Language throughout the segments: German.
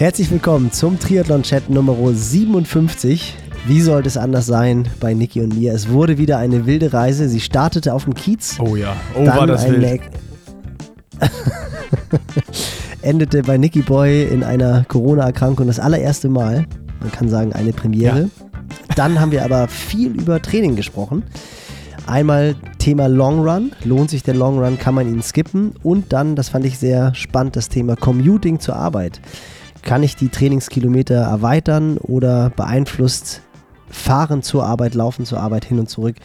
Herzlich willkommen zum Triathlon-Chat Nummer 57. Wie sollte es anders sein bei Niki und mir? Es wurde wieder eine wilde Reise. Sie startete auf dem Kiez. Oh ja, oh war das wild. endete bei Nicky Boy in einer Corona-Erkrankung das allererste Mal. Man kann sagen, eine Premiere. Ja. Dann haben wir aber viel über Training gesprochen. Einmal Thema Long Run. Lohnt sich der Long Run? Kann man ihn skippen? Und dann, das fand ich sehr spannend, das Thema Commuting zur Arbeit. Kann ich die Trainingskilometer erweitern oder beeinflusst Fahren zur Arbeit, Laufen zur Arbeit, hin und zurück,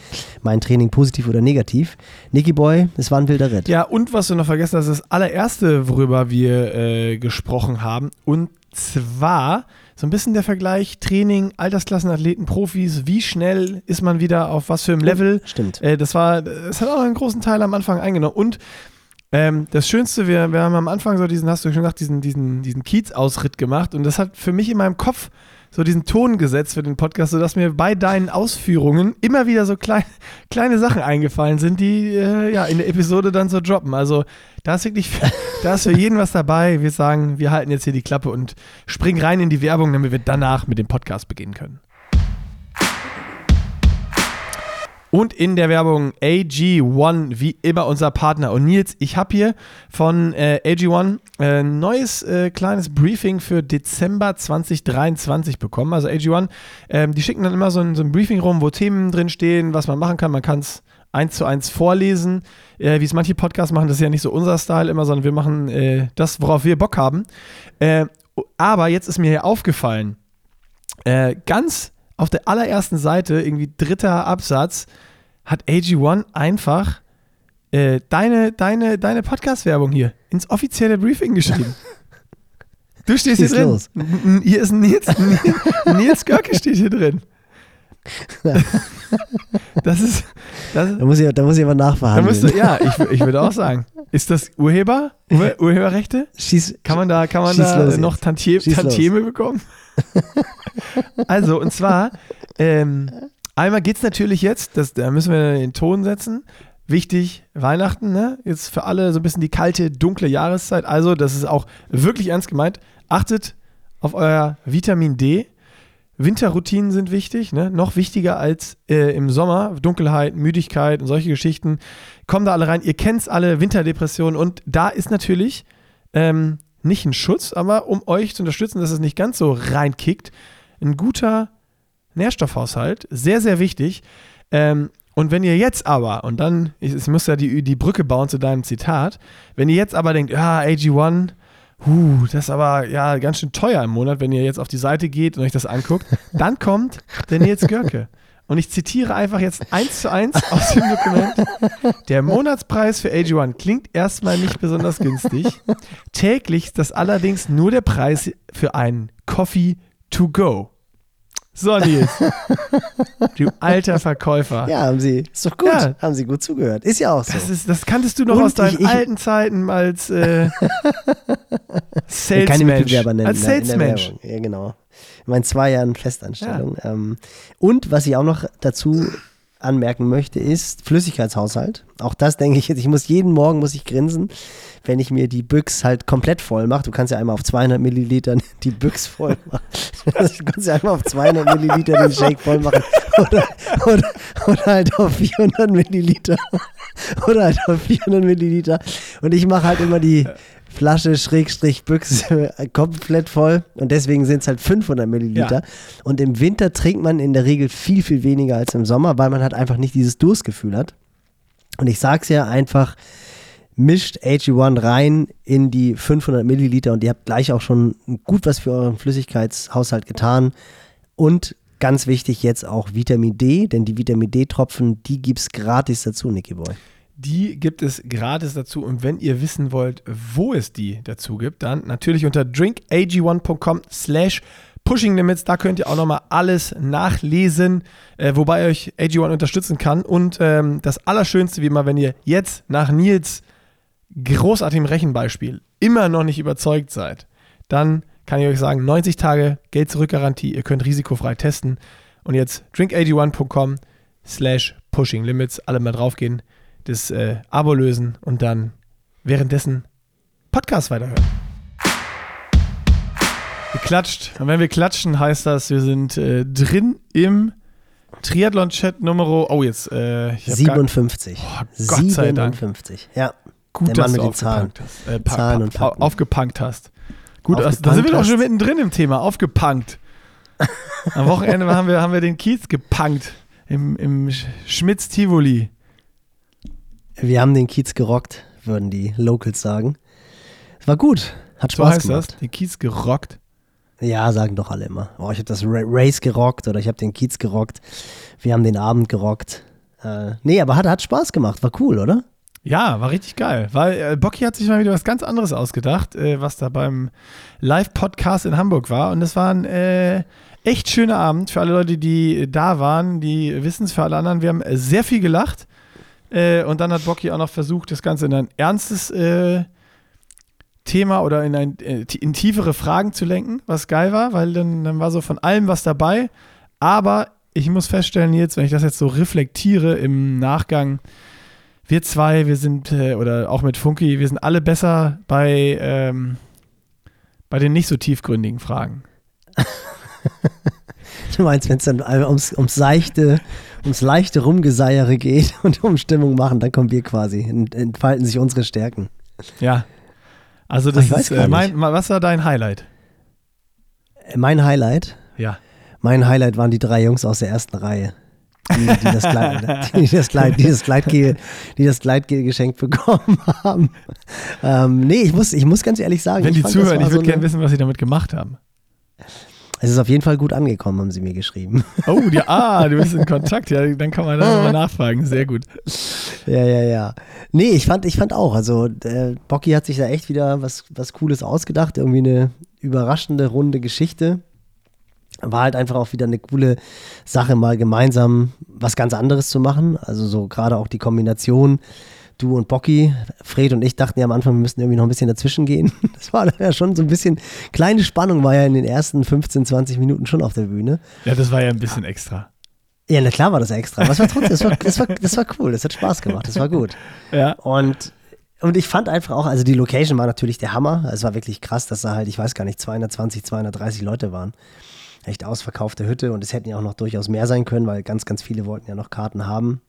mein Training positiv oder negativ. Nicky Boy, es war ein wilder Ritt. Ja, und was du noch vergessen hast, das allererste, worüber wir äh, gesprochen haben. Und zwar so ein bisschen der Vergleich Training, Altersklassenathleten, Profis, wie schnell ist man wieder auf was für einem Level. Stimmt. Äh, das war, das hat auch einen großen Teil am Anfang eingenommen. Und ähm, das Schönste, wir, wir haben am Anfang so diesen, hast du schon gesagt, diesen, diesen, diesen Kiez-Ausritt gemacht und das hat für mich in meinem Kopf so diesen Ton gesetzt für den Podcast, sodass mir bei deinen Ausführungen immer wieder so klein, kleine Sachen eingefallen sind, die äh, ja in der Episode dann so droppen. Also da ist wirklich, da ist für jeden was dabei. Wir sagen, wir halten jetzt hier die Klappe und springen rein in die Werbung, damit wir danach mit dem Podcast beginnen können. Und in der Werbung AG1, wie immer unser Partner. Und Nils, ich habe hier von äh, AG1 ein äh, neues äh, kleines Briefing für Dezember 2023 bekommen. Also AG1, ähm, die schicken dann immer so ein, so ein, Briefing rum, wo Themen drin stehen, was man machen kann. Man kann es eins zu eins vorlesen, äh, wie es manche Podcasts machen. Das ist ja nicht so unser Style immer, sondern wir machen äh, das, worauf wir Bock haben. Äh, aber jetzt ist mir hier aufgefallen, ganz auf der allerersten Seite, irgendwie dritter Absatz, hat AG1 einfach äh, deine, deine, deine Podcast-Werbung hier ins offizielle Briefing geschrieben. Du stehst hier drin. Los. Hier ist Nils, Nils, Nils Görke steht hier drin. Das ist. Das da, muss ich, da muss ich aber nachverhandeln. Du, ja, ich, ich würde auch sagen. Ist das Urheber? Ur, Urheberrechte? Schieß, kann man da, kann man da los, noch Tantie, Tantieme bekommen? also, und zwar, ähm, einmal geht es natürlich jetzt, das, da müssen wir den Ton setzen. Wichtig, Weihnachten, ne? Jetzt für alle so ein bisschen die kalte, dunkle Jahreszeit. Also, das ist auch wirklich ernst gemeint. Achtet auf euer Vitamin D. Winterroutinen sind wichtig, ne? noch wichtiger als äh, im Sommer. Dunkelheit, Müdigkeit und solche Geschichten. Kommen da alle rein. Ihr kennt es alle, Winterdepressionen. Und da ist natürlich ähm, nicht ein Schutz, aber um euch zu unterstützen, dass es nicht ganz so reinkickt, ein guter Nährstoffhaushalt. Sehr, sehr wichtig. Ähm, und wenn ihr jetzt aber, und dann, ich, ich muss ja die, die Brücke bauen zu deinem Zitat, wenn ihr jetzt aber denkt, ja, AG1, huh, das ist aber ja ganz schön teuer im Monat, wenn ihr jetzt auf die Seite geht und euch das anguckt, dann kommt der Nils Görke. Und ich zitiere einfach jetzt eins zu eins aus dem Dokument. Der Monatspreis für AG1 klingt erstmal nicht besonders günstig. Täglich ist das allerdings nur der Preis für einen Coffee to go. So, Nils. du alter Verkäufer. Ja, haben Sie. Ist doch gut. Ja. Haben Sie gut zugehört. Ist ja auch so. Das, ist, das kanntest du noch Und aus deinen ich, alten Zeiten als äh, Salesmensch. Als Salesmensch. Ja, genau. In meinen zwei Jahren Festanstellung. Ja. Ähm, und was ich auch noch dazu anmerken möchte, ist Flüssigkeitshaushalt. Auch das denke ich jetzt, ich muss jeden Morgen muss ich grinsen, wenn ich mir die Büchs halt komplett voll mache. Du kannst ja einmal auf 200 Milliliter die Büchs voll machen. Du kannst ja einmal auf 200 Milliliter den Shake voll machen. Oder, oder, oder halt auf 400 Milliliter. Oder halt auf 400 Milliliter. Und ich mache halt immer die, Flasche Schrägstrich Büchse komplett voll und deswegen sind es halt 500 Milliliter. Ja. Und im Winter trinkt man in der Regel viel, viel weniger als im Sommer, weil man halt einfach nicht dieses Durstgefühl hat. Und ich sag's ja einfach, mischt AG1 rein in die 500 Milliliter und ihr habt gleich auch schon gut was für euren Flüssigkeitshaushalt getan. Und ganz wichtig jetzt auch Vitamin D, denn die Vitamin D-Tropfen, die gibt's gratis dazu, Nicky Boy. Die gibt es gratis dazu. Und wenn ihr wissen wollt, wo es die dazu gibt, dann natürlich unter drinkag1.com slash Pushing Limits. Da könnt ihr auch nochmal alles nachlesen, äh, wobei euch AG1 unterstützen kann. Und ähm, das Allerschönste, wie immer, wenn ihr jetzt nach Nils großartigem Rechenbeispiel immer noch nicht überzeugt seid, dann kann ich euch sagen, 90 Tage Geld zurück Garantie. Ihr könnt risikofrei testen. Und jetzt drinkag1.com slash Pushing Limits. Alle mal draufgehen das äh, Abo lösen und dann währenddessen Podcast weiterhören. geklatscht. Und wenn wir klatschen, heißt das, wir sind äh, drin im Triathlon-Chat Nummer, oh jetzt, äh, 57. Gar, oh, Gott 57. sei Dank. Ja. Gut, Der Mann dass mit du den Zahlen. Hast. Äh, Zahlen und Fakten. Aufgepunkt hast. Gut, da sind wir doch schon mittendrin im Thema, aufgepunkt. Am Wochenende haben wir, haben wir den Kiez gepunkt im, im Schmitz-Tivoli. Wir haben den Kiez gerockt, würden die Locals sagen. Es war gut, hat Spaß so heißt gemacht. Das, den Kiez gerockt? Ja, sagen doch alle immer. Oh, ich habe das Race gerockt oder ich habe den Kiez gerockt. Wir haben den Abend gerockt. Äh, nee, aber hat, hat Spaß gemacht. War cool, oder? Ja, war richtig geil. Weil äh, Bocky hat sich mal wieder was ganz anderes ausgedacht, äh, was da beim Live-Podcast in Hamburg war. Und es war ein äh, echt schöner Abend für alle Leute, die da waren. Die wissen es für alle anderen. Wir haben sehr viel gelacht. Äh, und dann hat Bocky auch noch versucht, das Ganze in ein ernstes äh, Thema oder in, ein, äh, in tiefere Fragen zu lenken, was geil war, weil dann, dann war so von allem was dabei. Aber ich muss feststellen, jetzt, wenn ich das jetzt so reflektiere im Nachgang, wir zwei, wir sind, äh, oder auch mit Funky, wir sind alle besser bei, ähm, bei den nicht so tiefgründigen Fragen. du meinst, wenn es dann ums, ums seichte, ums leichte Rumgeseiere geht und um Stimmung machen, dann kommen wir quasi, entfalten sich unsere Stärken. Ja. Also das ist äh, mein, was war dein Highlight? Mein Highlight? Ja. Mein Highlight waren die drei Jungs aus der ersten Reihe. Die, die, das, Kleid, die, das, Kleid, die, das Gleitgel, die das Gleitgel geschenkt bekommen haben. Ähm, nee, ich muss, ich muss ganz ehrlich sagen. Wenn die fand, zuhören, ich würde so gerne wissen, was sie damit gemacht haben. Es ist auf jeden Fall gut angekommen, haben sie mir geschrieben. Oh, ja, ah, du bist in Kontakt, ja, dann kann man da mal nachfragen, sehr gut. Ja, ja, ja. Nee, ich fand, ich fand auch, also äh, Bocky hat sich da echt wieder was, was Cooles ausgedacht, irgendwie eine überraschende, runde Geschichte. War halt einfach auch wieder eine coole Sache, mal gemeinsam was ganz anderes zu machen. Also so gerade auch die Kombination du und Bocky, Fred und ich dachten ja am Anfang, wir müssten irgendwie noch ein bisschen dazwischen gehen. Das war ja schon so ein bisschen, kleine Spannung war ja in den ersten 15, 20 Minuten schon auf der Bühne. Ja, das war ja ein bisschen extra. Ja, na klar war das extra. Aber es war trotzdem, das war, das war, das war cool, das hat Spaß gemacht, das war gut. Ja. Und und ich fand einfach auch, also die Location war natürlich der Hammer. Es war wirklich krass, dass da halt, ich weiß gar nicht, 220, 230 Leute waren. Echt ausverkaufte Hütte und es hätten ja auch noch durchaus mehr sein können, weil ganz, ganz viele wollten ja noch Karten haben.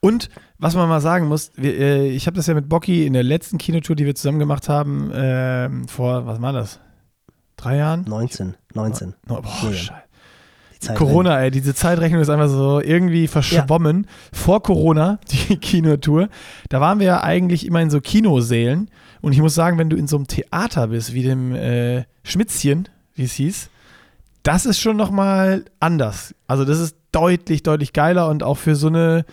Und was man mal sagen muss, wir, äh, ich habe das ja mit Bocky in der letzten Kinotour, die wir zusammen gemacht haben, äh, vor, was war das? Drei Jahren? 19. 19. No, boah, Scheiße. Corona, ey, diese Zeitrechnung ist einfach so irgendwie verschwommen. Ja. Vor Corona, die Kinotour, da waren wir ja eigentlich immer in so Kinosälen. Und ich muss sagen, wenn du in so einem Theater bist, wie dem äh, Schmitzchen, wie es hieß, das ist schon nochmal anders. Also das ist deutlich, deutlich geiler und auch für so eine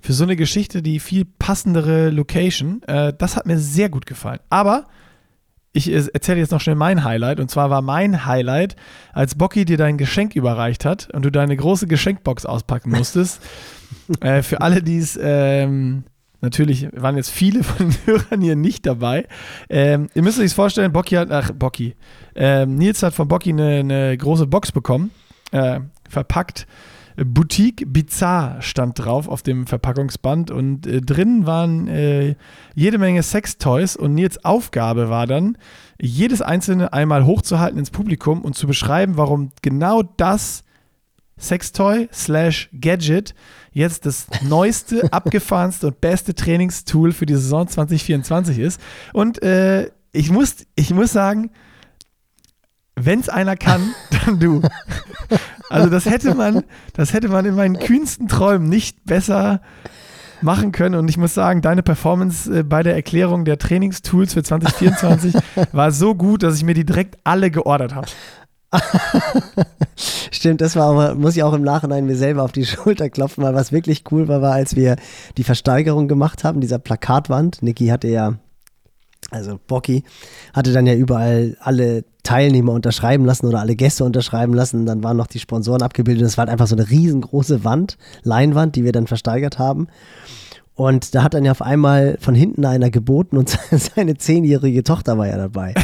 für so eine Geschichte die viel passendere Location. Äh, das hat mir sehr gut gefallen. Aber ich erzähle jetzt noch schnell mein Highlight. Und zwar war mein Highlight, als Bocky dir dein Geschenk überreicht hat und du deine große Geschenkbox auspacken musstest. äh, für alle, die es. Ähm, natürlich waren jetzt viele von den Hörern hier nicht dabei. Ähm, ihr müsst euch vorstellen, Bocky hat, ach, Bocky. Ähm, Nils hat von Bocky eine, eine große Box bekommen, äh, verpackt Boutique Bizarre stand drauf auf dem Verpackungsband und äh, drin waren äh, jede Menge Sextoys und Nils Aufgabe war dann, jedes einzelne einmal hochzuhalten ins Publikum und zu beschreiben, warum genau das Sextoy slash Gadget jetzt das neueste, abgefahrenste und beste Trainingstool für die Saison 2024 ist. Und äh, ich, muss, ich muss sagen, wenn es einer kann, dann du. Also das hätte man, das hätte man in meinen kühnsten Träumen nicht besser machen können. Und ich muss sagen, deine Performance äh, bei der Erklärung der Trainingstools für 2024 war so gut, dass ich mir die direkt alle geordert habe. Stimmt, das war aber, muss ich auch im Nachhinein mir selber auf die Schulter klopfen, weil was wirklich cool war, war, als wir die Versteigerung gemacht haben, dieser Plakatwand. Niki hatte ja also Bocky, hatte dann ja überall alle Teilnehmer unterschreiben lassen oder alle Gäste unterschreiben lassen. Dann waren noch die Sponsoren abgebildet. Das war halt einfach so eine riesengroße Wand, Leinwand, die wir dann versteigert haben. Und da hat dann ja auf einmal von hinten einer geboten und seine zehnjährige Tochter war ja dabei.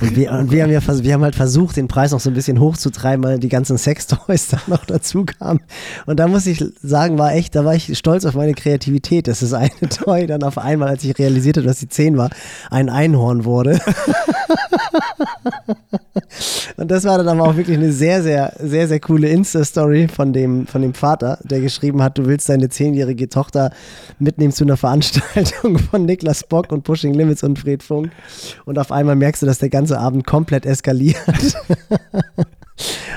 und, wir, und wir, haben ja wir haben halt versucht, den Preis noch so ein bisschen hochzutreiben, weil die ganzen Sextoys da noch dazu kamen. Und da muss ich sagen, war echt, da war ich stolz auf meine Kreativität, dass das eine Toy dann auf einmal, als ich realisierte, dass sie zehn war, ein Einhorn wurde. und das war dann aber auch wirklich eine sehr, sehr, sehr, sehr coole Insta-Story von dem, von dem Vater, der geschrieben hat, du willst deine zehnjährige Tochter mit mitnehmen zu einer Veranstaltung von Niklas Bock und Pushing Limits und Fred Funk. Und auf einmal merkst du, dass der ganze Abend komplett eskaliert.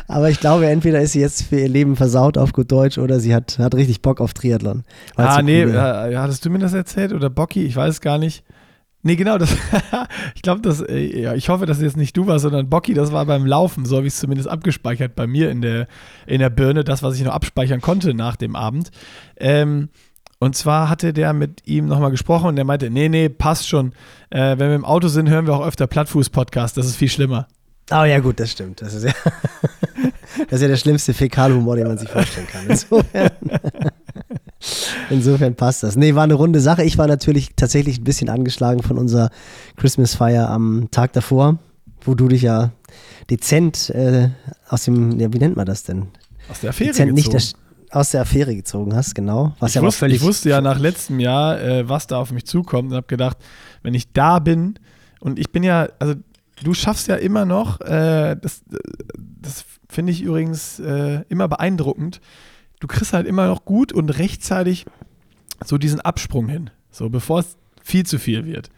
Aber ich glaube, entweder ist sie jetzt für ihr Leben versaut auf gut Deutsch oder sie hat, hat richtig Bock auf Triathlon. Ah, nee, cool äh, hattest du mir das erzählt oder Bocky? Ich weiß gar nicht. Nee, genau, das, ich glaube, das, äh, ja, ich hoffe, dass es jetzt nicht du warst, sondern Bocky, das war beim Laufen, so habe ich es zumindest abgespeichert bei mir in der, in der Birne, das, was ich noch abspeichern konnte nach dem Abend. Ähm, und zwar hatte der mit ihm nochmal gesprochen und der meinte, nee, nee, passt schon. Äh, wenn wir im Auto sind, hören wir auch öfter Plattfuß-Podcast. Das ist viel schlimmer. Oh ja, gut, das stimmt. Das ist ja, das ist ja der schlimmste Fäkalhumor, den man sich vorstellen kann. Insofern, insofern passt das. Nee, war eine runde Sache. Ich war natürlich tatsächlich ein bisschen angeschlagen von unserer Christmas-Feier am Tag davor, wo du dich ja dezent äh, aus dem, ja, wie nennt man das denn? Aus der Affäre dezent gezogen. nicht aus der Affäre gezogen hast, genau. Was ich, ja wusste, völlig ich wusste ja nach letztem Jahr, äh, was da auf mich zukommt und habe gedacht, wenn ich da bin und ich bin ja, also du schaffst ja immer noch, äh, das, das finde ich übrigens äh, immer beeindruckend, du kriegst halt immer noch gut und rechtzeitig so diesen Absprung hin, so bevor es viel zu viel wird.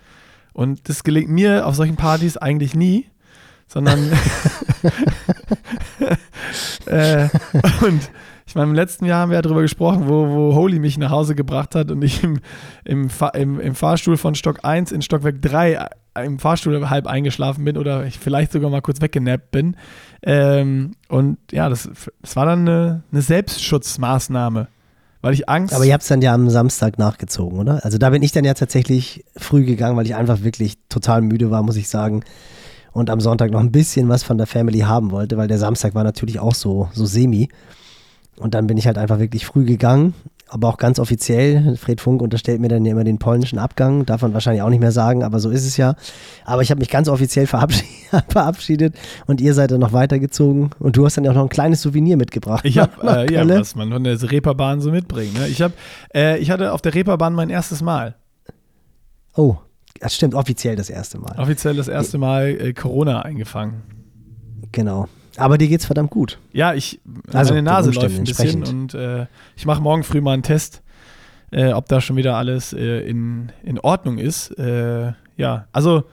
Und das gelingt mir auf solchen Partys eigentlich nie, sondern äh, und ich meine, im letzten Jahr haben wir ja darüber gesprochen, wo, wo Holy mich nach Hause gebracht hat und ich im, im, im, im Fahrstuhl von Stock 1 in Stockwerk 3 äh, im Fahrstuhl halb eingeschlafen bin oder ich vielleicht sogar mal kurz weggenappt bin. Ähm, und ja, das, das war dann eine, eine Selbstschutzmaßnahme weil ich Angst. Aber ihr habt es dann ja am Samstag nachgezogen, oder? Also da bin ich dann ja tatsächlich früh gegangen, weil ich einfach wirklich total müde war, muss ich sagen. Und am Sonntag noch ein bisschen was von der Family haben wollte, weil der Samstag war natürlich auch so, so semi. Und dann bin ich halt einfach wirklich früh gegangen, aber auch ganz offiziell. Fred Funk unterstellt mir dann ja immer den polnischen Abgang, darf man wahrscheinlich auch nicht mehr sagen, aber so ist es ja. Aber ich habe mich ganz offiziell verabschiedet, und ihr seid dann noch weitergezogen und du hast dann ja auch noch ein kleines Souvenir mitgebracht. Ich habe, äh, ja, was man von der Reeperbahn so mitbringt. Ne? Ich, hab, äh, ich hatte auf der Reeperbahn mein erstes Mal. Oh, das stimmt, offiziell das erste Mal. Offiziell das erste Mal äh, Corona eingefangen. Genau. Aber dir geht's verdammt gut. Ja, ich, also meine Nase läuft ein bisschen und äh, ich mache morgen früh mal einen Test, äh, ob da schon wieder alles äh, in, in Ordnung ist. Äh, ja, also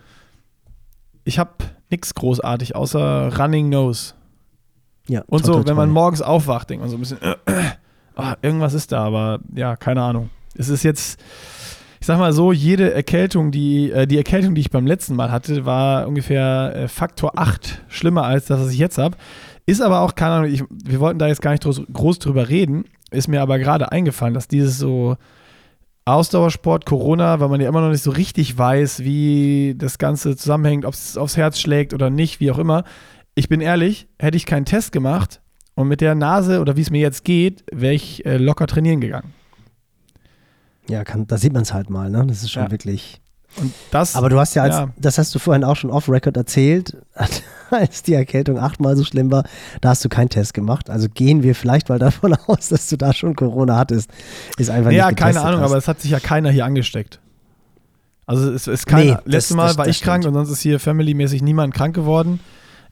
ich habe nichts großartig außer Running Nose. Ja, und so, wenn man morgens aufwacht, denkt man so ein bisschen, oh, irgendwas ist da, aber ja, keine Ahnung. Es ist jetzt ich sag mal so, jede Erkältung, die, äh, die Erkältung, die ich beim letzten Mal hatte, war ungefähr äh, Faktor 8 schlimmer als das, was ich jetzt habe. Ist aber auch, keine Ahnung, ich, wir wollten da jetzt gar nicht groß, drüber reden, ist mir aber gerade eingefallen, dass dieses so Ausdauersport, Corona, weil man ja immer noch nicht so richtig weiß, wie das Ganze zusammenhängt, ob es aufs Herz schlägt oder nicht, wie auch immer. Ich bin ehrlich, hätte ich keinen Test gemacht und mit der Nase oder wie es mir jetzt geht, wäre ich äh, locker trainieren gegangen. Ja, kann, da sieht man es halt mal, ne? Das ist schon ja. wirklich. Und das, Aber du hast ja, als, ja. das hast du vorhin auch schon off-Record erzählt, als die Erkältung achtmal so schlimm war, da hast du keinen Test gemacht. Also gehen wir vielleicht mal davon aus, dass du da schon Corona hattest. Ist einfach ja, nicht Ja, keine Ahnung, hast. aber es hat sich ja keiner hier angesteckt. Also es ist keiner. Nee, Letztes Mal das, war das ich stimmt. krank und sonst ist hier familymäßig niemand krank geworden.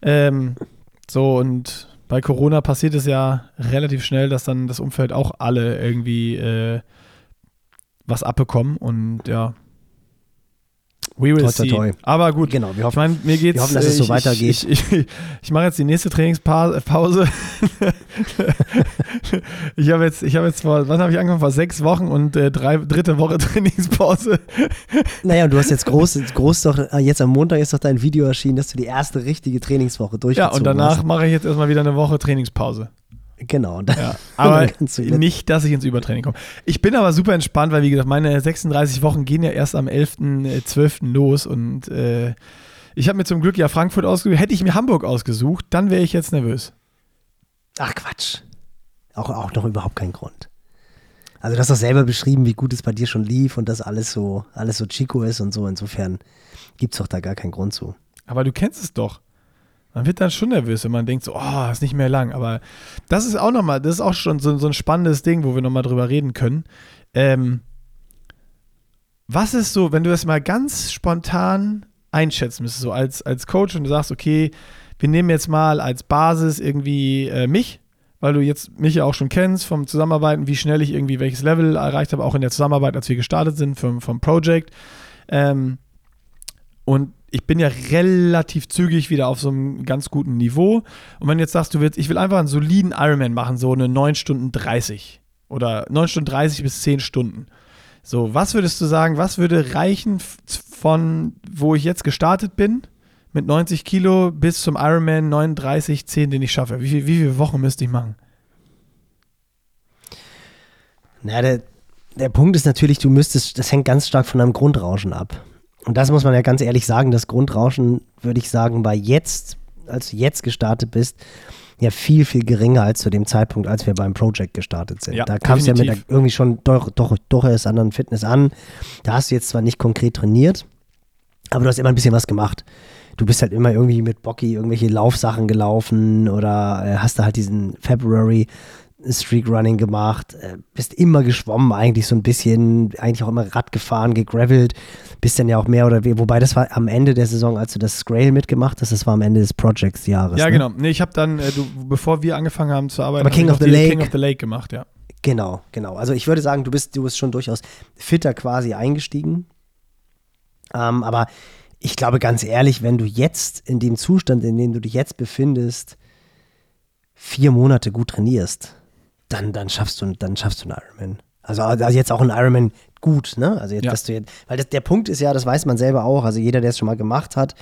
Ähm, so und bei Corona passiert es ja relativ schnell, dass dann das Umfeld auch alle irgendwie äh, was abbekommen und ja. We will toi, see. Toi, toi. Aber gut, genau, wir hoffen, ich meine, mir geht's, wir hoffen, dass es so weitergeht. Ich, ich, ich mache jetzt die nächste Trainingspause. ich habe jetzt, ich habe jetzt vor, wann habe ich angefangen? Vor sechs Wochen und äh, drei, dritte Woche Trainingspause. naja, und du hast jetzt groß, groß doch, äh, jetzt am Montag ist doch dein Video erschienen, dass du die erste richtige Trainingswoche durchgezogen hast. Ja, und danach mache ich jetzt erstmal wieder eine Woche Trainingspause. Genau. Ja, aber nicht, dass ich ins Übertraining komme. Ich bin aber super entspannt, weil wie gesagt, meine 36 Wochen gehen ja erst am 11.12. Äh, los und äh, ich habe mir zum Glück ja Frankfurt ausgesucht. Hätte ich mir Hamburg ausgesucht, dann wäre ich jetzt nervös. Ach Quatsch. Auch, auch noch überhaupt kein Grund. Also du hast doch selber beschrieben, wie gut es bei dir schon lief und dass alles so, alles so Chico ist und so. Insofern gibt es doch da gar keinen Grund zu. Aber du kennst es doch. Man wird dann schon nervös, wenn man denkt so, oh, ist nicht mehr lang. Aber das ist auch nochmal, das ist auch schon so, so ein spannendes Ding, wo wir nochmal drüber reden können. Ähm, was ist so, wenn du das mal ganz spontan einschätzen müsstest, so als, als Coach und du sagst, okay, wir nehmen jetzt mal als Basis irgendwie äh, mich, weil du jetzt mich ja auch schon kennst vom Zusammenarbeiten, wie schnell ich irgendwie welches Level erreicht habe, auch in der Zusammenarbeit, als wir gestartet sind vom, vom Project. Ähm, und ich bin ja relativ zügig wieder auf so einem ganz guten Niveau. Und wenn du jetzt sagst, du willst, ich will einfach einen soliden Ironman machen, so eine 9 Stunden 30 oder 9 Stunden 30 bis 10 Stunden. So, was würdest du sagen, was würde reichen von wo ich jetzt gestartet bin mit 90 Kilo bis zum Ironman 39, 10, den ich schaffe? Wie, wie, viele Wochen müsste ich machen? Na, der, der Punkt ist natürlich, du müsstest, das hängt ganz stark von deinem Grundrauschen ab. Und das muss man ja ganz ehrlich sagen, das Grundrauschen, würde ich sagen, war jetzt, als du jetzt gestartet bist, ja viel, viel geringer als zu dem Zeitpunkt, als wir beim Project gestartet sind. Ja, da kam es ja mit der, irgendwie schon doch, doch, doch erst anderen Fitness an. Da hast du jetzt zwar nicht konkret trainiert, aber du hast immer ein bisschen was gemacht. Du bist halt immer irgendwie mit Bocky irgendwelche Laufsachen gelaufen oder äh, hast da halt diesen February Streak Running gemacht, äh, bist immer geschwommen, eigentlich so ein bisschen, eigentlich auch immer Rad gefahren, gegravelt, bist dann ja auch mehr oder weniger, wobei das war am Ende der Saison, als du das Grail mitgemacht hast, das war am Ende des Projects-Jahres. Ja, ne? genau. Nee, ich habe dann, äh, du, bevor wir angefangen haben zu arbeiten, King of the Lake. King of the Lake gemacht, ja. Genau, genau. Also ich würde sagen, du bist, du bist schon durchaus fitter quasi eingestiegen. Ähm, aber ich glaube ganz ehrlich, wenn du jetzt in dem Zustand, in dem du dich jetzt befindest, vier Monate gut trainierst, dann, dann schaffst du, dann schaffst du einen Ironman. Also, also jetzt auch ein Ironman gut, ne? Also jetzt, ja. dass du jetzt, weil das, der Punkt ist ja, das weiß man selber auch, also jeder, der es schon mal gemacht hat,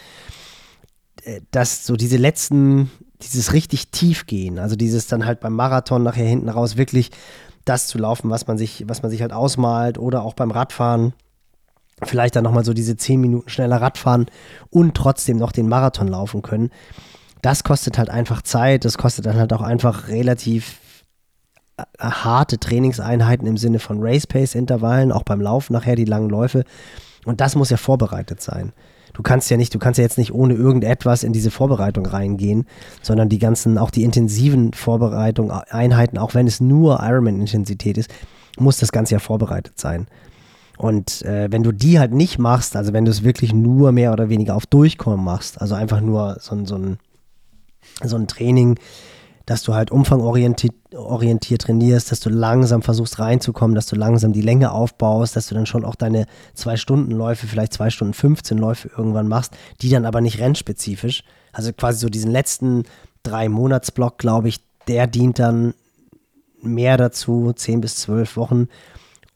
äh, dass so diese letzten, dieses richtig tief gehen, also dieses dann halt beim Marathon nachher hinten raus wirklich das zu laufen, was man sich, was man sich halt ausmalt oder auch beim Radfahren vielleicht dann nochmal so diese zehn Minuten schneller Radfahren und trotzdem noch den Marathon laufen können. Das kostet halt einfach Zeit, das kostet dann halt auch einfach relativ harte Trainingseinheiten im Sinne von Race Pace Intervallen, auch beim Laufen nachher die langen Läufe. Und das muss ja vorbereitet sein. Du kannst ja nicht, du kannst ja jetzt nicht ohne irgendetwas in diese Vorbereitung reingehen, sondern die ganzen, auch die intensiven Vorbereitung, Einheiten, auch wenn es nur Ironman-Intensität ist, muss das Ganze ja vorbereitet sein. Und äh, wenn du die halt nicht machst, also wenn du es wirklich nur mehr oder weniger auf Durchkommen machst, also einfach nur so, so, ein, so ein Training, dass du halt umfangorientiert orientiert trainierst, dass du langsam versuchst reinzukommen, dass du langsam die Länge aufbaust, dass du dann schon auch deine zwei Stunden Läufe, vielleicht zwei Stunden 15 Läufe irgendwann machst, die dann aber nicht rennspezifisch. Also quasi so diesen letzten drei Monatsblock, glaube ich, der dient dann mehr dazu, zehn bis zwölf Wochen,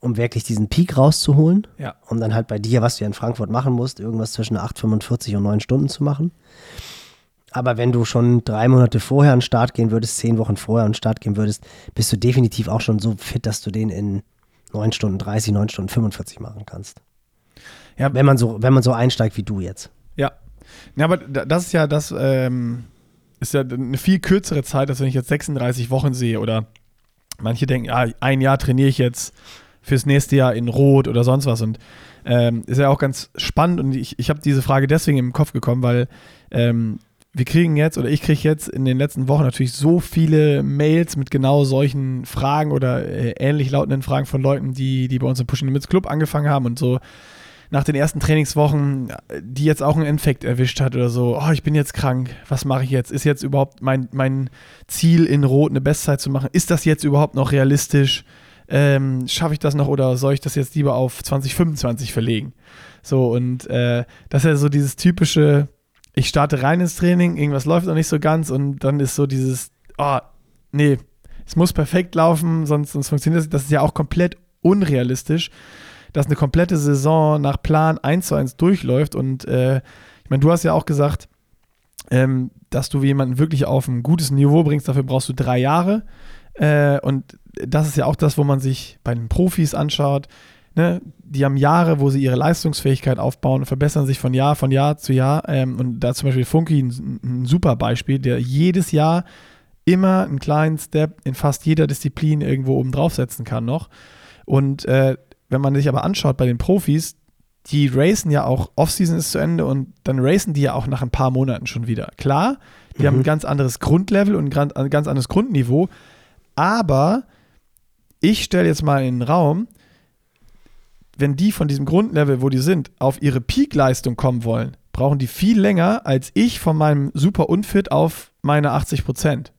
um wirklich diesen Peak rauszuholen. Ja. Um dann halt bei dir, was du ja in Frankfurt machen musst, irgendwas zwischen 8,45 und 9 Stunden zu machen. Aber wenn du schon drei Monate vorher an den Start gehen würdest, zehn Wochen vorher an den Start gehen würdest, bist du definitiv auch schon so fit, dass du den in 9 Stunden 30, 9 Stunden 45 machen kannst. Ja. Wenn man so, wenn man so einsteigt wie du jetzt. Ja. Ja, aber das ist ja das, ähm, ist ja eine viel kürzere Zeit, als wenn ich jetzt 36 Wochen sehe oder manche denken, ja, ein Jahr trainiere ich jetzt fürs nächste Jahr in Rot oder sonst was und ähm, ist ja auch ganz spannend und ich, ich habe diese Frage deswegen im Kopf gekommen, weil ähm, wir kriegen jetzt oder ich kriege jetzt in den letzten Wochen natürlich so viele Mails mit genau solchen Fragen oder äh, ähnlich lautenden Fragen von Leuten, die, die bei uns im Pushing Limits Club angefangen haben und so nach den ersten Trainingswochen, die jetzt auch einen Infekt erwischt hat oder so, oh, ich bin jetzt krank, was mache ich jetzt? Ist jetzt überhaupt mein, mein Ziel in Rot eine Bestzeit zu machen? Ist das jetzt überhaupt noch realistisch? Ähm, Schaffe ich das noch oder soll ich das jetzt lieber auf 2025 verlegen? So, und äh, das ist ja so dieses typische, ich starte rein ins Training, irgendwas läuft noch nicht so ganz und dann ist so dieses, oh, nee, es muss perfekt laufen, sonst, sonst funktioniert das. Das ist ja auch komplett unrealistisch, dass eine komplette Saison nach Plan 1 zu 1 durchläuft. Und äh, ich meine, du hast ja auch gesagt, ähm, dass du jemanden wirklich auf ein gutes Niveau bringst, dafür brauchst du drei Jahre. Äh, und das ist ja auch das, wo man sich bei den Profis anschaut ne, die haben Jahre, wo sie ihre Leistungsfähigkeit aufbauen und verbessern sich von Jahr von Jahr zu Jahr. Ähm, und da zum Beispiel Funky ein, ein, super Beispiel, der jedes Jahr immer einen kleinen Step in fast jeder Disziplin irgendwo oben draufsetzen kann noch. Und äh, wenn man sich aber anschaut bei den Profis, die racen ja auch, Offseason ist zu Ende und dann racen die ja auch nach ein paar Monaten schon wieder. Klar, die mhm. haben ein ganz anderes Grundlevel und ein ganz anderes Grundniveau, aber ich stelle jetzt mal in den Raum, wenn die von diesem Grundlevel, wo die sind, auf ihre Peakleistung kommen wollen, brauchen die viel länger als ich von meinem super Unfit auf meine 80 Prozent.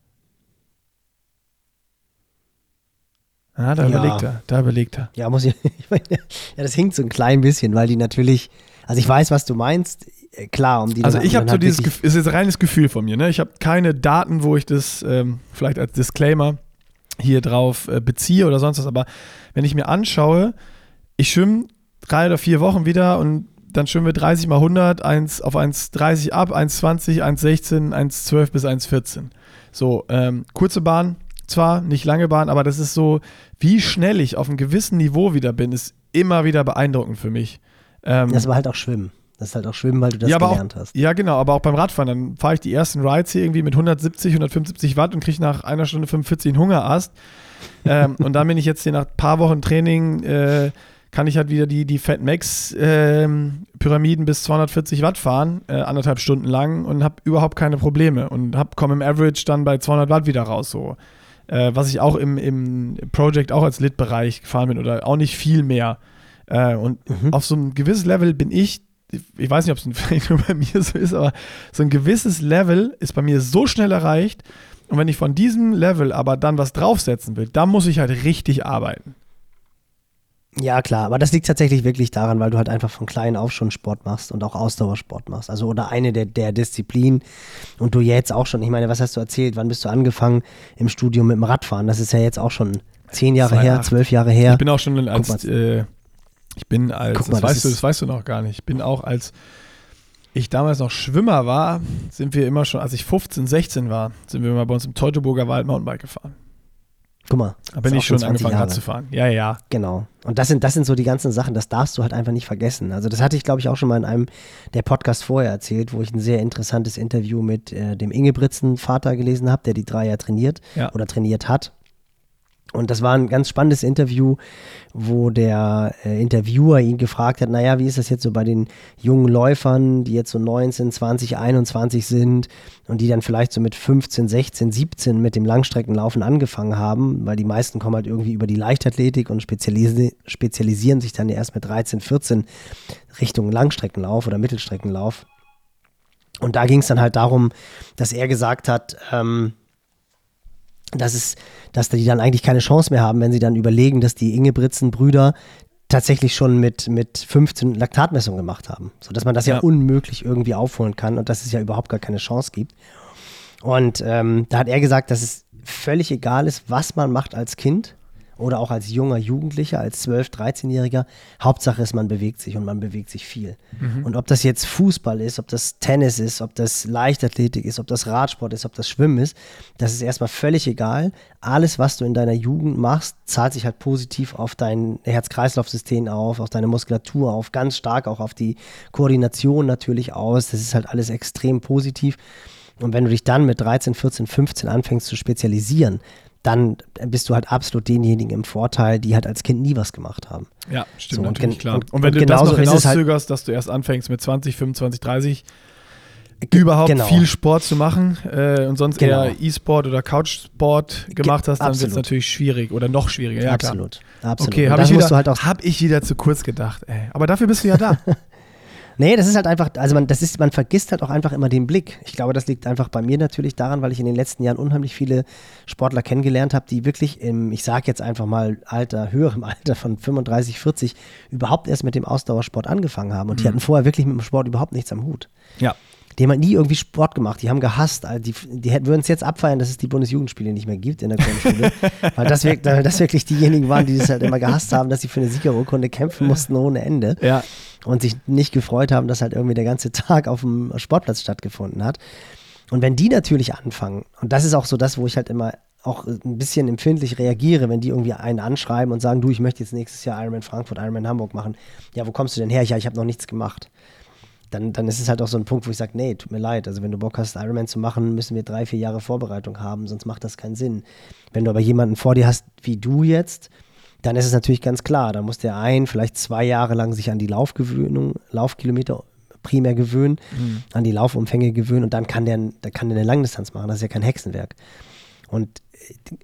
Ah, da ja. überlegt er, da überlegt er. Ja, muss ich, ich meine, ja, das hinkt so ein klein bisschen, weil die natürlich, also ich weiß, was du meinst, äh, klar, um die Also ich habe so dieses, Gefühl, ist jetzt reines Gefühl von mir, ne? Ich habe keine Daten, wo ich das ähm, vielleicht als Disclaimer hier drauf äh, beziehe oder sonst was, aber wenn ich mir anschaue, ich schwimme drei oder vier Wochen wieder und dann schwimmen wir 30 mal 100, 1 auf 1,30 ab, 1,20, 1,16, 1,12 bis 1,14. So, ähm, kurze Bahn, zwar nicht lange Bahn, aber das ist so, wie schnell ich auf einem gewissen Niveau wieder bin, ist immer wieder beeindruckend für mich. Ähm, das war halt auch Schwimmen. Das ist halt auch Schwimmen, weil du das ja, gelernt auch, hast. Ja, genau, aber auch beim Radfahren. Dann fahre ich die ersten Rides hier irgendwie mit 170, 175 Watt und kriege nach einer Stunde 45 einen Hungerast. ähm, und dann bin ich jetzt hier nach ein paar Wochen Training, äh, kann ich halt wieder die, die Fat Max ähm, Pyramiden bis 240 Watt fahren, äh, anderthalb Stunden lang und habe überhaupt keine Probleme und komme im Average dann bei 200 Watt wieder raus. So. Äh, was ich auch im, im Project auch als Lit-Bereich gefahren bin oder auch nicht viel mehr. Äh, und mhm. auf so ein gewisses Level bin ich ich weiß nicht, ob es nur bei mir so ist, aber so ein gewisses Level ist bei mir so schnell erreicht. Und wenn ich von diesem Level aber dann was draufsetzen will, dann muss ich halt richtig arbeiten. Ja, klar, aber das liegt tatsächlich wirklich daran, weil du halt einfach von klein auf schon Sport machst und auch Ausdauersport machst. Also oder eine der, der Disziplinen. Und du jetzt auch schon, ich meine, was hast du erzählt? Wann bist du angefangen im Studium mit dem Radfahren? Das ist ja jetzt auch schon zehn Jahre her, zwölf Jahre her. Ich bin auch schon als äh, ich bin als, mal, das, das, weißt du, das weißt du noch gar nicht. Ich bin auch als ich damals noch Schwimmer war, sind wir immer schon, als ich 15, 16 war, sind wir immer bei uns im Teutoburger Wald Mountainbike gefahren. Guck mal. Da bin ich schon angefangen Rad zu fahren. Ja, ja. Genau. Und das sind, das sind so die ganzen Sachen, das darfst du halt einfach nicht vergessen. Also das hatte ich, glaube ich, auch schon mal in einem der Podcasts vorher erzählt, wo ich ein sehr interessantes Interview mit äh, dem Ingebritzen Vater gelesen habe, der die drei Jahre trainiert ja. oder trainiert hat. Und das war ein ganz spannendes Interview, wo der äh, Interviewer ihn gefragt hat, naja, wie ist das jetzt so bei den jungen Läufern, die jetzt so 19, 20, 21 sind und die dann vielleicht so mit 15, 16, 17 mit dem Langstreckenlaufen angefangen haben, weil die meisten kommen halt irgendwie über die Leichtathletik und spezialisi spezialisieren sich dann erst mit 13, 14 Richtung Langstreckenlauf oder Mittelstreckenlauf. Und da ging es dann halt darum, dass er gesagt hat, ähm, dass, es, dass die dann eigentlich keine Chance mehr haben, wenn sie dann überlegen, dass die Ingebrigtsen-Brüder tatsächlich schon mit, mit 15 Laktatmessungen gemacht haben. Sodass man das ja. ja unmöglich irgendwie aufholen kann und dass es ja überhaupt gar keine Chance gibt. Und ähm, da hat er gesagt, dass es völlig egal ist, was man macht als Kind oder auch als junger Jugendlicher, als 12-, 13-Jähriger. Hauptsache ist, man bewegt sich und man bewegt sich viel. Mhm. Und ob das jetzt Fußball ist, ob das Tennis ist, ob das Leichtathletik ist, ob das Radsport ist, ob das Schwimmen ist, das ist erstmal völlig egal. Alles, was du in deiner Jugend machst, zahlt sich halt positiv auf dein Herz-Kreislauf-System auf, auf deine Muskulatur auf, ganz stark auch auf die Koordination natürlich aus. Das ist halt alles extrem positiv. Und wenn du dich dann mit 13, 14, 15 anfängst zu spezialisieren, dann bist du halt absolut denjenigen im Vorteil, die halt als Kind nie was gemacht haben. Ja, stimmt so, natürlich, klar. Und, und wenn und du das noch halt hinauszögerst, halt, dass du erst anfängst mit 20, 25, 30, überhaupt genau. viel Sport zu machen äh, und sonst genau. eher E-Sport oder Couchsport gemacht hast, dann wird es natürlich schwierig oder noch schwieriger. Ja, absolut. Absolut. Okay, habe ich, wieder, halt hab ich wieder zu kurz gedacht. Ey. Aber dafür bist du ja da. Nee, das ist halt einfach, also man, das ist, man vergisst halt auch einfach immer den Blick. Ich glaube, das liegt einfach bei mir natürlich daran, weil ich in den letzten Jahren unheimlich viele Sportler kennengelernt habe, die wirklich im, ich sage jetzt einfach mal Alter, höherem Alter von 35, 40 überhaupt erst mit dem Ausdauersport angefangen haben. Und die mhm. hatten vorher wirklich mit dem Sport überhaupt nichts am Hut. Ja. Die haben halt nie irgendwie Sport gemacht, die haben gehasst. Also die, die würden es jetzt abfeiern, dass es die Bundesjugendspiele nicht mehr gibt in der Grundschule. weil, das, weil das wirklich diejenigen waren, die es halt immer gehasst haben, dass sie für eine Siegerurkunde kämpfen mussten ohne Ende. Ja. Und sich nicht gefreut haben, dass halt irgendwie der ganze Tag auf dem Sportplatz stattgefunden hat. Und wenn die natürlich anfangen, und das ist auch so das, wo ich halt immer auch ein bisschen empfindlich reagiere, wenn die irgendwie einen anschreiben und sagen, du, ich möchte jetzt nächstes Jahr Ironman Frankfurt, Ironman Hamburg machen. Ja, wo kommst du denn her? Ja, ich habe noch nichts gemacht dann, dann ist es halt auch so ein Punkt, wo ich sage, nee, tut mir leid. Also wenn du Bock hast, Ironman zu machen, müssen wir drei, vier Jahre Vorbereitung haben, sonst macht das keinen Sinn. Wenn du aber jemanden vor dir hast, wie du jetzt, dann ist es natürlich ganz klar, da muss der ein, vielleicht zwei Jahre lang sich an die Laufgewöhnung, Laufkilometer primär gewöhnen, mhm. an die Laufumfänge gewöhnen und dann kann der, der kann der eine Langdistanz machen. Das ist ja kein Hexenwerk. Und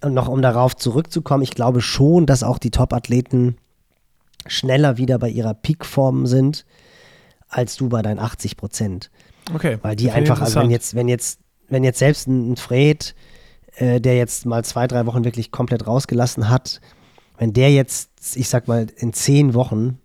äh, noch um darauf zurückzukommen, ich glaube schon, dass auch die Top-Athleten schneller wieder bei ihrer Peakform sind, als du bei deinen 80 Prozent. Okay. Weil die einfach, also wenn jetzt, wenn jetzt, wenn jetzt selbst ein Fred, äh, der jetzt mal zwei, drei Wochen wirklich komplett rausgelassen hat, wenn der jetzt, ich sag mal, in zehn Wochen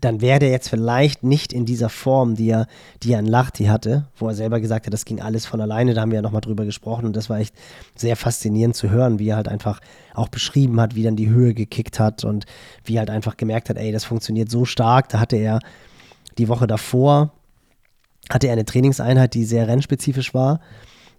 dann wäre der jetzt vielleicht nicht in dieser Form, die er, die er in Lachti hatte, wo er selber gesagt hat, das ging alles von alleine, da haben wir ja nochmal drüber gesprochen und das war echt sehr faszinierend zu hören, wie er halt einfach auch beschrieben hat, wie dann die Höhe gekickt hat und wie er halt einfach gemerkt hat, ey, das funktioniert so stark, da hatte er die Woche davor, hatte er eine Trainingseinheit, die sehr rennspezifisch war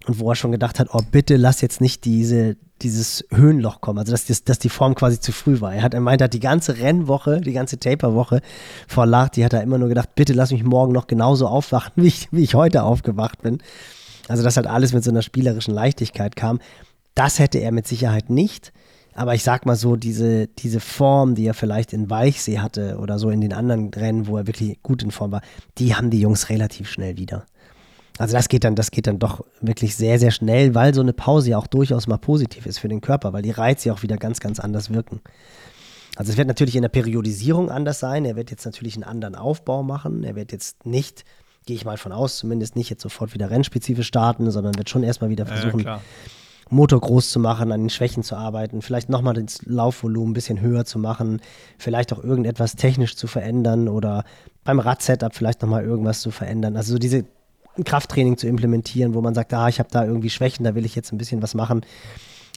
und wo er schon gedacht hat, oh bitte lass jetzt nicht diese, dieses Höhenloch kommen, also dass, dass, dass die Form quasi zu früh war. Er hat er meint, er hat die ganze Rennwoche, die ganze Taperwoche vor Lahti hat er immer nur gedacht, bitte lass mich morgen noch genauso aufwachen, wie ich, wie ich heute aufgewacht bin. Also dass halt alles mit so einer spielerischen Leichtigkeit kam. Das hätte er mit Sicherheit nicht. Aber ich sag mal so, diese, diese Form, die er vielleicht in Weichsee hatte oder so in den anderen Rennen, wo er wirklich gut in Form war, die haben die Jungs relativ schnell wieder. Also das geht dann, das geht dann doch wirklich sehr, sehr schnell, weil so eine Pause ja auch durchaus mal positiv ist für den Körper, weil die Reize ja auch wieder ganz, ganz anders wirken. Also es wird natürlich in der Periodisierung anders sein. Er wird jetzt natürlich einen anderen Aufbau machen. Er wird jetzt nicht, gehe ich mal von aus, zumindest nicht jetzt sofort wieder rennspezifisch starten, sondern wird schon erstmal wieder versuchen, ja, Motor groß zu machen, an den Schwächen zu arbeiten, vielleicht nochmal das Laufvolumen ein bisschen höher zu machen, vielleicht auch irgendetwas technisch zu verändern oder beim Radsetup vielleicht nochmal irgendwas zu verändern. Also so diese Krafttraining zu implementieren, wo man sagt, ah, ich habe da irgendwie Schwächen, da will ich jetzt ein bisschen was machen.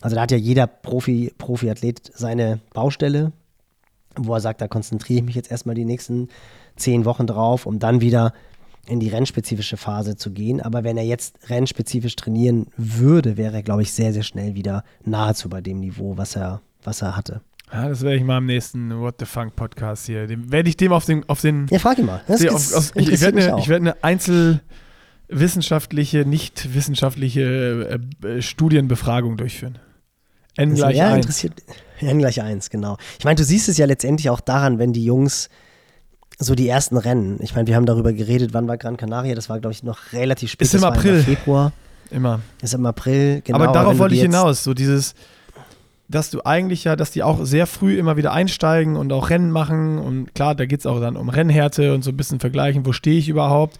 Also da hat ja jeder Profi, Profiathlet seine Baustelle, wo er sagt, da konzentriere ich mich jetzt erstmal die nächsten zehn Wochen drauf, um dann wieder in die rennspezifische Phase zu gehen. Aber wenn er jetzt rennspezifisch trainieren würde, wäre er, glaube ich, sehr, sehr schnell wieder nahezu bei dem Niveau, was er, was er hatte. Ja, das werde ich mal im nächsten What the Funk Podcast hier. Dem, werde ich dem auf den, auf den. Ja, frag ihn mal. Das auf, auf, ich, ich werde eine, werd eine Einzel wissenschaftliche, nicht wissenschaftliche äh, äh, Studienbefragung durchführen. N also, gleich 1. Interessiert, N gleich 1, genau. Ich meine, du siehst es ja letztendlich auch daran, wenn die Jungs so die ersten Rennen, ich meine, wir haben darüber geredet, wann war Gran Canaria, das war, glaube ich, noch relativ spät. Ist im April. Im Februar. Immer. Ist im April, genau. Aber darauf wollte ich hinaus, so dieses, dass du eigentlich ja, dass die auch sehr früh immer wieder einsteigen und auch Rennen machen und klar, da geht es auch dann um Rennhärte und so ein bisschen vergleichen, wo stehe ich überhaupt.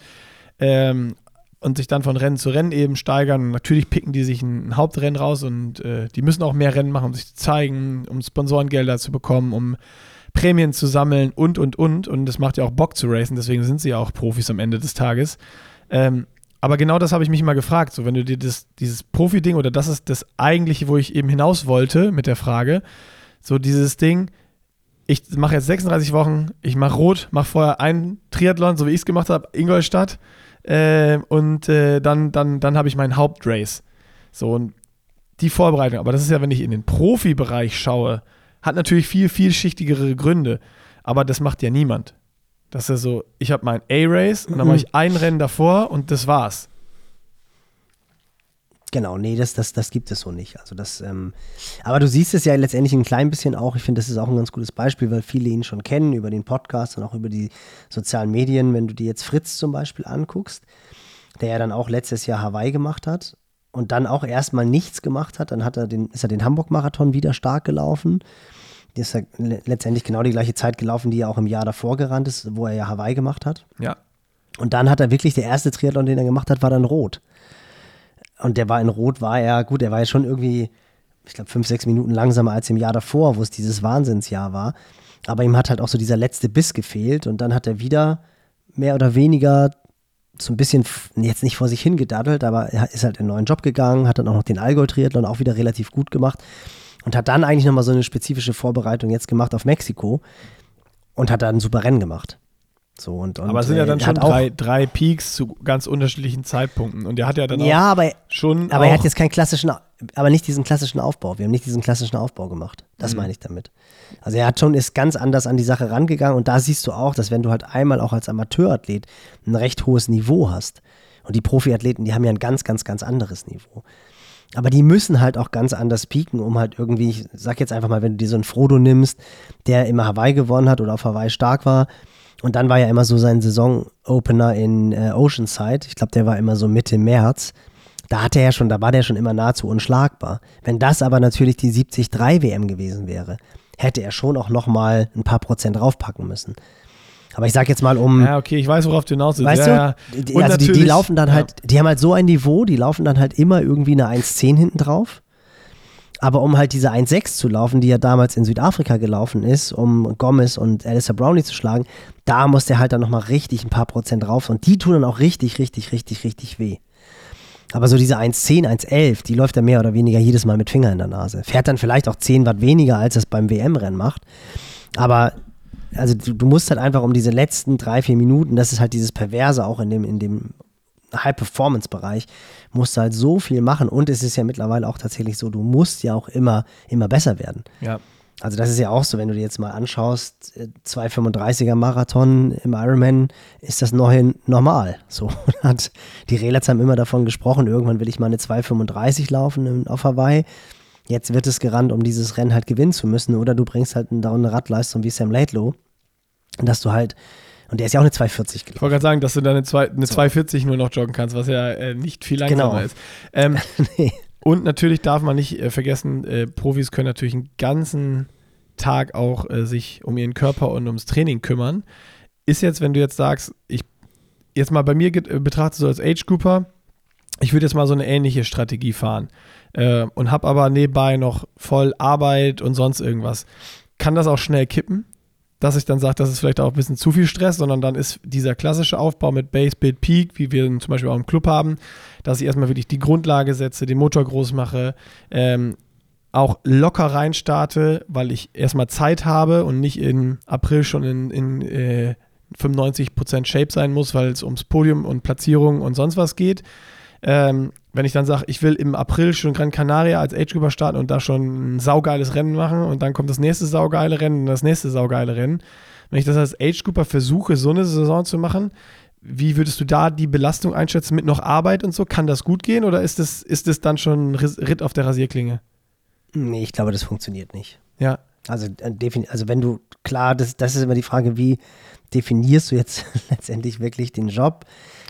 Ähm, und sich dann von Rennen zu Rennen eben steigern. Und natürlich picken die sich ein, Hauptrennen raus und äh, die müssen auch mehr Rennen machen, um sich zu zeigen, um Sponsorengelder zu bekommen, um Prämien zu sammeln und, und, und. Und das macht ja auch Bock zu racen, deswegen sind sie ja auch Profis am Ende des Tages. Ähm, aber genau das habe ich mich immer gefragt. So, wenn du dir das, dieses Profi-Ding oder das ist das eigentliche, wo ich eben hinaus wollte mit der Frage, so dieses Ding, ich mache jetzt 36 Wochen, ich mache rot, mache vorher einen Triathlon, so wie ich es gemacht habe, Ingolstadt äh, und äh, dann, dann, dann habe ich meinen Hauptrace. So, und die Vorbereitung, aber das ist ja, wenn ich in den Profibereich schaue, hat natürlich viel, vielschichtigere Gründe. Aber das macht ja niemand. Das ist ja so, ich habe mein A-Race und dann mache ich ein Rennen davor und das war's. Genau, nee, das, das, das gibt es so nicht. Also das, ähm, aber du siehst es ja letztendlich ein klein bisschen auch. Ich finde, das ist auch ein ganz gutes Beispiel, weil viele ihn schon kennen über den Podcast und auch über die sozialen Medien. Wenn du dir jetzt Fritz zum Beispiel anguckst, der ja dann auch letztes Jahr Hawaii gemacht hat und dann auch erstmal nichts gemacht hat, dann hat er den, ist er den Hamburg-Marathon wieder stark gelaufen. Die ist ja letztendlich genau die gleiche Zeit gelaufen, die er auch im Jahr davor gerannt ist, wo er ja Hawaii gemacht hat. Ja. Und dann hat er wirklich, der erste Triathlon, den er gemacht hat, war dann rot. Und der war in Rot, war er, gut, er war ja schon irgendwie, ich glaube, fünf, sechs Minuten langsamer als im Jahr davor, wo es dieses Wahnsinnsjahr war. Aber ihm hat halt auch so dieser letzte Biss gefehlt und dann hat er wieder mehr oder weniger so ein bisschen, jetzt nicht vor sich hingedaddelt, aber er ist halt in einen neuen Job gegangen, hat dann auch noch den Allgäu-Triathlon auch wieder relativ gut gemacht und hat dann eigentlich nochmal so eine spezifische Vorbereitung jetzt gemacht auf Mexiko und hat da ein super Rennen gemacht. So, und, und, aber es sind ja dann äh, schon drei, drei Peaks zu ganz unterschiedlichen Zeitpunkten. Und er hat ja dann ja, auch aber, schon. Aber er hat jetzt keinen klassischen, aber nicht diesen klassischen Aufbau. Wir haben nicht diesen klassischen Aufbau gemacht. Das mhm. meine ich damit. Also er hat schon, ist ganz anders an die Sache rangegangen und da siehst du auch, dass wenn du halt einmal auch als Amateurathlet ein recht hohes Niveau hast und die Profiathleten, die haben ja ein ganz, ganz, ganz anderes Niveau. Aber die müssen halt auch ganz anders pieken, um halt irgendwie, ich sag jetzt einfach mal, wenn du dir so einen Frodo nimmst, der immer Hawaii gewonnen hat oder auf Hawaii stark war, und dann war ja immer so sein Saison-Opener in äh, Oceanside. Ich glaube, der war immer so Mitte März. Da hatte er schon, da war der schon immer nahezu unschlagbar. Wenn das aber natürlich die 73 WM gewesen wäre, hätte er schon auch nochmal ein paar Prozent draufpacken müssen. Aber ich sag jetzt mal um. Ja, okay, ich weiß, worauf du hinaus willst. Weißt ja, du? Die, also die, die, laufen dann halt, die haben halt so ein Niveau, die laufen dann halt immer irgendwie eine 1,10 hinten drauf. Aber um halt diese 1-6 zu laufen, die ja damals in Südafrika gelaufen ist, um Gomez und Alistair Brownlee zu schlagen, da muss der halt dann nochmal richtig ein paar Prozent drauf. Und die tun dann auch richtig, richtig, richtig, richtig weh. Aber so diese 1,10, 1,11, die läuft er mehr oder weniger jedes Mal mit Finger in der Nase. Fährt dann vielleicht auch 10 Watt weniger, als es beim WM-Rennen macht. Aber also du, du, musst halt einfach um diese letzten drei, vier Minuten, das ist halt dieses Perverse auch in dem, in dem High-Performance-Bereich, musst du halt so viel machen und es ist ja mittlerweile auch tatsächlich so, du musst ja auch immer, immer besser werden. Ja. Also das ist ja auch so, wenn du dir jetzt mal anschaust, 2,35er äh, Marathon im Ironman ist das neue normal. So hat die Relats haben immer davon gesprochen, irgendwann will ich mal eine 2,35 laufen auf Hawaii. Jetzt wird es gerannt, um dieses Rennen halt gewinnen zu müssen. Oder du bringst halt eine Radleistung wie Sam Laidlow, dass du halt und der ist ja auch eine 240 gelaufen. Ich wollte gerade sagen, dass du da eine, zwei, eine so. 240 nur noch joggen kannst, was ja äh, nicht viel langsamer genau. ist. Ähm, nee. Und natürlich darf man nicht äh, vergessen, äh, Profis können natürlich einen ganzen Tag auch äh, sich um ihren Körper und ums Training kümmern. Ist jetzt, wenn du jetzt sagst, ich jetzt mal bei mir äh, betrachte so als Age Grouper, ich würde jetzt mal so eine ähnliche Strategie fahren äh, und habe aber nebenbei noch voll Arbeit und sonst irgendwas. Kann das auch schnell kippen? dass ich dann sage, das ist vielleicht auch ein bisschen zu viel Stress, sondern dann ist dieser klassische Aufbau mit Base, Build, Peak, wie wir ihn zum Beispiel auch im Club haben, dass ich erstmal wirklich die Grundlage setze, den Motor groß mache, ähm, auch locker reinstarte, weil ich erstmal Zeit habe und nicht im April schon in, in äh, 95% Shape sein muss, weil es ums Podium und Platzierung und sonst was geht. Ähm, wenn ich dann sage, ich will im April schon Gran Canaria als Age Grouper starten und da schon ein saugeiles Rennen machen und dann kommt das nächste saugeile Rennen und das nächste saugeile Rennen. Wenn ich das als Age Grouper versuche, so eine Saison zu machen, wie würdest du da die Belastung einschätzen mit noch Arbeit und so? Kann das gut gehen oder ist das, ist das dann schon ein Ritt auf der Rasierklinge? Nee, ich glaube, das funktioniert nicht. Ja. Also, äh, also wenn du, klar, das, das ist immer die Frage, wie definierst du jetzt letztendlich wirklich den Job?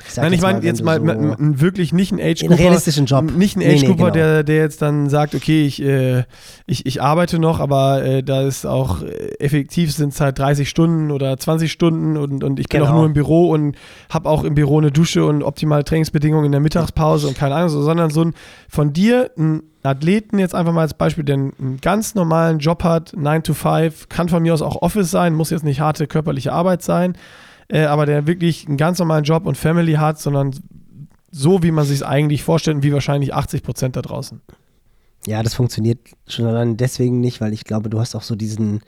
Ich Nein, ich meine jetzt mal, so wirklich nicht ein Age Grouper. realistischen Job. Nicht ein Age nee, nee, genau. der, der jetzt dann sagt, okay, ich, äh, ich, ich arbeite noch, aber äh, da ist auch äh, effektiv sind es halt 30 Stunden oder 20 Stunden und, und ich bin genau. auch nur im Büro und habe auch im Büro eine Dusche und optimale Trainingsbedingungen in der Mittagspause und keine Ahnung, sondern so ein von dir ein Athleten jetzt einfach mal als Beispiel, der einen ganz normalen Job hat, 9 to 5, kann von mir aus auch Office sein, muss jetzt nicht harte körperliche Arbeit sein äh, aber der wirklich einen ganz normalen Job und Family hat, sondern so, wie man sich es eigentlich vorstellt und wie wahrscheinlich 80 Prozent da draußen. Ja, das funktioniert schon allein deswegen nicht, weil ich glaube, du hast auch so diesen,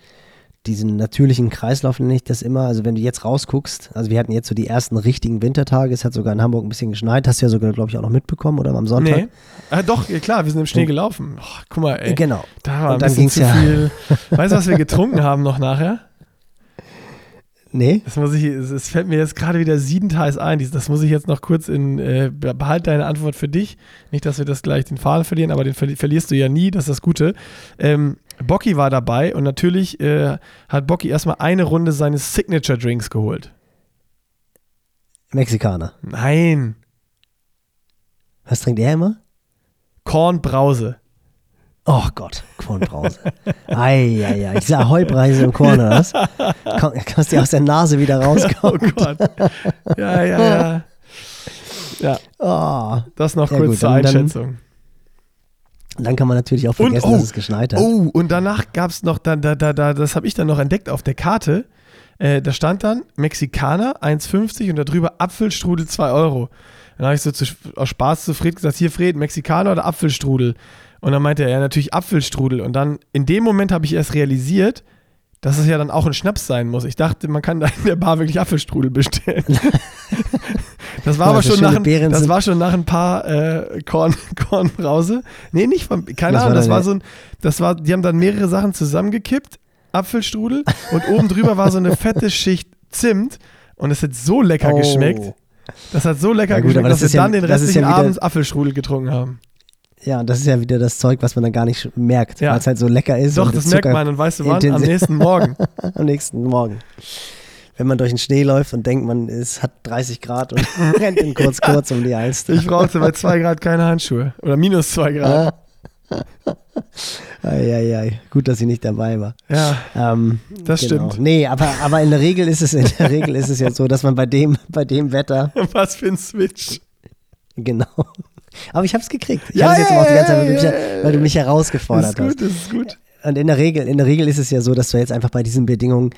diesen natürlichen Kreislauf, nenne ich das immer. Also wenn du jetzt rausguckst, also wir hatten jetzt so die ersten richtigen Wintertage, es hat sogar in Hamburg ein bisschen geschneit, hast du ja sogar, glaube ich, auch noch mitbekommen, oder am Sonntag? Nee. Äh, doch, klar, wir sind im Schnee gelaufen. Oh, guck mal, ey. Genau. Da war und dann ging es ja. Viel. Weißt du, was wir getrunken haben noch nachher? Nee. Das muss ich, es fällt mir jetzt gerade wieder siebenteils ein. Das muss ich jetzt noch kurz in, äh, behalt deine Antwort für dich. Nicht, dass wir das gleich den Faden verlieren, aber den verlierst du ja nie, das ist das Gute. Ähm, Bocky war dabei und natürlich äh, hat Bocky erstmal eine Runde seines Signature Drinks geholt. Mexikaner. Nein. Was trinkt er immer? Kornbrause. Oh Gott, Kornbrause. Eieiei, diese Ahoi-Preise im Korn, oder was? Komm, kannst du aus der Nase wieder rauskommen. Oh Gott. Ja, ja, ja. Ja. Oh. Das noch ja, kurz gut, zur Einschätzung. Dann, dann, kann man natürlich auch vergessen, und, oh, dass es geschneit hat. Oh, und danach gab es noch, da, da, da, da, das habe ich dann noch entdeckt auf der Karte. Äh, da stand dann Mexikaner 1,50 und darüber Apfelstrudel 2 Euro. Dann habe ich so zu, aus Spaß zu Fred gesagt: Hier, Fred, Mexikaner oder Apfelstrudel? Und dann meinte er, ja, natürlich Apfelstrudel. Und dann in dem Moment habe ich erst realisiert, dass es ja dann auch ein Schnaps sein muss. Ich dachte, man kann da in der Bar wirklich Apfelstrudel bestellen. das war aber schon nach, ein, das war schon nach ein paar äh, Korn, Kornbrause. Nee, nicht von, keine Ahnung, das war so ein, das war, die haben dann mehrere Sachen zusammengekippt, Apfelstrudel, und oben drüber war so eine fette Schicht Zimt und es hat so lecker oh. geschmeckt. Das hat so lecker ja, gut, geschmeckt, dass wir dann den restlichen ja Abend Apfelstrudel getrunken haben. Ja, das ist ja wieder das Zeug, was man dann gar nicht merkt, ja. weil es halt so lecker ist. Doch, das merkt man und weißt du wann? Am nächsten Morgen. Am nächsten Morgen. Wenn man durch den Schnee läuft und denkt, man es hat 30 Grad und rennt in kurz kurz um die Alster. Ich brauchte bei 2 Grad keine Handschuhe. Oder minus 2 Grad. Eieiei, gut, dass sie nicht dabei war. Ja, ähm, das genau. stimmt. Nee, aber, aber in der Regel ist es in der Regel ist es ja so, dass man bei dem, bei dem Wetter. Was für ein Switch. Genau. Aber ich habe es gekriegt. Ich ja, habe es jetzt ja, auch die ganze Zeit, weil, ja, du mich, weil du mich herausgefordert ist gut, hast. Das ist gut. Und in der Regel, in der Regel ist es ja so, dass du jetzt einfach bei diesen Bedingungen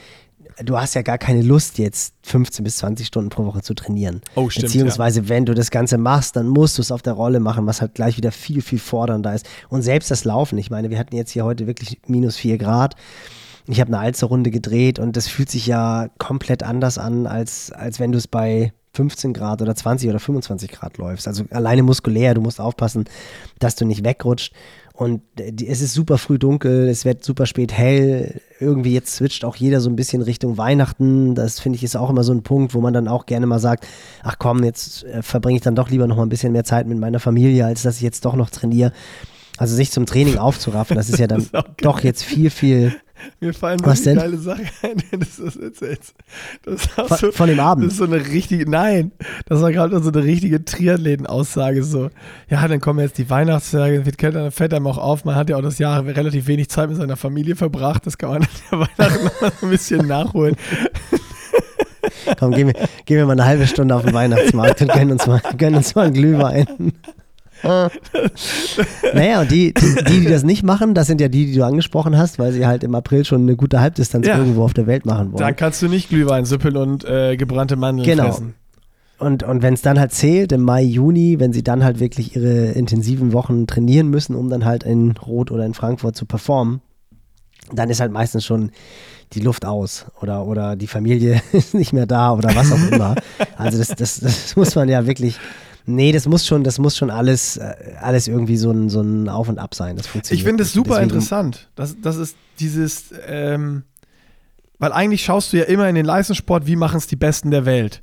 du hast ja gar keine Lust, jetzt 15 bis 20 Stunden pro Woche zu trainieren. Oh, stimmt. Beziehungsweise, ja. wenn du das Ganze machst, dann musst du es auf der Rolle machen, was halt gleich wieder viel, viel fordernder ist. Und selbst das Laufen, ich meine, wir hatten jetzt hier heute wirklich minus 4 Grad. Ich habe eine Alzerrunde gedreht und das fühlt sich ja komplett anders an, als, als wenn du es bei 15 Grad oder 20 oder 25 Grad läufst. Also alleine muskulär, du musst aufpassen, dass du nicht wegrutscht. Und es ist super früh dunkel, es wird super spät hell. Irgendwie jetzt switcht auch jeder so ein bisschen Richtung Weihnachten. Das finde ich ist auch immer so ein Punkt, wo man dann auch gerne mal sagt, ach komm, jetzt äh, verbringe ich dann doch lieber noch mal ein bisschen mehr Zeit mit meiner Familie, als dass ich jetzt doch noch trainiere. Also sich zum Training aufzuraffen, das ist ja dann doch jetzt viel, viel mir fallen Was denn? geile Sache ein, wenn du das erzählst. Das von, so, von, dem Abend? Das ist so eine richtige, nein, das war gerade so eine richtige Triathleten-Aussage. So, ja, dann kommen jetzt die Weihnachtstage, wird kälter, dann fällt einem auch auf, man hat ja auch das Jahr relativ wenig Zeit mit seiner Familie verbracht, das kann man an der Weihnachten noch mal ein bisschen nachholen. Komm, gehen wir, gehen wir mal eine halbe Stunde auf den Weihnachtsmarkt und gönnen uns mal, gönnen uns mal einen Glühwein. Naja, und die, die, die, das nicht machen, das sind ja die, die du angesprochen hast, weil sie halt im April schon eine gute Halbdistanz ja. irgendwo auf der Welt machen wollen. Dann kannst du nicht Glühwein, Süppel und äh, gebrannte Mandeln genau. fressen. Und, und wenn es dann halt zählt, im Mai, Juni, wenn sie dann halt wirklich ihre intensiven Wochen trainieren müssen, um dann halt in Rot oder in Frankfurt zu performen, dann ist halt meistens schon die Luft aus oder, oder die Familie ist nicht mehr da oder was auch immer. Also das, das, das muss man ja wirklich Nee, das muss schon, das muss schon alles, äh, alles irgendwie so ein, so ein Auf und Ab sein. Das funktioniert. Ich finde es super Deswegen, interessant. Das, das ist dieses, ähm, weil eigentlich schaust du ja immer in den Leistungssport, wie machen es die Besten der Welt.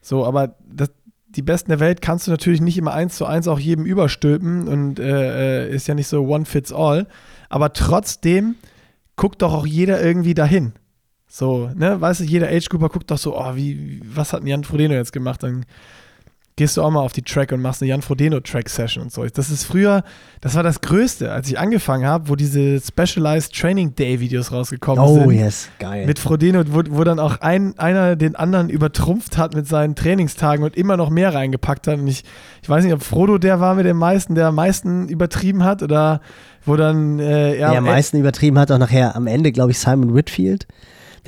So, aber das, die Besten der Welt kannst du natürlich nicht immer eins zu eins auch jedem überstülpen und äh, äh ist ja nicht so one fits all. Aber trotzdem guckt doch auch jeder irgendwie dahin. So, ne, weißt du, jeder Age-Grouper guckt doch so, oh, wie, was hat Jan Frodeno jetzt gemacht? Dann gehst du auch mal auf die Track und machst eine Jan Frodeno Track Session und so. Das ist früher, das war das Größte, als ich angefangen habe, wo diese Specialized Training Day Videos rausgekommen oh, sind. Oh yes, geil. Mit Frodeno, wo, wo dann auch ein, einer den anderen übertrumpft hat mit seinen Trainingstagen und immer noch mehr reingepackt hat. Und ich, ich weiß nicht, ob Frodo der war mit dem meisten, der am meisten übertrieben hat oder wo dann äh, er. Der am meisten übertrieben hat auch nachher am Ende, glaube ich, Simon Whitfield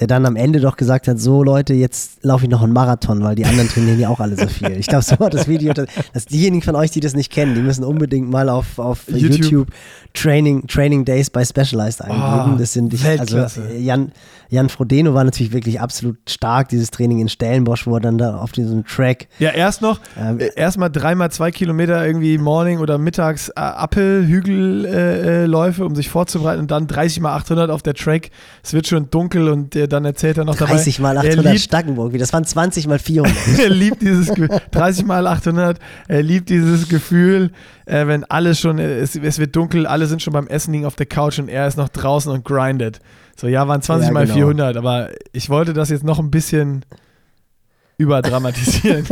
der dann am Ende doch gesagt hat, so Leute, jetzt laufe ich noch einen Marathon, weil die anderen trainieren ja auch alle so viel. Ich glaube, so war das Video, dass, dass, diejenigen von euch, die das nicht kennen, die müssen unbedingt mal auf, auf YouTube, YouTube Training, Training Days by Specialized eingeben. Oh, das sind, ich, also Jan, Jan Frodeno war natürlich wirklich absolut stark, dieses Training in Stellenbosch, wo er dann da auf diesem Track. Ja, erst noch, ähm, äh, erstmal dreimal zwei Kilometer irgendwie Morning oder mittags äh, Uphill-Hügelläufe, äh, um sich vorzubereiten und dann 30 mal 800 auf der Track. Es wird schon dunkel und äh, dann erzählt er noch 30 dabei. 30 mal 800 Stackenburg, das waren 20 mal 400. er liebt dieses 30 mal 800, er liebt dieses Gefühl, äh, wenn alles schon, es, es wird dunkel, alle sind schon beim Essen liegen auf der Couch und er ist noch draußen und grindet. So, ja, waren 20 ja, mal genau. 400, aber ich wollte das jetzt noch ein bisschen überdramatisieren.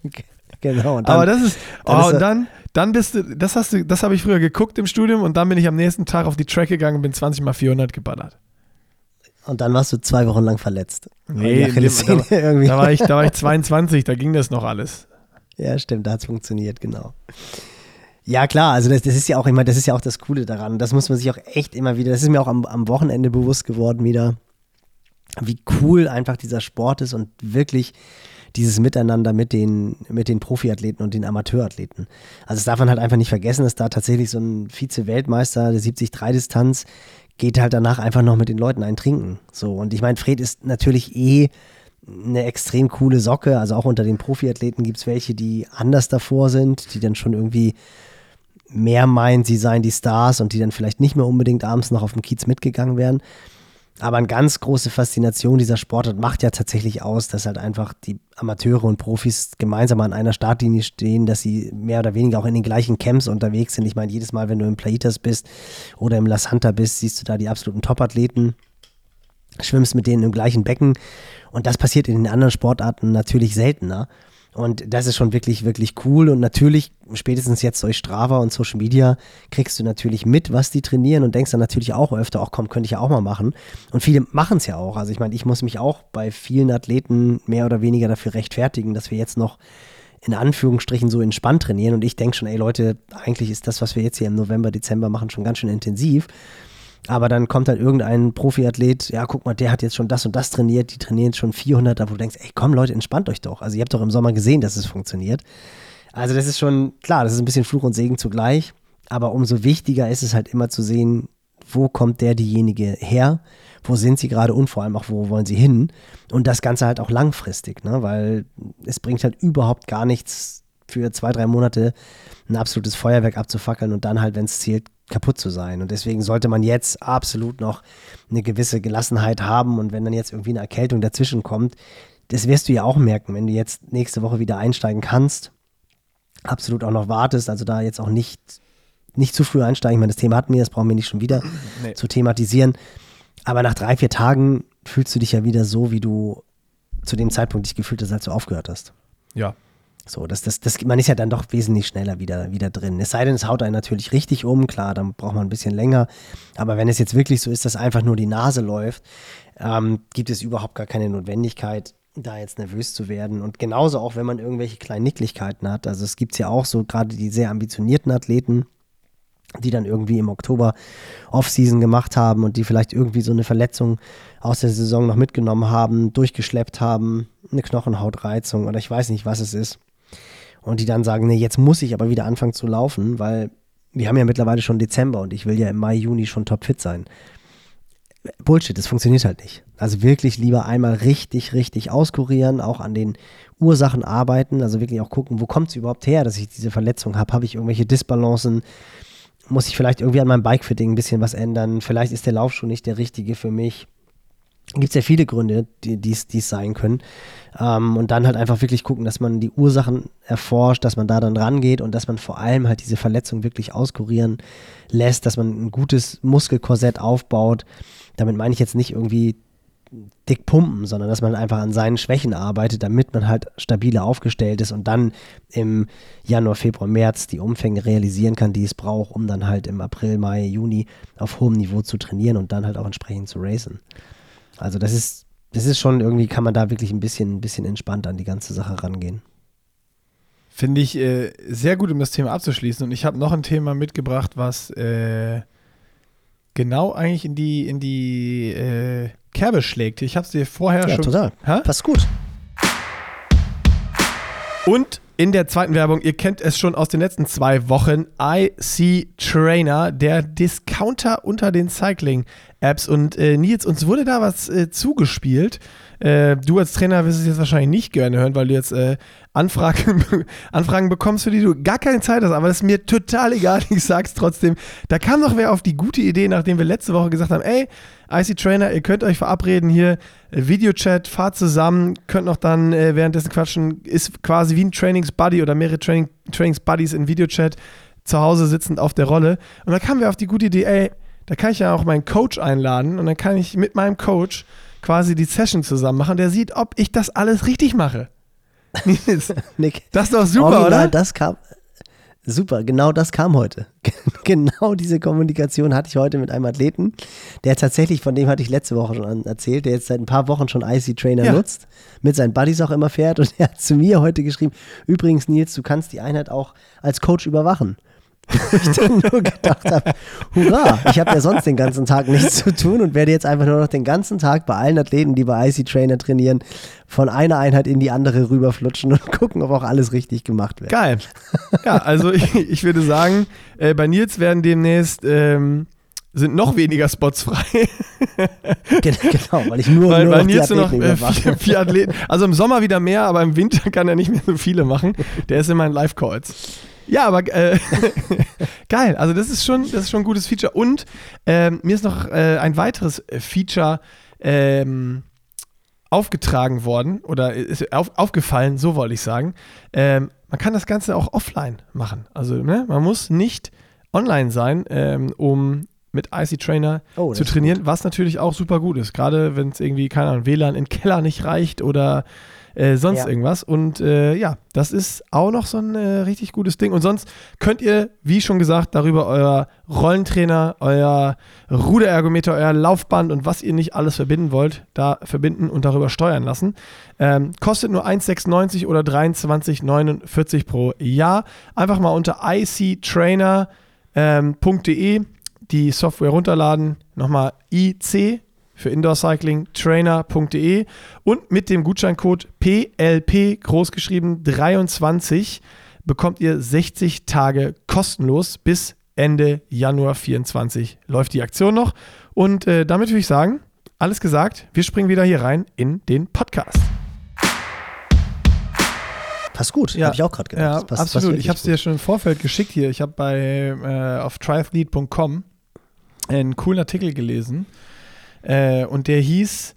genau. Dann, aber das ist, dann oh, ist und dann, dann bist du, das hast du, das habe ich früher geguckt im Studium und dann bin ich am nächsten Tag auf die Track gegangen und bin 20 mal 400 geballert. Und dann warst du zwei Wochen lang verletzt. Nee, da, da, war ich, da war ich 22, da ging das noch alles. Ja, stimmt, da hat es funktioniert, genau. Ja, klar, also das, das ist ja auch immer, das ist ja auch das Coole daran. Das muss man sich auch echt immer wieder, das ist mir auch am, am Wochenende bewusst geworden wieder, wie cool einfach dieser Sport ist und wirklich dieses Miteinander mit den, mit den Profiathleten und den Amateurathleten. Also das darf man halt einfach nicht vergessen, dass da tatsächlich so ein Vize-Weltmeister der 70-3-Distanz geht halt danach einfach noch mit den Leuten ein Trinken. So, und ich meine, Fred ist natürlich eh eine extrem coole Socke. Also auch unter den Profiathleten gibt es welche, die anders davor sind, die dann schon irgendwie mehr meinen, sie seien die Stars und die dann vielleicht nicht mehr unbedingt abends noch auf dem Kiez mitgegangen wären. Aber eine ganz große Faszination dieser Sportart macht ja tatsächlich aus, dass halt einfach die Amateure und Profis gemeinsam an einer Startlinie stehen, dass sie mehr oder weniger auch in den gleichen Camps unterwegs sind. Ich meine, jedes Mal, wenn du im Plaitas bist oder im La Santa bist, siehst du da die absoluten Top-Athleten, schwimmst mit denen im gleichen Becken. Und das passiert in den anderen Sportarten natürlich seltener. Und das ist schon wirklich, wirklich cool. Und natürlich, spätestens jetzt durch Strava und Social Media, kriegst du natürlich mit, was die trainieren und denkst dann natürlich auch öfter, auch komm, könnte ich ja auch mal machen. Und viele machen es ja auch. Also ich meine, ich muss mich auch bei vielen Athleten mehr oder weniger dafür rechtfertigen, dass wir jetzt noch in Anführungsstrichen so entspannt trainieren. Und ich denke schon, ey Leute, eigentlich ist das, was wir jetzt hier im November, Dezember machen, schon ganz schön intensiv. Aber dann kommt halt irgendein Profiathlet, ja, guck mal, der hat jetzt schon das und das trainiert, die trainieren schon 400, da wo du denkst, ey, komm Leute, entspannt euch doch. Also ihr habt doch im Sommer gesehen, dass es funktioniert. Also das ist schon, klar, das ist ein bisschen Fluch und Segen zugleich, aber umso wichtiger ist es halt immer zu sehen, wo kommt der, diejenige her, wo sind sie gerade und vor allem auch, wo wollen sie hin und das Ganze halt auch langfristig, ne? weil es bringt halt überhaupt gar nichts für zwei, drei Monate ein absolutes Feuerwerk abzufackeln und dann halt, wenn es zählt, kaputt zu sein. Und deswegen sollte man jetzt absolut noch eine gewisse Gelassenheit haben. Und wenn dann jetzt irgendwie eine Erkältung dazwischen kommt, das wirst du ja auch merken, wenn du jetzt nächste Woche wieder einsteigen kannst, absolut auch noch wartest, also da jetzt auch nicht, nicht zu früh einsteigen. Ich meine, das Thema hatten wir, das brauchen wir nicht schon wieder nee. zu thematisieren. Aber nach drei, vier Tagen fühlst du dich ja wieder so, wie du zu dem Zeitpunkt dich gefühlt hast, als du aufgehört hast. Ja, so, das, das, das, man ist ja dann doch wesentlich schneller wieder, wieder drin. Es sei denn, es haut einen natürlich richtig um, klar, dann braucht man ein bisschen länger. Aber wenn es jetzt wirklich so ist, dass einfach nur die Nase läuft, ähm, gibt es überhaupt gar keine Notwendigkeit, da jetzt nervös zu werden. Und genauso auch, wenn man irgendwelche kleinen Nicklichkeiten hat. Also es gibt ja auch so gerade die sehr ambitionierten Athleten, die dann irgendwie im Oktober Offseason gemacht haben und die vielleicht irgendwie so eine Verletzung aus der Saison noch mitgenommen haben, durchgeschleppt haben, eine Knochenhautreizung oder ich weiß nicht, was es ist und die dann sagen, nee, jetzt muss ich aber wieder anfangen zu laufen, weil wir haben ja mittlerweile schon Dezember und ich will ja im Mai, Juni schon topfit sein. Bullshit, das funktioniert halt nicht. Also wirklich lieber einmal richtig, richtig auskurieren, auch an den Ursachen arbeiten, also wirklich auch gucken, wo kommt es überhaupt her, dass ich diese Verletzung habe, habe ich irgendwelche Disbalancen, muss ich vielleicht irgendwie an meinem Bikefitting ein bisschen was ändern, vielleicht ist der Laufschuh nicht der richtige für mich gibt es ja viele Gründe, die es sein können. Ähm, und dann halt einfach wirklich gucken, dass man die Ursachen erforscht, dass man da dann rangeht und dass man vor allem halt diese Verletzung wirklich auskurieren lässt, dass man ein gutes Muskelkorsett aufbaut. Damit meine ich jetzt nicht irgendwie dick pumpen, sondern dass man einfach an seinen Schwächen arbeitet, damit man halt stabiler aufgestellt ist und dann im Januar, Februar, März die Umfänge realisieren kann, die es braucht, um dann halt im April, Mai, Juni auf hohem Niveau zu trainieren und dann halt auch entsprechend zu racen. Also das ist, das ist schon irgendwie, kann man da wirklich ein bisschen, ein bisschen entspannt an die ganze Sache rangehen. Finde ich äh, sehr gut, um das Thema abzuschließen. Und ich habe noch ein Thema mitgebracht, was äh, genau eigentlich in die, in die äh, Kerbe schlägt. Ich habe es dir vorher ja, schon. Total. Ha? Passt gut. Und in der zweiten Werbung, ihr kennt es schon aus den letzten zwei Wochen, IC Trainer, der Discounter unter den Cycling-Apps. Und äh, Nils, uns wurde da was äh, zugespielt. Äh, du als Trainer wirst es jetzt wahrscheinlich nicht gerne hören, weil du jetzt äh, Anfragen, Anfragen bekommst, für die du gar keine Zeit hast. Aber das ist mir total egal. Ich sag's trotzdem. Da kam doch wer auf die gute Idee, nachdem wir letzte Woche gesagt haben: ey, IC Trainer, ihr könnt euch verabreden hier, äh, Videochat, fahrt zusammen, könnt noch dann äh, währenddessen quatschen. Ist quasi wie ein Trainingsbuddy oder mehrere Training, Trainingsbuddies in Videochat zu Hause sitzend auf der Rolle. Und dann kamen wir auf die gute Idee: ey, da kann ich ja auch meinen Coach einladen und dann kann ich mit meinem Coach quasi die Session zusammen machen. Der sieht, ob ich das alles richtig mache. Nick. Das ist doch super, Original, oder? Das kam. Super, genau das kam heute. genau diese Kommunikation hatte ich heute mit einem Athleten, der tatsächlich, von dem hatte ich letzte Woche schon erzählt, der jetzt seit ein paar Wochen schon IC Trainer ja. nutzt, mit seinen Buddies auch immer fährt und er hat zu mir heute geschrieben, übrigens Nils, du kannst die Einheit auch als Coach überwachen. Ich dann nur gedacht habe, hurra, ich habe ja sonst den ganzen Tag nichts zu tun und werde jetzt einfach nur noch den ganzen Tag bei allen Athleten, die bei IC Trainer trainieren, von einer Einheit in die andere rüberflutschen und gucken, ob auch alles richtig gemacht wird. Geil. Ja, also ich, ich würde sagen, äh, bei Nils werden demnächst ähm, sind noch weniger Spots frei. genau, weil ich nur, weil, nur weil noch Nils noch äh, vier, vier, Athleten. Also im Sommer wieder mehr, aber im Winter kann er nicht mehr so viele machen. Der ist immer in Live-Calls. Ja, aber äh, geil. Also das ist schon, das ist schon ein gutes Feature. Und ähm, mir ist noch äh, ein weiteres äh, Feature ähm, aufgetragen worden oder ist auf, aufgefallen, so wollte ich sagen. Ähm, man kann das Ganze auch offline machen. Also ne, man muss nicht online sein, ähm, um mit IC Trainer oh, zu trainieren, was natürlich auch super gut ist. Gerade wenn es irgendwie, keine Ahnung, WLAN in Keller nicht reicht oder äh, sonst ja. irgendwas. Und äh, ja, das ist auch noch so ein äh, richtig gutes Ding. Und sonst könnt ihr, wie schon gesagt, darüber euer Rollentrainer, euer Ruderergometer, euer Laufband und was ihr nicht alles verbinden wollt, da verbinden und darüber steuern lassen. Ähm, kostet nur 1,96 oder 23,49 pro Jahr. Einfach mal unter ictrainer.de ähm, die Software runterladen. Nochmal IC für Indoor Cycling trainer.de und mit dem Gutscheincode PLP großgeschrieben 23 bekommt ihr 60 Tage kostenlos bis Ende Januar 24 läuft die Aktion noch und äh, damit würde ich sagen, alles gesagt, wir springen wieder hier rein in den Podcast. Passt gut, ja. habe ich auch gerade gedacht. Ja, passt, absolut. Passt ich habe es dir schon im Vorfeld geschickt hier. Ich habe bei äh, auf triathlete.com einen coolen Artikel gelesen äh, und der hieß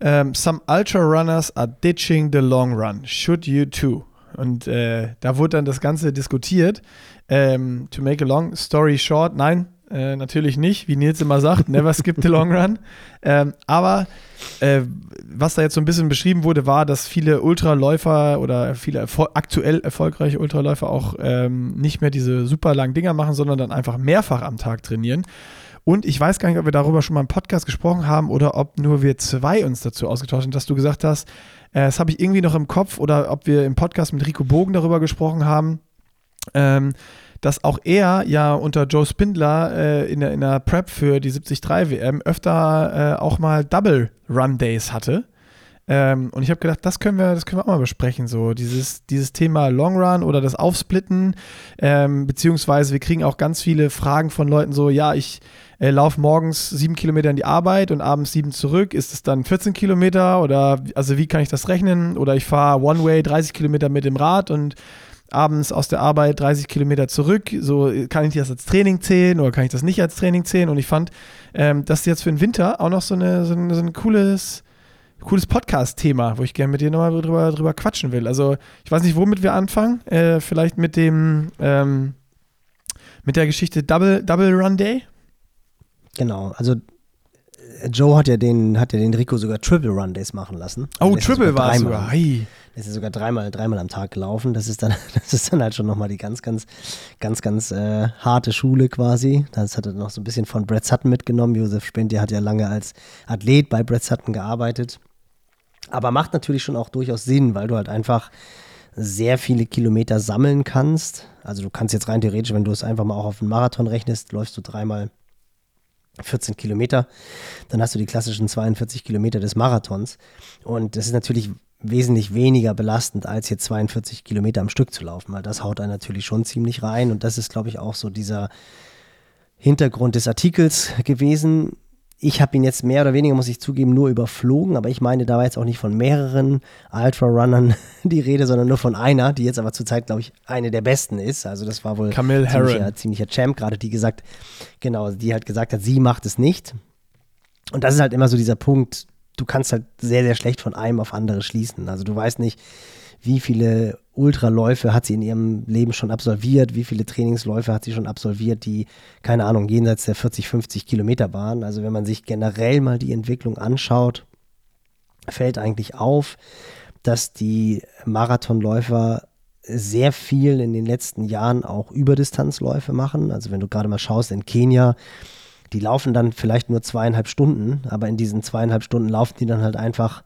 ähm, Some Ultra Runners are ditching the long run. Should you too? Und äh, da wurde dann das Ganze diskutiert. Ähm, to make a long story short, nein, äh, natürlich nicht, wie Nils immer sagt, never skip the long run. Ähm, aber äh, was da jetzt so ein bisschen beschrieben wurde, war, dass viele Ultraläufer oder viele erfol aktuell erfolgreiche Ultraläufer auch ähm, nicht mehr diese super langen Dinger machen, sondern dann einfach mehrfach am Tag trainieren. Und ich weiß gar nicht, ob wir darüber schon mal im Podcast gesprochen haben oder ob nur wir zwei uns dazu ausgetauscht haben, dass du gesagt hast, äh, das habe ich irgendwie noch im Kopf oder ob wir im Podcast mit Rico Bogen darüber gesprochen haben, ähm, dass auch er ja unter Joe Spindler äh, in, der, in der Prep für die 73 WM öfter äh, auch mal Double Run Days hatte. Ähm, und ich habe gedacht, das können wir, das können wir auch mal besprechen, so dieses, dieses Thema Long Run oder das Aufsplitten, ähm, beziehungsweise wir kriegen auch ganz viele Fragen von Leuten so, ja, ich äh, laufe morgens sieben Kilometer in die Arbeit und abends sieben zurück, ist es dann 14 Kilometer oder also wie kann ich das rechnen? Oder ich fahre One Way 30 Kilometer mit dem Rad und abends aus der Arbeit 30 Kilometer zurück. So kann ich das als Training zählen oder kann ich das nicht als Training zählen? Und ich fand, ähm, das ist jetzt für den Winter auch noch so, eine, so, ein, so ein cooles cooles Podcast-Thema, wo ich gerne mit dir nochmal drüber, drüber quatschen will. Also ich weiß nicht, womit wir anfangen. Äh, vielleicht mit dem ähm, mit der Geschichte Double, Double Run Day. Genau, also äh, Joe hat ja den, hat ja den Rico sogar Triple Run Days machen lassen. Oh, Triple war es sogar. Hey. Der ist ja sogar dreimal, dreimal am Tag gelaufen. Das ist dann, das ist dann halt schon nochmal die ganz, ganz, ganz, ganz äh, harte Schule quasi. Das hat er noch so ein bisschen von Brad Sutton mitgenommen. Josef Spentier hat ja lange als Athlet bei Brad Sutton gearbeitet. Aber macht natürlich schon auch durchaus Sinn, weil du halt einfach sehr viele Kilometer sammeln kannst. Also du kannst jetzt rein theoretisch, wenn du es einfach mal auch auf einen Marathon rechnest, läufst du dreimal 14 Kilometer, dann hast du die klassischen 42 Kilometer des Marathons. Und das ist natürlich wesentlich weniger belastend, als jetzt 42 Kilometer am Stück zu laufen, weil das haut einen natürlich schon ziemlich rein. Und das ist, glaube ich, auch so dieser Hintergrund des Artikels gewesen. Ich habe ihn jetzt mehr oder weniger, muss ich zugeben, nur überflogen, aber ich meine, da war jetzt auch nicht von mehreren Ultra-Runnern die Rede, sondern nur von einer, die jetzt aber zurzeit, glaube ich, eine der besten ist. Also das war wohl Camille ziemlicher, ziemlicher Champ, gerade die gesagt, genau, die halt gesagt hat, sie macht es nicht. Und das ist halt immer so dieser Punkt, du kannst halt sehr, sehr schlecht von einem auf andere schließen. Also du weißt nicht, wie viele Ultraläufe hat sie in ihrem Leben schon absolviert, wie viele Trainingsläufe hat sie schon absolviert, die, keine Ahnung, jenseits der 40, 50 Kilometer waren. Also wenn man sich generell mal die Entwicklung anschaut, fällt eigentlich auf, dass die Marathonläufer sehr viel in den letzten Jahren auch Überdistanzläufe machen. Also wenn du gerade mal schaust in Kenia, die laufen dann vielleicht nur zweieinhalb Stunden, aber in diesen zweieinhalb Stunden laufen die dann halt einfach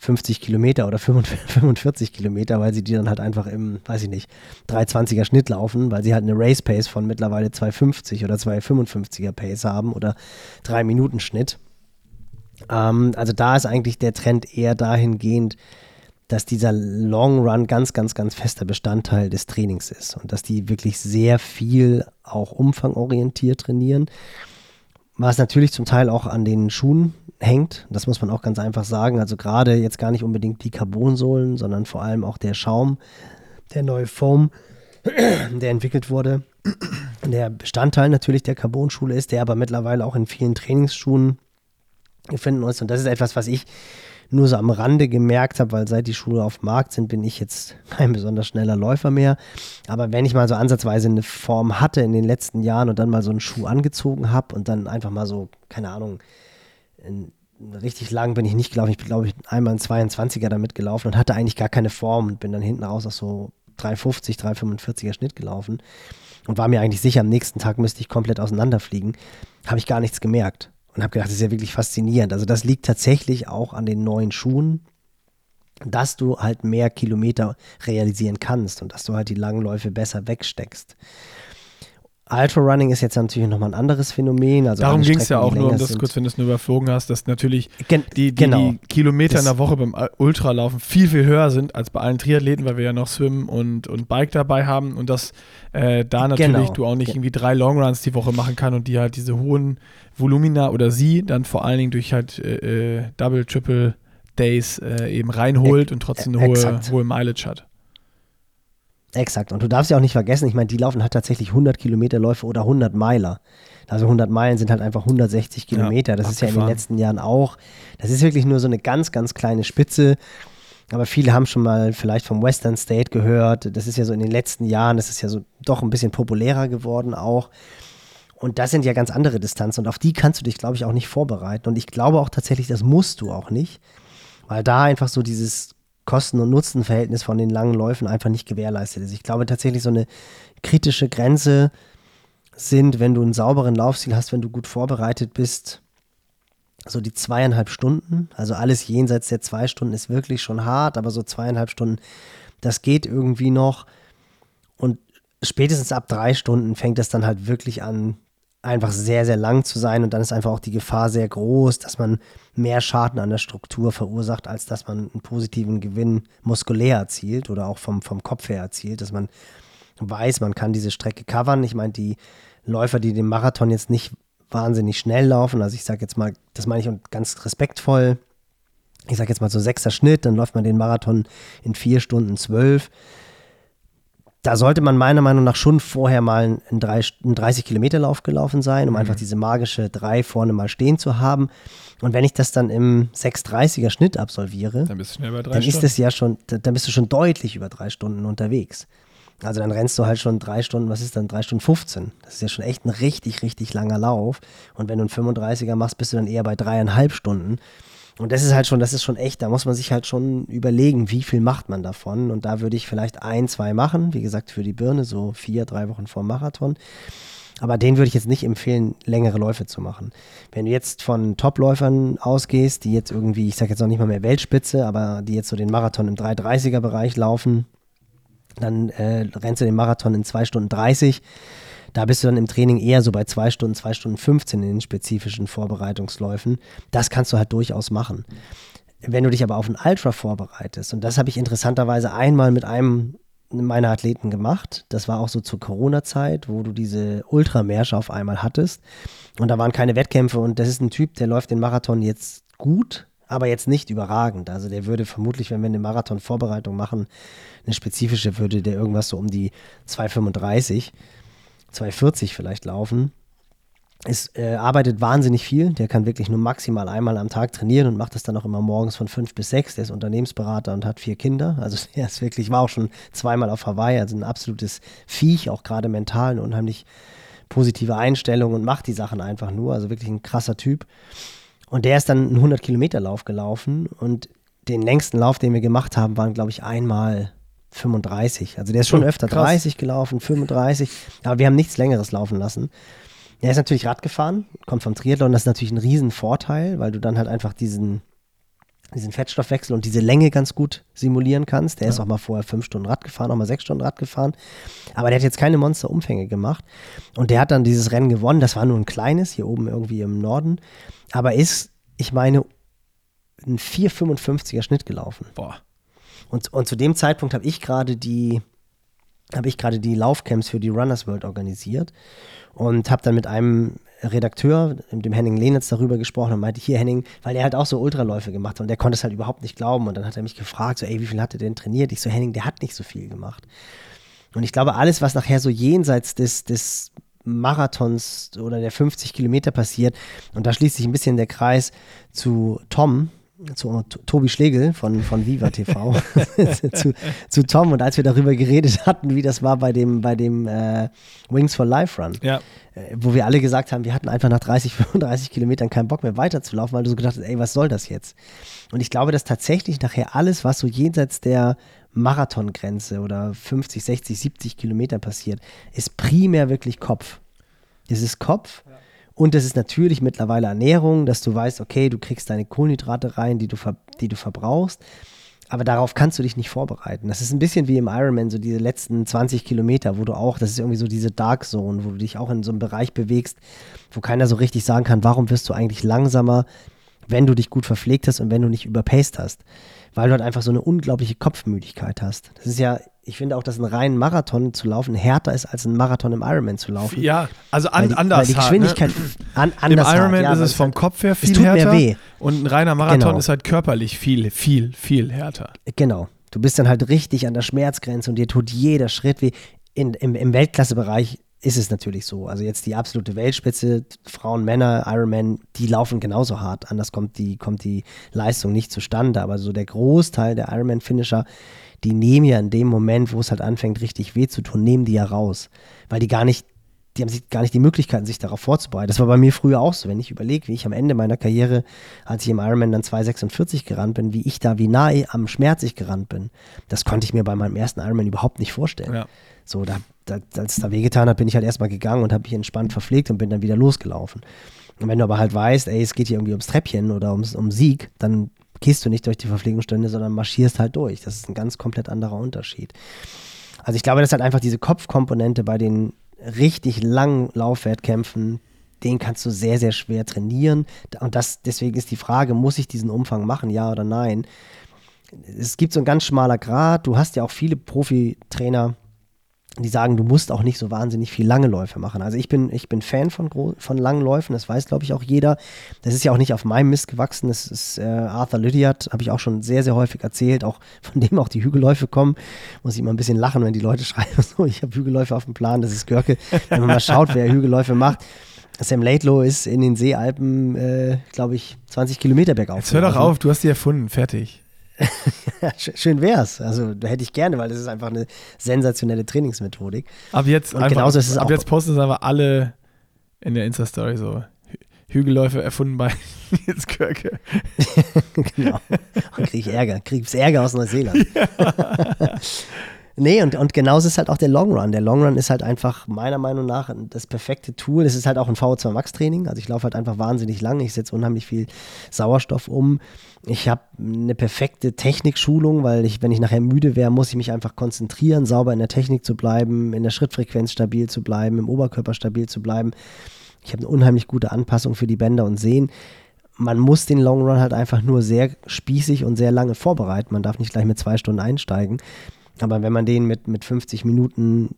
50 Kilometer oder 45 Kilometer, weil sie die dann halt einfach im, weiß ich nicht, 320er Schnitt laufen, weil sie halt eine Race Pace von mittlerweile 250 oder 255er Pace haben oder 3 Minuten Schnitt. Ähm, also da ist eigentlich der Trend eher dahingehend, dass dieser Long Run ganz, ganz, ganz fester Bestandteil des Trainings ist und dass die wirklich sehr viel auch umfangorientiert trainieren. Was natürlich zum Teil auch an den Schuhen hängt. Das muss man auch ganz einfach sagen. Also gerade jetzt gar nicht unbedingt die Carbonsohlen, sondern vor allem auch der Schaum, der neue Foam. der entwickelt wurde, der Bestandteil natürlich der Carbon-Schule ist, der aber mittlerweile auch in vielen Trainingsschuhen finden ist. Und das ist etwas, was ich nur so am Rande gemerkt habe, weil seit die Schuhe auf dem Markt sind, bin ich jetzt kein besonders schneller Läufer mehr. Aber wenn ich mal so ansatzweise eine Form hatte in den letzten Jahren und dann mal so einen Schuh angezogen habe und dann einfach mal so, keine Ahnung, richtig lang bin ich nicht gelaufen. Ich bin, glaube ich, einmal ein 22er damit gelaufen und hatte eigentlich gar keine Form und bin dann hinten raus auf so 350, 345er Schnitt gelaufen und war mir eigentlich sicher, am nächsten Tag müsste ich komplett auseinanderfliegen. Habe ich gar nichts gemerkt und habe gedacht, das ist ja wirklich faszinierend. Also das liegt tatsächlich auch an den neuen Schuhen, dass du halt mehr Kilometer realisieren kannst und dass du halt die langen Läufe besser wegsteckst. Ultra Running ist jetzt natürlich nochmal ein anderes Phänomen. Also Darum ging es ja auch nur, um das kurz, wenn du es nur überflogen hast, dass natürlich Gen die, die, genau. die, Kilometer das in der Woche beim Ultralaufen viel, viel höher sind als bei allen Triathleten, weil wir ja noch Swim und, und Bike dabei haben und dass äh, da natürlich genau. du auch nicht irgendwie drei Longruns die Woche machen kann und die halt diese hohen Volumina oder sie dann vor allen Dingen durch halt äh, äh Double, Triple Days äh, eben reinholt und trotzdem eine hohe, hohe Mileage hat. Exakt. Und du darfst ja auch nicht vergessen, ich meine, die laufen halt tatsächlich 100 Kilometer Läufe oder 100 Meiler. Also 100 Meilen sind halt einfach 160 Kilometer. Ja, das ist ja in den letzten Jahren auch. Das ist wirklich nur so eine ganz, ganz kleine Spitze. Aber viele haben schon mal vielleicht vom Western State gehört. Das ist ja so in den letzten Jahren, das ist ja so doch ein bisschen populärer geworden auch. Und das sind ja ganz andere Distanzen und auf die kannst du dich, glaube ich, auch nicht vorbereiten. Und ich glaube auch tatsächlich, das musst du auch nicht, weil da einfach so dieses Kosten- und Nutzenverhältnis von den langen Läufen einfach nicht gewährleistet ist. Ich glaube tatsächlich, so eine kritische Grenze sind, wenn du einen sauberen Laufstil hast, wenn du gut vorbereitet bist, so die zweieinhalb Stunden. Also alles jenseits der zwei Stunden ist wirklich schon hart, aber so zweieinhalb Stunden, das geht irgendwie noch. Und spätestens ab drei Stunden fängt es dann halt wirklich an, einfach sehr, sehr lang zu sein und dann ist einfach auch die Gefahr sehr groß, dass man mehr Schaden an der Struktur verursacht, als dass man einen positiven Gewinn muskulär erzielt oder auch vom, vom Kopf her erzielt, dass man weiß, man kann diese Strecke covern. Ich meine, die Läufer, die den Marathon jetzt nicht wahnsinnig schnell laufen, also ich sage jetzt mal, das meine ich ganz respektvoll, ich sage jetzt mal so sechster Schnitt, dann läuft man den Marathon in vier Stunden zwölf da sollte man meiner Meinung nach schon vorher mal einen, 30 Kilometer Lauf gelaufen sein, um mhm. einfach diese magische 3 vorne mal stehen zu haben. Und wenn ich das dann im 6,30er Schnitt absolviere, dann, bist du schnell bei drei dann Stunden. ist es ja schon, dann bist du schon deutlich über drei Stunden unterwegs. Also dann rennst du halt schon drei Stunden, was ist dann, drei Stunden 15. Das ist ja schon echt ein richtig, richtig langer Lauf. Und wenn du einen 35er machst, bist du dann eher bei dreieinhalb Stunden. Und das ist halt schon, das ist schon echt, da muss man sich halt schon überlegen, wie viel macht man davon. Und da würde ich vielleicht ein, zwei machen, wie gesagt, für die Birne, so vier, drei Wochen vor Marathon. Aber den würde ich jetzt nicht empfehlen, längere Läufe zu machen. Wenn du jetzt von Topläufern ausgehst, die jetzt irgendwie, ich sage jetzt noch nicht mal mehr Weltspitze, aber die jetzt so den Marathon im 330er Bereich laufen, dann äh, rennst du den Marathon in 2 Stunden 30 da bist du dann im Training eher so bei zwei Stunden, zwei Stunden 15 in den spezifischen Vorbereitungsläufen. Das kannst du halt durchaus machen. Wenn du dich aber auf ein Ultra vorbereitest, und das habe ich interessanterweise einmal mit einem meiner Athleten gemacht. Das war auch so zur Corona-Zeit, wo du diese Ultramärsche auf einmal hattest. Und da waren keine Wettkämpfe. Und das ist ein Typ, der läuft den Marathon jetzt gut, aber jetzt nicht überragend. Also der würde vermutlich, wenn wir eine Marathon-Vorbereitung machen, eine spezifische, würde der irgendwas so um die 235 240 vielleicht laufen. Es äh, arbeitet wahnsinnig viel. Der kann wirklich nur maximal einmal am Tag trainieren und macht das dann auch immer morgens von fünf bis sechs. Der ist Unternehmensberater und hat vier Kinder. Also der ist wirklich, war auch schon zweimal auf Hawaii, also ein absolutes Viech, auch gerade mental, eine unheimlich positive Einstellung und macht die Sachen einfach nur. Also wirklich ein krasser Typ. Und der ist dann einen 100 Kilometer Lauf gelaufen und den längsten Lauf, den wir gemacht haben, waren, glaube ich, einmal 35. Also der ist schon oh, öfter krass. 30 gelaufen, 35. Aber wir haben nichts Längeres laufen lassen. Er ist natürlich Rad gefahren, kommt vom Triathlon. Das ist natürlich ein Riesenvorteil, weil du dann halt einfach diesen, diesen Fettstoffwechsel und diese Länge ganz gut simulieren kannst. Der ja. ist auch mal vorher fünf Stunden Rad gefahren, auch mal sechs Stunden Rad gefahren. Aber der hat jetzt keine Monsterumfänge gemacht. Und der hat dann dieses Rennen gewonnen. Das war nur ein kleines, hier oben irgendwie im Norden. Aber ist, ich meine, ein 4,55er Schnitt gelaufen. Boah. Und, und zu dem Zeitpunkt habe ich gerade die, habe ich gerade die Laufcamps für die Runners World organisiert und habe dann mit einem Redakteur, dem Henning Lehnitz, darüber gesprochen und meinte, hier Henning, weil der halt auch so Ultraläufe gemacht hat und der konnte es halt überhaupt nicht glauben und dann hat er mich gefragt, so ey, wie viel hat er denn trainiert? Ich so, Henning, der hat nicht so viel gemacht. Und ich glaube, alles, was nachher so jenseits des, des Marathons oder der 50 Kilometer passiert, und da schließt sich ein bisschen der Kreis zu Tom, zu Tobi Schlegel von, von Viva TV, zu, zu, Tom und als wir darüber geredet hatten, wie das war bei dem, bei dem äh, Wings for Life Run, ja. äh, wo wir alle gesagt haben, wir hatten einfach nach 30, 35 Kilometern keinen Bock mehr weiterzulaufen, weil du so gedacht hast, ey, was soll das jetzt? Und ich glaube, dass tatsächlich nachher alles, was so jenseits der Marathongrenze oder 50, 60, 70 Kilometer passiert, ist primär wirklich Kopf. Es ist Kopf. Ja und das ist natürlich mittlerweile Ernährung, dass du weißt, okay, du kriegst deine Kohlenhydrate rein, die du, die du verbrauchst. Aber darauf kannst du dich nicht vorbereiten. Das ist ein bisschen wie im Ironman, so diese letzten 20 Kilometer, wo du auch, das ist irgendwie so diese Dark Zone, wo du dich auch in so einem Bereich bewegst, wo keiner so richtig sagen kann, warum wirst du eigentlich langsamer, wenn du dich gut verpflegt hast und wenn du nicht überpaced hast. Weil du halt einfach so eine unglaubliche Kopfmüdigkeit hast. Das ist ja ich finde auch, dass ein reinen Marathon zu laufen härter ist, als ein Marathon im Ironman zu laufen. Ja, also an, die, anders. Weil die Geschwindigkeit hart, ne? an, anders Im Ironman ja, ist es vom Kopf her viel härter. Und ein reiner Marathon genau. ist halt körperlich viel, viel, viel härter. Genau. Du bist dann halt richtig an der Schmerzgrenze und dir tut jeder Schritt weh. In, im, Im Weltklassebereich ist es natürlich so. Also jetzt die absolute Weltspitze, Frauen, Männer, Ironman, die laufen genauso hart. Anders kommt die, kommt die Leistung nicht zustande. Aber so der Großteil der Ironman-Finisher, die nehmen ja in dem Moment, wo es halt anfängt, richtig weh zu tun, nehmen die ja raus. Weil die gar nicht, die haben sich gar nicht die Möglichkeiten, sich darauf vorzubereiten. Das war bei mir früher auch so. Wenn ich überlege, wie ich am Ende meiner Karriere, als ich im Ironman dann 2,46 gerannt bin, wie ich da, wie nahe am Schmerz ich gerannt bin, das konnte ich mir bei meinem ersten Ironman überhaupt nicht vorstellen. Ja. So, da, da, als es da wehgetan hat, bin ich halt erstmal gegangen und habe mich entspannt verpflegt und bin dann wieder losgelaufen. Und wenn du aber halt weißt, ey, es geht hier irgendwie ums Treppchen oder ums, um Sieg, dann gehst du nicht durch die Verpflegungsstunde, sondern marschierst halt durch. Das ist ein ganz komplett anderer Unterschied. Also ich glaube, das hat einfach diese Kopfkomponente bei den richtig langen Laufwertkämpfen, den kannst du sehr, sehr schwer trainieren. Und das, deswegen ist die Frage, muss ich diesen Umfang machen, ja oder nein? Es gibt so ein ganz schmaler Grad. Du hast ja auch viele Profitrainer, die sagen, du musst auch nicht so wahnsinnig viel lange Läufe machen. Also ich bin, ich bin Fan von, von langen Läufen, das weiß, glaube ich, auch jeder. Das ist ja auch nicht auf meinem Mist gewachsen. Das ist äh, Arthur Lydiard, habe ich auch schon sehr, sehr häufig erzählt, auch von dem auch die Hügelläufe kommen. Muss ich immer ein bisschen lachen, wenn die Leute schreiben, so, ich habe Hügelläufe auf dem Plan, das ist Görke. Wenn man mal schaut, wer Hügelläufe macht. Sam Laidlow ist in den Seealpen, äh, glaube ich, 20 Kilometer bergauf. Jetzt hör doch auf, du hast die erfunden, fertig. Schön wär's. Also hätte ich gerne, weil das ist einfach eine sensationelle Trainingsmethodik. Ab jetzt, und einfach, genauso ist es ab auch. jetzt posten es aber alle in der Insta-Story so. Hügelläufe erfunden bei Nils Körke. genau. Und kriege ich Ärger. Kriege ich Ärger aus Neuseeland. Ja. Nee, und, und genauso ist halt auch der Long Run. Der Long Run ist halt einfach meiner Meinung nach das perfekte Tool. Es ist halt auch ein VO2 Max Training. Also ich laufe halt einfach wahnsinnig lang. Ich setze unheimlich viel Sauerstoff um. Ich habe eine perfekte Technikschulung, weil ich, wenn ich nachher müde wäre, muss ich mich einfach konzentrieren, sauber in der Technik zu bleiben, in der Schrittfrequenz stabil zu bleiben, im Oberkörper stabil zu bleiben. Ich habe eine unheimlich gute Anpassung für die Bänder und Sehnen man muss den Long Run halt einfach nur sehr spießig und sehr lange vorbereiten. Man darf nicht gleich mit zwei Stunden einsteigen. Aber wenn man den mit, mit 50 Minuten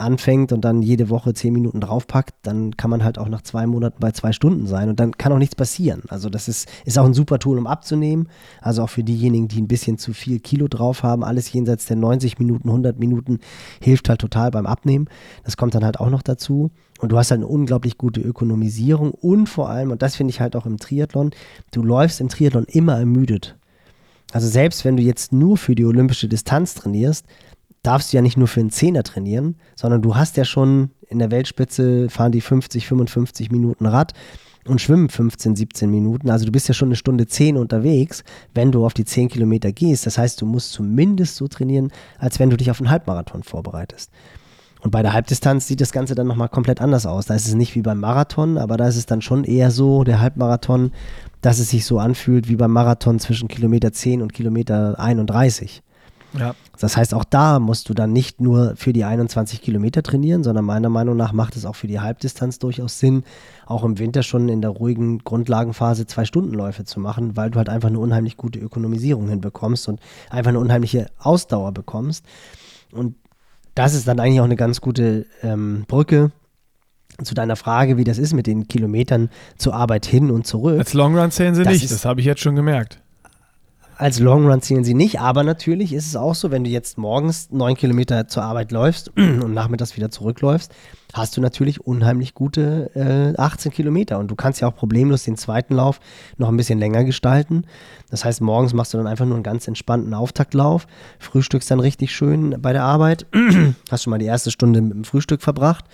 anfängt und dann jede Woche 10 Minuten draufpackt, dann kann man halt auch nach zwei Monaten bei zwei Stunden sein und dann kann auch nichts passieren. Also das ist, ist auch ein super Tool, um abzunehmen. Also auch für diejenigen, die ein bisschen zu viel Kilo drauf haben, alles jenseits der 90 Minuten, 100 Minuten hilft halt total beim Abnehmen. Das kommt dann halt auch noch dazu. Und du hast halt eine unglaublich gute Ökonomisierung und vor allem, und das finde ich halt auch im Triathlon, du läufst im Triathlon immer ermüdet. Also selbst wenn du jetzt nur für die olympische Distanz trainierst, darfst du ja nicht nur für einen Zehner trainieren, sondern du hast ja schon in der Weltspitze fahren die 50, 55 Minuten Rad und schwimmen 15, 17 Minuten. Also du bist ja schon eine Stunde 10 unterwegs, wenn du auf die 10 Kilometer gehst. Das heißt, du musst zumindest so trainieren, als wenn du dich auf einen Halbmarathon vorbereitest. Und bei der Halbdistanz sieht das Ganze dann nochmal komplett anders aus. Da ist es nicht wie beim Marathon, aber da ist es dann schon eher so, der Halbmarathon, dass es sich so anfühlt wie beim Marathon zwischen Kilometer 10 und Kilometer 31. Ja. Das heißt, auch da musst du dann nicht nur für die 21 Kilometer trainieren, sondern meiner Meinung nach macht es auch für die Halbdistanz durchaus Sinn, auch im Winter schon in der ruhigen Grundlagenphase zwei Stundenläufe zu machen, weil du halt einfach eine unheimlich gute Ökonomisierung hinbekommst und einfach eine unheimliche Ausdauer bekommst. Und das ist dann eigentlich auch eine ganz gute ähm, Brücke zu deiner Frage, wie das ist mit den Kilometern zur Arbeit hin und zurück. Als Longrun zählen sie das nicht, das habe ich jetzt schon gemerkt. Als Long Run zählen sie nicht, aber natürlich ist es auch so, wenn du jetzt morgens neun Kilometer zur Arbeit läufst und nachmittags wieder zurückläufst, hast du natürlich unheimlich gute äh, 18 Kilometer und du kannst ja auch problemlos den zweiten Lauf noch ein bisschen länger gestalten. Das heißt, morgens machst du dann einfach nur einen ganz entspannten Auftaktlauf, frühstückst dann richtig schön bei der Arbeit, hast schon mal die erste Stunde mit dem Frühstück verbracht,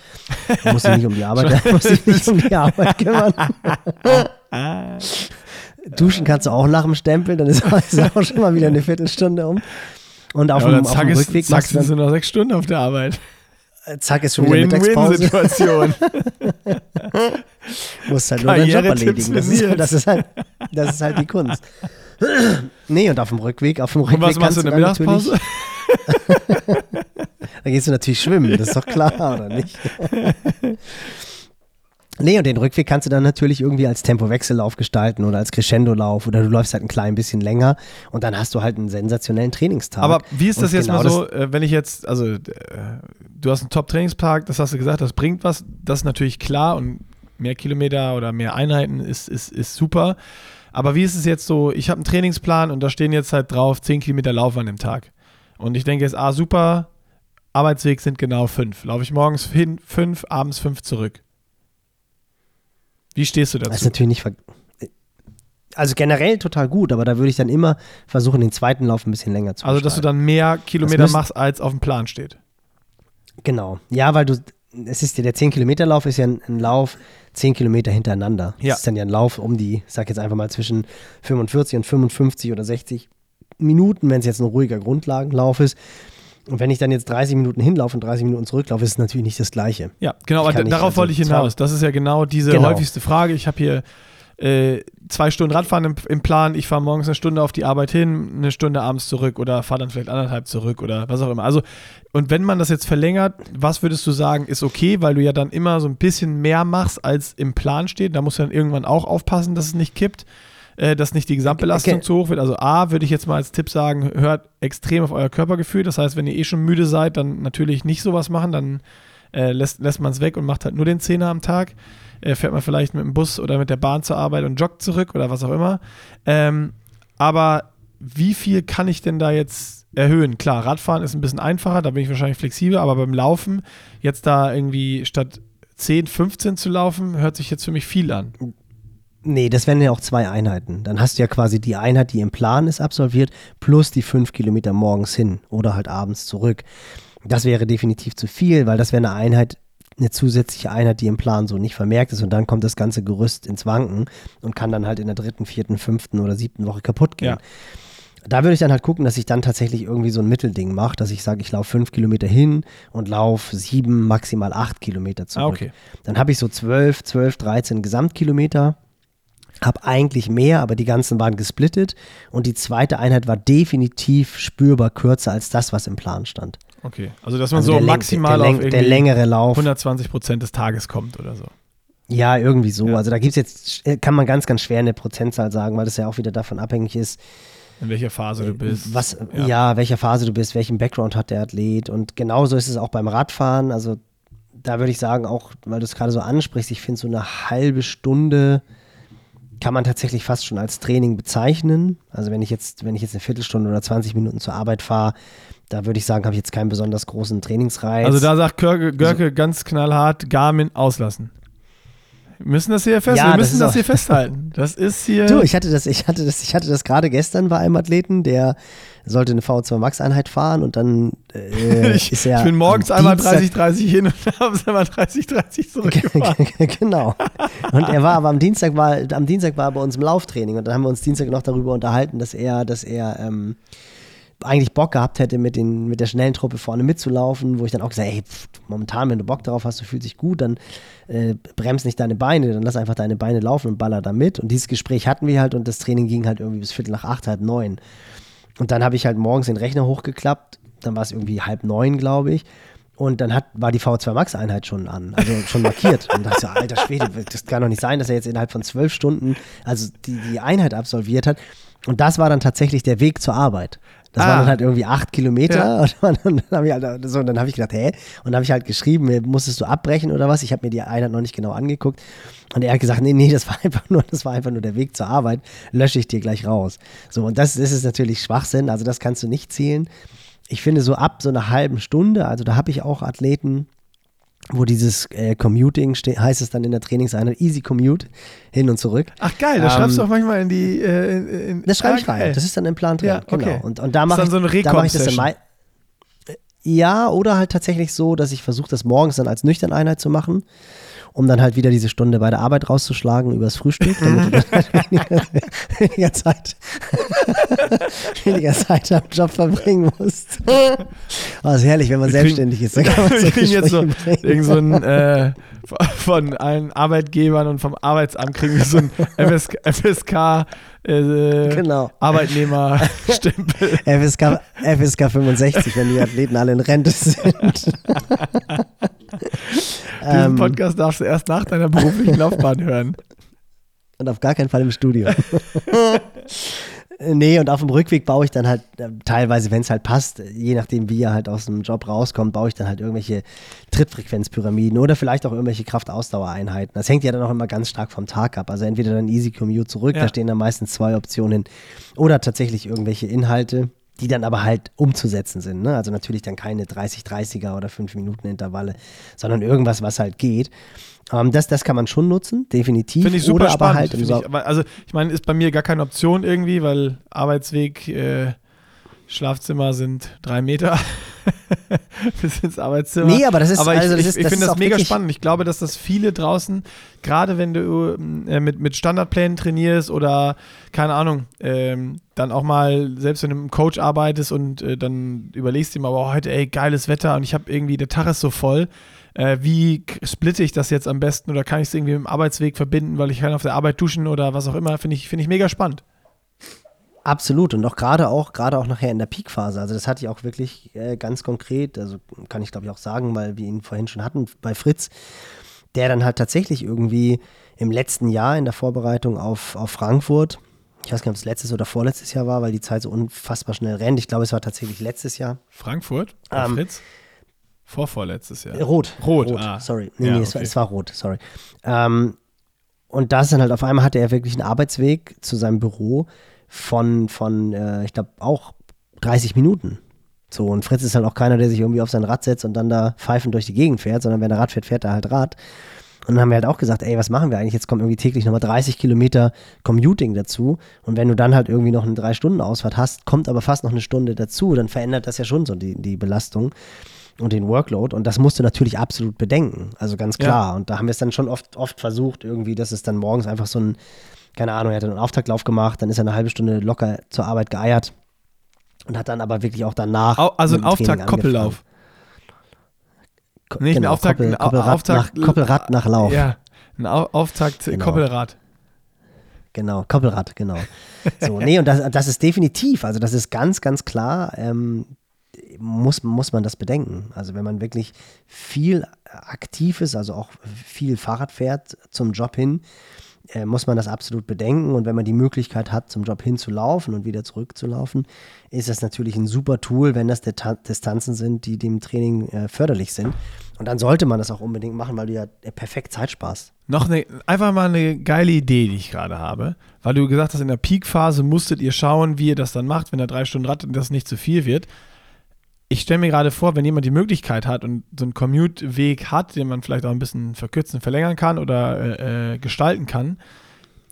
du musst dich nicht um die Arbeit, musst dich nicht um die Arbeit kümmern. Duschen kannst du auch nach dem Stempel, dann ist auch schon mal wieder eine Viertelstunde um. Und auf, ja, dem, auf dem Rückweg zack, machst du dann, noch sechs Stunden auf der Arbeit. Äh, zack, ist schon wieder Mittagspause. Win-Win-Situation. Musst halt nur deinen Job erledigen. Das ist, das, ist halt, das ist halt die Kunst. nee, und auf dem Rückweg, auf dem Rückweg. Und was machst du in der Mittagspause? da gehst du natürlich schwimmen, das ist doch klar, oder nicht? Nee, und den Rückweg kannst du dann natürlich irgendwie als Tempowechsellauf gestalten oder als Crescendo-Lauf oder du läufst halt ein klein bisschen länger und dann hast du halt einen sensationellen Trainingstag. Aber wie ist das und jetzt genau mal so, äh, wenn ich jetzt, also äh, du hast einen Top-Trainingspark, das hast du gesagt, das bringt was, das ist natürlich klar und mehr Kilometer oder mehr Einheiten ist, ist, ist super. Aber wie ist es jetzt so, ich habe einen Trainingsplan und da stehen jetzt halt drauf 10 Kilometer Lauf an dem Tag. Und ich denke jetzt, ah super, Arbeitsweg sind genau fünf. Laufe ich morgens hin, fünf, abends fünf zurück. Wie stehst du dazu? Das ist natürlich nicht also generell total gut, aber da würde ich dann immer versuchen, den zweiten Lauf ein bisschen länger zu Also, dass du dann mehr Kilometer machst, als auf dem Plan steht. Genau. Ja, weil du, es ist ja, der 10-Kilometer-Lauf ist ja ein, ein, Lauf 10 Kilometer hintereinander. Ja. Das ist dann ja ein Lauf um die, ich sag jetzt einfach mal zwischen 45 und 55 oder 60 Minuten, wenn es jetzt ein ruhiger Grundlagenlauf ist. Und wenn ich dann jetzt 30 Minuten hinlaufe und 30 Minuten zurücklaufe, ist es natürlich nicht das Gleiche. Ja, genau, aber darauf also wollte ich hinaus. Das ist ja genau diese genau. häufigste Frage. Ich habe hier äh, zwei Stunden Radfahren im, im Plan. Ich fahre morgens eine Stunde auf die Arbeit hin, eine Stunde abends zurück oder fahre dann vielleicht anderthalb zurück oder was auch immer. Also, und wenn man das jetzt verlängert, was würdest du sagen, ist okay, weil du ja dann immer so ein bisschen mehr machst, als im Plan steht. Da musst du dann irgendwann auch aufpassen, dass es nicht kippt äh, dass nicht die Gesamtbelastung okay. zu hoch wird. Also A, würde ich jetzt mal als Tipp sagen, hört extrem auf euer Körpergefühl. Das heißt, wenn ihr eh schon müde seid, dann natürlich nicht sowas machen, dann äh, lässt, lässt man es weg und macht halt nur den Zehner am Tag. Äh, fährt man vielleicht mit dem Bus oder mit der Bahn zur Arbeit und joggt zurück oder was auch immer. Ähm, aber wie viel kann ich denn da jetzt erhöhen? Klar, Radfahren ist ein bisschen einfacher, da bin ich wahrscheinlich flexibel, aber beim Laufen jetzt da irgendwie statt 10, 15 zu laufen, hört sich jetzt für mich viel an. Nee, das wären ja auch zwei Einheiten. Dann hast du ja quasi die Einheit, die im Plan ist, absolviert, plus die fünf Kilometer morgens hin oder halt abends zurück. Das wäre definitiv zu viel, weil das wäre eine Einheit, eine zusätzliche Einheit, die im Plan so nicht vermerkt ist und dann kommt das ganze Gerüst ins Wanken und kann dann halt in der dritten, vierten, fünften oder siebten Woche kaputt gehen. Ja. Da würde ich dann halt gucken, dass ich dann tatsächlich irgendwie so ein Mittelding mache, dass ich sage, ich laufe fünf Kilometer hin und laufe sieben, maximal acht Kilometer zurück. Ah, okay. Dann habe ich so zwölf, zwölf, dreizehn Gesamtkilometer habe eigentlich mehr, aber die ganzen waren gesplittet und die zweite Einheit war definitiv spürbar kürzer als das, was im Plan stand. Okay, also dass man also so maximal der, der, der längere Lauf 120 Prozent des Tages kommt oder so. Ja, irgendwie so. Ja. Also da gibt es jetzt, äh, kann man ganz, ganz schwer eine Prozentzahl sagen, weil das ja auch wieder davon abhängig ist. In welcher Phase du äh, bist. Was, ja. ja, welcher Phase du bist, welchen Background hat der Athlet. Und genauso ist es auch beim Radfahren. Also da würde ich sagen, auch, weil du es gerade so ansprichst, ich finde so eine halbe Stunde kann man tatsächlich fast schon als Training bezeichnen. Also wenn ich jetzt, wenn ich jetzt eine Viertelstunde oder 20 Minuten zur Arbeit fahre, da würde ich sagen, habe ich jetzt keinen besonders großen Trainingsreiz. Also da sagt Görke, Görke also, ganz knallhart, Garmin auslassen. Wir müssen das hier fest, ja, wir müssen das, das hier festhalten. Das ist hier. Du, ich hatte das, ich hatte das, ich hatte das gerade gestern bei einem Athleten, der sollte eine V2 Max Einheit fahren und dann äh, ich, ist er. Ich bin morgens einmal 30, 30 hin und abends einmal 30, 30 zurückgefahren. genau. Und er war aber am Dienstag war, am Dienstag war er bei uns im Lauftraining und dann haben wir uns Dienstag noch darüber unterhalten, dass er, dass er ähm, eigentlich Bock gehabt hätte, mit, den, mit der schnellen Truppe vorne mitzulaufen, wo ich dann auch gesagt habe, hey, pff, momentan, wenn du Bock darauf hast, du fühlst dich gut, dann äh, bremst nicht deine Beine, dann lass einfach deine Beine laufen und baller da mit. Und dieses Gespräch hatten wir halt und das Training ging halt irgendwie bis Viertel nach acht, halb neun. Und dann habe ich halt morgens den Rechner hochgeklappt, dann war es irgendwie halb neun, glaube ich. Und dann hat, war die V2 Max-Einheit schon an, also schon markiert. Und dachte alter Schwede, das kann doch nicht sein, dass er jetzt innerhalb von zwölf Stunden, also die, die Einheit absolviert hat. Und das war dann tatsächlich der Weg zur Arbeit. Das ah. waren dann halt irgendwie acht Kilometer. Ja. Und dann, dann habe ich, halt, so, hab ich gedacht, hä? Und dann habe ich halt geschrieben, musstest du abbrechen oder was? Ich habe mir die Einheit noch nicht genau angeguckt. Und er hat gesagt, nee, nee, das war einfach nur, das war einfach nur der Weg zur Arbeit. Lösche ich dir gleich raus. So, und das, das ist natürlich Schwachsinn. Also das kannst du nicht zählen. Ich finde so ab so einer halben Stunde, also da habe ich auch Athleten, wo dieses äh, Commuting heißt es dann in der Trainingseinheit Easy Commute hin und zurück. Ach geil, das ähm, schreibst du auch manchmal in die. Äh, in, in, das schreibe ich rein. Das ist dann im Plan drin. Ja, okay. Genau. Und, und da mache ich, so da mach ich das dann Ja, oder halt tatsächlich so, dass ich versuche, das morgens dann als nüchtern Einheit zu machen um dann halt wieder diese Stunde bei der Arbeit rauszuschlagen übers Frühstück, damit du dann halt weniger, weniger, Zeit, weniger Zeit am Job verbringen musst. Oh, ist herrlich, wenn man wir selbstständig kriegen, ist. Dann kann man wir kriegen jetzt so irgend so ein, äh, von allen Arbeitgebern und vom Arbeitsamt kriegen wir so ein FSK, FSK äh, genau. Arbeitnehmerstempel. FSK, FSK 65, wenn die Athleten alle in Rente sind. Diesen ähm, Podcast darfst du erst nach deiner beruflichen Laufbahn hören. Und auf gar keinen Fall im Studio. nee, und auf dem Rückweg baue ich dann halt äh, teilweise, wenn es halt passt, je nachdem, wie er halt aus dem Job rauskommt, baue ich dann halt irgendwelche Trittfrequenzpyramiden oder vielleicht auch irgendwelche Kraftausdauereinheiten. Das hängt ja dann auch immer ganz stark vom Tag ab. Also entweder dann Easy Commute zurück, ja. da stehen dann meistens zwei Optionen, oder tatsächlich irgendwelche Inhalte die dann aber halt umzusetzen sind. Ne? Also natürlich dann keine 30-30er oder 5-Minuten-Intervalle, sondern irgendwas, was halt geht. Ähm, das, das kann man schon nutzen, definitiv. Finde ich super oder spannend. Halt ich. Also ich meine, ist bei mir gar keine Option irgendwie, weil Arbeitsweg, äh, Schlafzimmer sind drei Meter. bis ins Arbeitszimmer. Nee, aber das ist, aber ich, also ich, ich, ich finde das mega spannend. Ich glaube, dass das viele draußen, gerade wenn du äh, mit, mit Standardplänen trainierst oder, keine Ahnung, ähm, dann auch mal, selbst wenn du mit einem Coach arbeitest und äh, dann überlegst du dir mal, oh, heute, ey, geiles Wetter und ich habe irgendwie, der Tag ist so voll. Äh, wie splitte ich das jetzt am besten oder kann ich es irgendwie mit dem Arbeitsweg verbinden, weil ich kann auf der Arbeit duschen oder was auch immer, finde ich, find ich mega spannend. Absolut und auch gerade auch gerade auch nachher in der Peakphase. Also das hatte ich auch wirklich äh, ganz konkret, also kann ich glaube ich auch sagen, weil wir ihn vorhin schon hatten bei Fritz, der dann halt tatsächlich irgendwie im letzten Jahr in der Vorbereitung auf, auf Frankfurt, ich weiß gar nicht, ob es letztes oder vorletztes Jahr war, weil die Zeit so unfassbar schnell rennt. Ich glaube, es war tatsächlich letztes Jahr. Frankfurt? Ähm, Fritz? Vorvorletztes Jahr. Rot. Rot, rot ah. sorry. Nee, ja, nee, okay. es, war, es, war, rot, sorry. Ähm, und das dann halt auf einmal hatte er wirklich einen Arbeitsweg zu seinem Büro von, von äh, ich glaube, auch 30 Minuten. So, und Fritz ist halt auch keiner, der sich irgendwie auf sein Rad setzt und dann da pfeifend durch die Gegend fährt, sondern wenn er Rad fährt, fährt er halt Rad. Und dann haben wir halt auch gesagt, ey, was machen wir eigentlich? Jetzt kommen irgendwie täglich nochmal 30 Kilometer Commuting dazu. Und wenn du dann halt irgendwie noch eine Drei-Stunden-Ausfahrt hast, kommt aber fast noch eine Stunde dazu, dann verändert das ja schon so die, die Belastung und den Workload. Und das musst du natürlich absolut bedenken. Also ganz klar. Ja. Und da haben wir es dann schon oft, oft versucht, irgendwie, dass es dann morgens einfach so ein, keine Ahnung, er hat einen Auftaktlauf gemacht, dann ist er eine halbe Stunde locker zur Arbeit geeiert und hat dann aber wirklich auch danach. Also ein Auftakt-Koppellauf. Nicht genau, ein Auftakt, Koppel, Koppelrad, Auftakt, nach, Koppelrad nach Lauf. Ja, ein Auftakt genau. Koppelrad. Genau, Koppelrad, genau. So, nee, und das, das ist definitiv, also das ist ganz, ganz klar, ähm, muss, muss man das bedenken. Also wenn man wirklich viel aktiv ist, also auch viel Fahrrad fährt zum Job hin, äh, muss man das absolut bedenken. Und wenn man die Möglichkeit hat, zum Job hinzulaufen und wieder zurückzulaufen, ist das natürlich ein super Tool, wenn das Distanzen sind, die dem Training äh, förderlich sind. Und dann sollte man das auch unbedingt machen, weil du ja perfekt Zeit sparst. Noch eine, einfach mal eine geile Idee, die ich gerade habe, weil du gesagt hast, in der Peak-Phase musstet ihr schauen, wie ihr das dann macht, wenn der drei Stunden Rad und das nicht zu viel wird ich stelle mir gerade vor, wenn jemand die Möglichkeit hat und so einen Commute-Weg hat, den man vielleicht auch ein bisschen verkürzen, verlängern kann oder äh, äh, gestalten kann,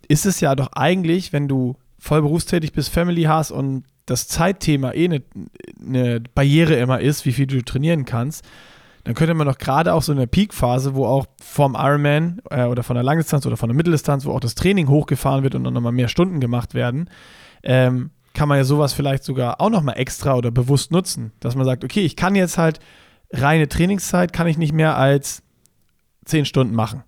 ist es ja doch eigentlich, wenn du voll berufstätig bist, Family hast und das Zeitthema eh eine ne Barriere immer ist, wie viel du trainieren kannst, dann könnte man doch gerade auch so in der Peak-Phase, wo auch vom Ironman äh, oder von der Langdistanz oder von der Mitteldistanz, wo auch das Training hochgefahren wird und dann nochmal mehr Stunden gemacht werden, ähm, kann man ja sowas vielleicht sogar auch nochmal extra oder bewusst nutzen, dass man sagt, okay, ich kann jetzt halt reine Trainingszeit, kann ich nicht mehr als 10 Stunden machen.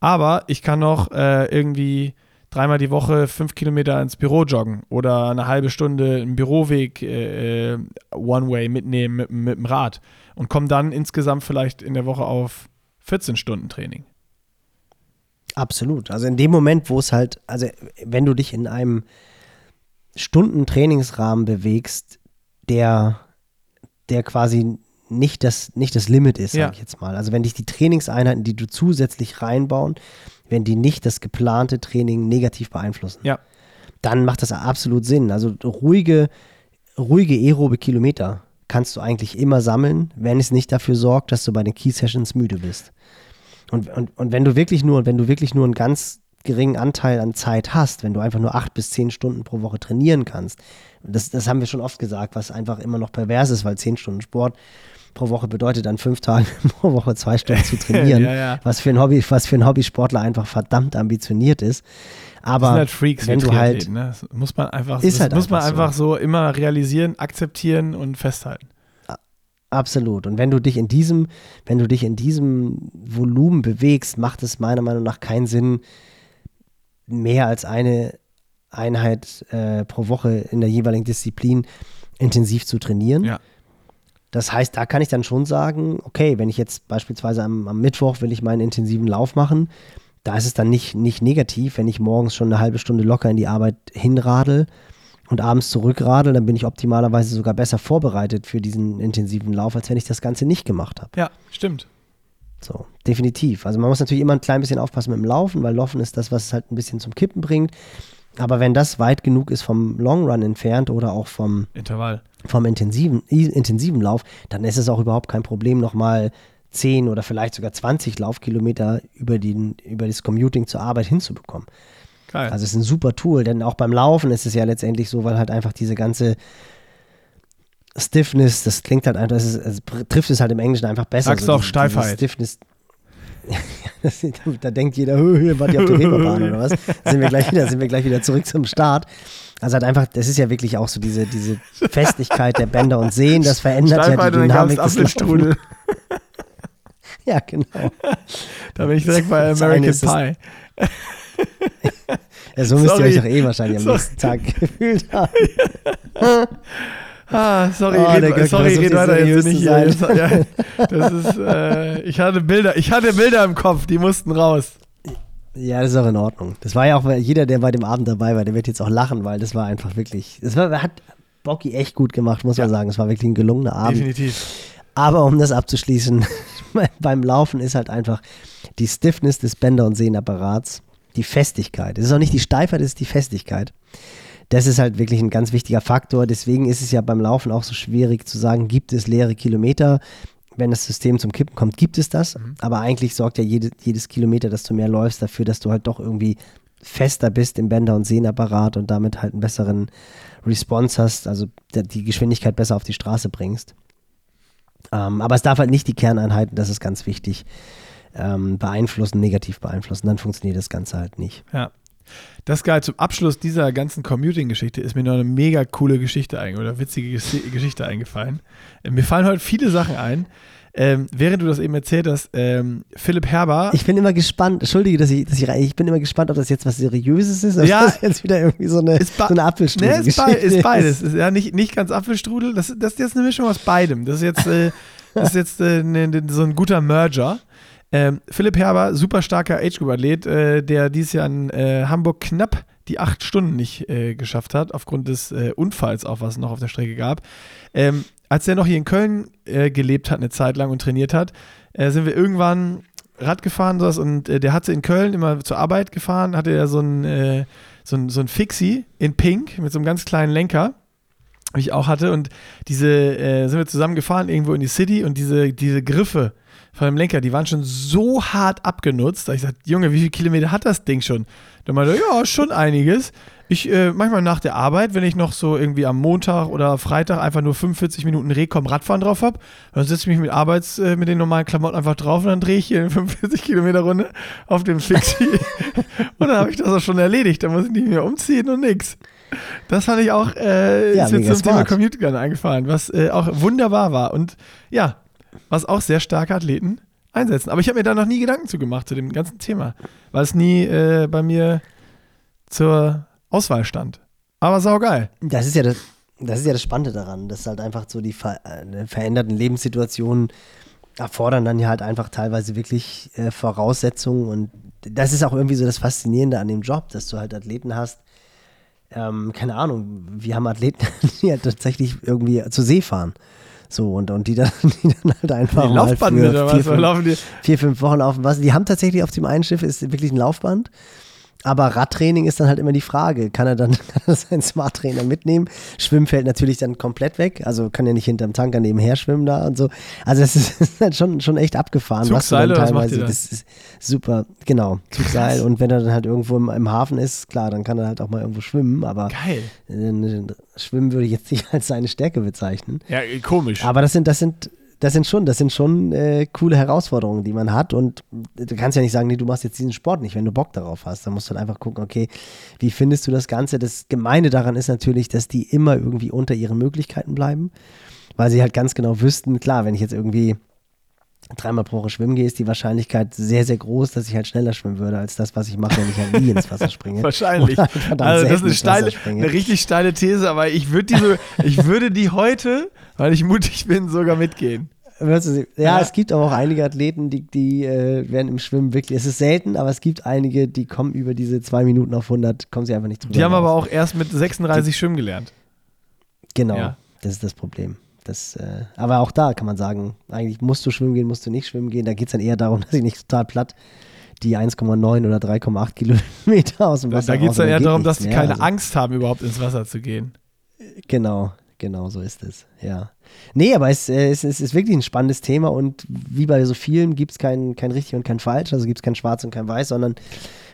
Aber ich kann noch äh, irgendwie dreimal die Woche fünf Kilometer ins Büro joggen oder eine halbe Stunde einen Büroweg äh, äh, One-Way mitnehmen mit, mit dem Rad und komme dann insgesamt vielleicht in der Woche auf 14 Stunden Training. Absolut. Also in dem Moment, wo es halt, also wenn du dich in einem Stunden Trainingsrahmen bewegst, der, der quasi nicht das, nicht das Limit ist, sag ja. ich jetzt mal. Also wenn dich die Trainingseinheiten, die du zusätzlich reinbauen, wenn die nicht das geplante Training negativ beeinflussen, ja. dann macht das absolut Sinn. Also ruhige, ruhige aerobe Kilometer kannst du eigentlich immer sammeln, wenn es nicht dafür sorgt, dass du bei den Key Sessions müde bist. Und, und, und wenn du wirklich nur, wenn du wirklich nur einen ganz geringen Anteil an Zeit hast, wenn du einfach nur acht bis zehn Stunden pro Woche trainieren kannst, das, das haben wir schon oft gesagt, was einfach immer noch pervers ist, weil zehn Stunden Sport pro Woche bedeutet dann fünf Tage pro Woche zwei Stunden zu trainieren, ja, ja. was für ein Hobby, was für ein Hobbysportler einfach verdammt ambitioniert ist. Aber das sind halt Freaks, wenn du halt, ne? das muss man einfach, ist halt muss man einfach so. so immer realisieren, akzeptieren und festhalten. Absolut. Und wenn du dich in diesem, wenn du dich in diesem Volumen bewegst, macht es meiner Meinung nach keinen Sinn, mehr als eine Einheit äh, pro Woche in der jeweiligen Disziplin intensiv zu trainieren. Ja. Das heißt, da kann ich dann schon sagen, okay, wenn ich jetzt beispielsweise am, am Mittwoch will ich meinen intensiven Lauf machen, da ist es dann nicht, nicht negativ, wenn ich morgens schon eine halbe Stunde locker in die Arbeit hinradel und abends zurückradel, dann bin ich optimalerweise sogar besser vorbereitet für diesen intensiven Lauf, als wenn ich das Ganze nicht gemacht habe. Ja, stimmt. So, definitiv. Also man muss natürlich immer ein klein bisschen aufpassen mit dem Laufen, weil Laufen ist das, was es halt ein bisschen zum Kippen bringt. Aber wenn das weit genug ist vom Long Run entfernt oder auch vom Intervall, vom intensiven, intensiven Lauf, dann ist es auch überhaupt kein Problem, nochmal 10 oder vielleicht sogar 20 Laufkilometer über, den, über das Commuting zur Arbeit hinzubekommen. Geil. Also es ist ein super Tool, denn auch beim Laufen ist es ja letztendlich so, weil halt einfach diese ganze Stiffness, das klingt halt einfach, es, es trifft es halt im Englischen einfach besser. Sagst so du auch Steifheit? Stiffness, da denkt jeder, hier wart ihr auf der Reeperbahn oder was? Da sind wir gleich wieder, sind wir gleich wieder zurück zum Start. Also halt einfach, das ist ja wirklich auch so diese, diese Festigkeit der Bänder und Sehen, das verändert ja die Dynamik des Laufens. ja, genau. Da bin ich direkt bei American Pie. ja, so müsst Sorry. ihr euch doch eh wahrscheinlich am nächsten Tag gefühlt haben. Ah, sorry, oh, red, sorry, red weiter jetzt nicht hier. Ja, das ist, äh, ich hatte Bilder, ich hatte Bilder im Kopf, die mussten raus. Ja, das ist auch in Ordnung. Das war ja auch, jeder, der bei dem Abend dabei war, der wird jetzt auch lachen, weil das war einfach wirklich, das war, hat Bocky echt gut gemacht, muss ja. man sagen. Es war wirklich ein gelungener Abend. Definitiv. Aber um das abzuschließen, beim Laufen ist halt einfach die Stiffness des Bänder- und Sehnapparats, die Festigkeit. Es ist auch nicht die Steifheit, es ist die Festigkeit das ist halt wirklich ein ganz wichtiger Faktor. Deswegen ist es ja beim Laufen auch so schwierig zu sagen, gibt es leere Kilometer? Wenn das System zum Kippen kommt, gibt es das. Mhm. Aber eigentlich sorgt ja jede, jedes Kilometer, dass du mehr läufst, dafür, dass du halt doch irgendwie fester bist im Bänder- und Sehnapparat und damit halt einen besseren Response hast, also die Geschwindigkeit besser auf die Straße bringst. Ähm, aber es darf halt nicht die Kerneinheiten, das ist ganz wichtig, ähm, beeinflussen, negativ beeinflussen. Dann funktioniert das Ganze halt nicht. Ja. Das geil, zum Abschluss dieser ganzen Commuting-Geschichte ist mir noch eine mega coole Geschichte oder witzige Geschichte eingefallen. Äh, mir fallen heute viele Sachen ein. Ähm, während du das eben erzählt hast, ähm, Philipp Herber. Ich bin immer gespannt, entschuldige, dass ich, dass ich, ich bin immer gespannt, ob das jetzt was Seriöses ist oder ja, das jetzt wieder irgendwie so eine, so eine Apfelstrudel nee, ist, be ist beides. Ist ja nicht, nicht ganz Apfelstrudel, das, das ist jetzt eine Mischung aus beidem. Das ist jetzt, äh, das ist jetzt äh, ne, so ein guter Merger. Ähm, Philipp Herber, super starker Age-Group-Athlet, äh, der dieses Jahr in äh, Hamburg knapp die acht Stunden nicht äh, geschafft hat, aufgrund des äh, Unfalls auch, was es noch auf der Strecke gab. Ähm, als er noch hier in Köln äh, gelebt hat, eine Zeit lang und trainiert hat, äh, sind wir irgendwann Rad gefahren sowas, und der hatte in Köln immer zur Arbeit gefahren, hatte er so ein, so ein, so ein Fixie in Pink mit so einem ganz kleinen Lenker wie ich auch hatte. Und diese äh, sind wir zusammen gefahren irgendwo in die City und diese, diese Griffe, von dem Lenker, die waren schon so hart abgenutzt, da ich sagte, Junge, wie viele Kilometer hat das Ding schon? Da meinte er, ja, schon einiges. Ich, äh, manchmal nach der Arbeit, wenn ich noch so irgendwie am Montag oder Freitag einfach nur 45 Minuten Rekom Radfahren drauf habe, dann setze ich mich mit Arbeits, äh, mit den normalen Klamotten einfach drauf und dann drehe ich hier eine 45 Kilometer Runde auf dem Fixie. und dann habe ich das auch schon erledigt. Da muss ich nicht mehr umziehen und nix. Das fand ich auch, äh, ja, ist mir zum Thema Commute Gun eingefallen, was äh, auch wunderbar war. Und ja, was auch sehr starke Athleten einsetzen. Aber ich habe mir da noch nie Gedanken zu gemacht, zu dem ganzen Thema, weil es nie äh, bei mir zur Auswahl stand. Aber saugeil. Das ist ja das, das ist ja das Spannende daran, dass halt einfach so die ver äh, veränderten Lebenssituationen erfordern dann ja halt einfach teilweise wirklich äh, Voraussetzungen und das ist auch irgendwie so das Faszinierende an dem Job, dass du halt Athleten hast, ähm, keine Ahnung, wir haben Athleten, die ja tatsächlich irgendwie zur See fahren. So, und, und die, dann, die dann halt einfach die mal für vier, was, fünf, vier, fünf Wochen auf dem Wasser. Die haben tatsächlich auf dem einen Schiff ist wirklich ein Laufband. Aber Radtraining ist dann halt immer die Frage. Kann er dann kann er seinen Smart Trainer mitnehmen? Schwimmen fällt natürlich dann komplett weg. Also kann er nicht hinterm Tanker nebenher schwimmen da und so. Also es ist, ist, halt schon, schon echt abgefahren. Zugseile, was teilweise, das ist super, genau, Zugseil. Und wenn er dann halt irgendwo im, im, Hafen ist, klar, dann kann er halt auch mal irgendwo schwimmen. Aber Geil. Äh, schwimmen würde ich jetzt nicht als seine Stärke bezeichnen. Ja, komisch. Aber das sind, das sind das sind schon, das sind schon äh, coole Herausforderungen, die man hat. Und du kannst ja nicht sagen, nee, du machst jetzt diesen Sport nicht, wenn du Bock darauf hast. Dann musst du halt einfach gucken, okay, wie findest du das Ganze? Das Gemeine daran ist natürlich, dass die immer irgendwie unter ihren Möglichkeiten bleiben, weil sie halt ganz genau wüssten, klar, wenn ich jetzt irgendwie dreimal pro Woche schwimmen gehe, ist die Wahrscheinlichkeit sehr, sehr groß, dass ich halt schneller schwimmen würde, als das, was ich mache, wenn ich halt nie ins Wasser springe. Wahrscheinlich. Halt also das ist eine, steile, eine richtig steile These, aber ich, würd diese, ich würde die heute, weil ich mutig bin, sogar mitgehen. Ja, ja, es gibt aber auch einige Athleten, die, die äh, werden im Schwimmen wirklich, es ist selten, aber es gibt einige, die kommen über diese zwei Minuten auf 100, kommen sie einfach nicht drüber. Die haben raus. aber auch erst mit 36 die, schwimmen gelernt. Genau, ja. das ist das Problem. Das, äh, aber auch da kann man sagen, eigentlich musst du schwimmen gehen, musst du nicht schwimmen gehen. Da geht es dann eher darum, dass ich nicht total platt die 1,9 oder 3,8 Kilometer aus dem Wasser Da geht es dann eher darum, dass sie keine also. Angst haben, überhaupt ins Wasser zu gehen. Genau, genau so ist es, ja. Nee, aber es, äh, es, es ist wirklich ein spannendes Thema und wie bei so vielen gibt es kein, kein richtig und kein falsch, also gibt es kein schwarz und kein weiß, sondern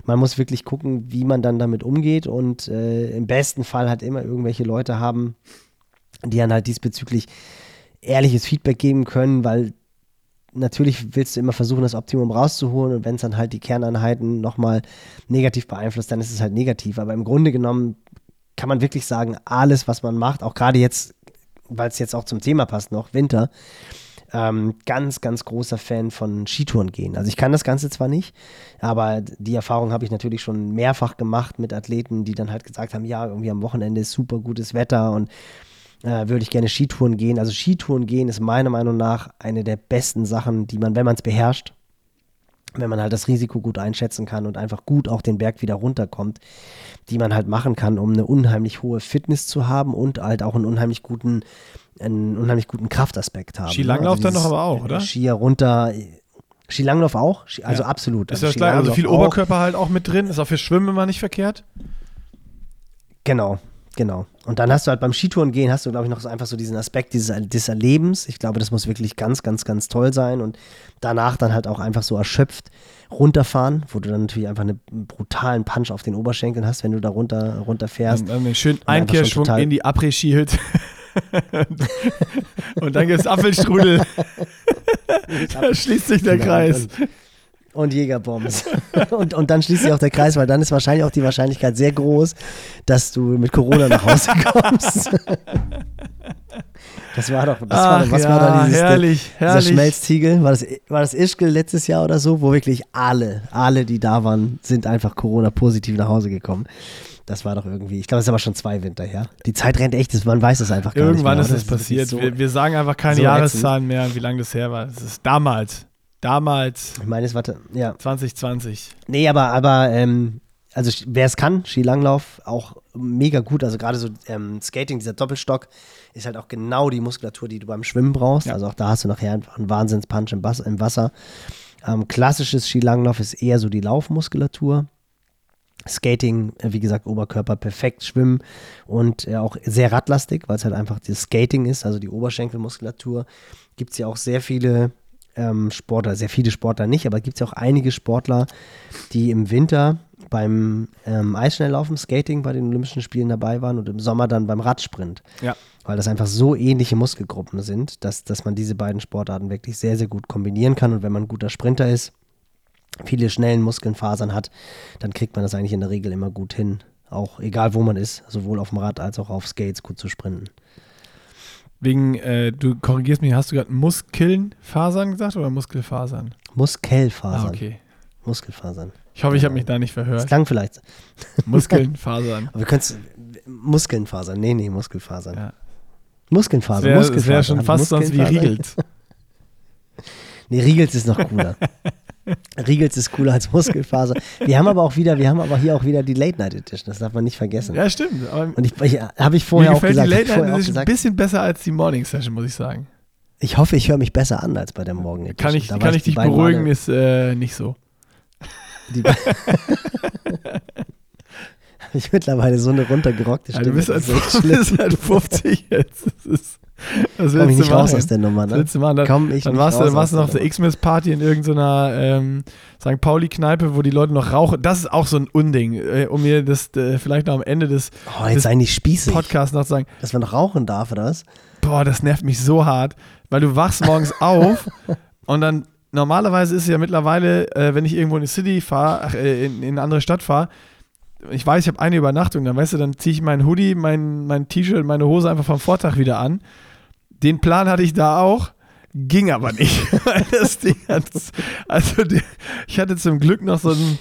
man muss wirklich gucken, wie man dann damit umgeht und äh, im besten Fall halt immer irgendwelche Leute haben, die dann halt diesbezüglich ehrliches Feedback geben können, weil natürlich willst du immer versuchen, das Optimum rauszuholen und wenn es dann halt die Kerneinheiten nochmal negativ beeinflusst, dann ist es halt negativ. Aber im Grunde genommen kann man wirklich sagen, alles, was man macht, auch gerade jetzt, weil es jetzt auch zum Thema passt noch, Winter, ähm, ganz, ganz großer Fan von Skitouren gehen. Also ich kann das Ganze zwar nicht, aber die Erfahrung habe ich natürlich schon mehrfach gemacht mit Athleten, die dann halt gesagt haben, ja, irgendwie am Wochenende ist super gutes Wetter und äh, würde ich gerne Skitouren gehen. Also Skitouren gehen ist meiner Meinung nach eine der besten Sachen, die man, wenn man es beherrscht, wenn man halt das Risiko gut einschätzen kann und einfach gut auch den Berg wieder runterkommt, die man halt machen kann, um eine unheimlich hohe Fitness zu haben und halt auch einen unheimlich guten, einen unheimlich guten Kraftaspekt haben. Skilanglauf ne? also dann noch aber auch, oder? Skier runter. Skilanglauf auch? Also ja. absolut. Ist also, das also viel Oberkörper halt auch mit drin, ist auch für Schwimmen immer nicht verkehrt? Genau, Genau. Und dann hast du halt beim Skitouren gehen, hast du, glaube ich, noch so einfach so diesen Aspekt dieses, des Erlebens. Ich glaube, das muss wirklich ganz, ganz, ganz toll sein. Und danach dann halt auch einfach so erschöpft runterfahren, wo du dann natürlich einfach einen brutalen Punch auf den Oberschenkeln hast, wenn du da runter, runterfährst. Dann, dann schön Einkehrschwung in die Après-Ski-Hütte. und dann gibt es Apfelstrudel. da schließt sich der genau, Kreis und Jägerbombs. und, und dann schließt sich auch der Kreis, weil dann ist wahrscheinlich auch die Wahrscheinlichkeit sehr groß, dass du mit Corona nach Hause kommst. das war doch, das Ach, war doch was ja, war da dieses herrlich, herrlich. dieser Schmelztiegel? War das, war das Ischgl letztes Jahr oder so, wo wirklich alle, alle, die da waren, sind einfach Corona-positiv nach Hause gekommen. Das war doch irgendwie, ich glaube, es ist aber schon zwei Winter her. Die Zeit rennt echt, man weiß es einfach gar Irgendwann nicht mehr. Irgendwann ist es passiert. So, wir, wir, sagen einfach keine so Jahreszahlen mehr, wie lange das her war. Es ist damals. Damals. Ich meine, es war, ja. 2020. Nee, aber, aber ähm, also wer es kann, Skilanglauf, auch mega gut. Also gerade so ähm, Skating, dieser Doppelstock, ist halt auch genau die Muskulatur, die du beim Schwimmen brauchst. Ja. Also auch da hast du nachher einfach einen Wahnsinnspunch im, im Wasser. Ähm, klassisches Skilanglauf ist eher so die Laufmuskulatur. Skating, äh, wie gesagt, Oberkörper perfekt schwimmen und äh, auch sehr radlastig, weil es halt einfach das Skating ist, also die Oberschenkelmuskulatur. Gibt es ja auch sehr viele ähm, Sportler, sehr viele Sportler nicht, aber gibt es ja auch einige Sportler, die im Winter beim ähm, Eisschnelllaufen, Skating bei den Olympischen Spielen dabei waren und im Sommer dann beim Radsprint. Ja. Weil das einfach so ähnliche Muskelgruppen sind, dass, dass man diese beiden Sportarten wirklich sehr, sehr gut kombinieren kann. Und wenn man ein guter Sprinter ist, viele schnellen Muskelfasern hat, dann kriegt man das eigentlich in der Regel immer gut hin. Auch egal wo man ist, sowohl auf dem Rad als auch auf Skates gut zu sprinten. Wegen, äh, du korrigierst mich, hast du gerade Muskelfasern gesagt oder Muskelfasern? Muskelfasern. Ah, okay. Muskelfasern. Ich hoffe, ich habe mich da nicht verhört. Das klang vielleicht. Muskelfasern. Aber wir können Muskelfasern. Nee, nee, Muskelfasern. Ja. Muskelfasern. Das wäre Muskelfasern. wär schon fast sonst wie Riegelt. nee, Riegelt ist noch cooler. Riegels ist cooler als Muskelfaser. Wir haben aber auch wieder, wir haben aber hier auch wieder die Late Night Edition, das darf man nicht vergessen. Ja, stimmt. Und ich, ich habe ich vorher auch gesagt. Die Late Night Edition ein bisschen besser als die Morning Session, muss ich sagen. Ich hoffe, ich höre mich besser an als bei der Morgen Edition. Kann ich, kann ich dich beruhigen, Male ist äh, nicht so. Die ich mittlerweile so eine runtergerockte Stimme. Ja, du bist halt, du bist halt 50 jetzt. Das ist das Komm ich nicht raus aus der Nummer, ne? Du machen, dann, Komm ich dann warst, du, dann warst du noch auf der X-Miss-Party in irgendeiner ähm, St. Pauli-Kneipe, wo die Leute noch rauchen. Das ist auch so ein Unding, äh, um mir das äh, vielleicht noch am Ende des, oh, jetzt des Podcasts noch zu sagen. Dass man noch rauchen darf, oder was? Boah, das nervt mich so hart, weil du wachst morgens auf und dann normalerweise ist es ja mittlerweile, äh, wenn ich irgendwo in die City fahre, äh, in, in eine andere Stadt fahre, ich weiß, ich habe eine Übernachtung, dann weißt du, dann ziehe ich meinen Hoodie, mein, mein T-Shirt, meine Hose einfach vom Vortag wieder an den Plan hatte ich da auch, ging aber nicht. das Ding hat, also die, ich hatte zum Glück noch so ein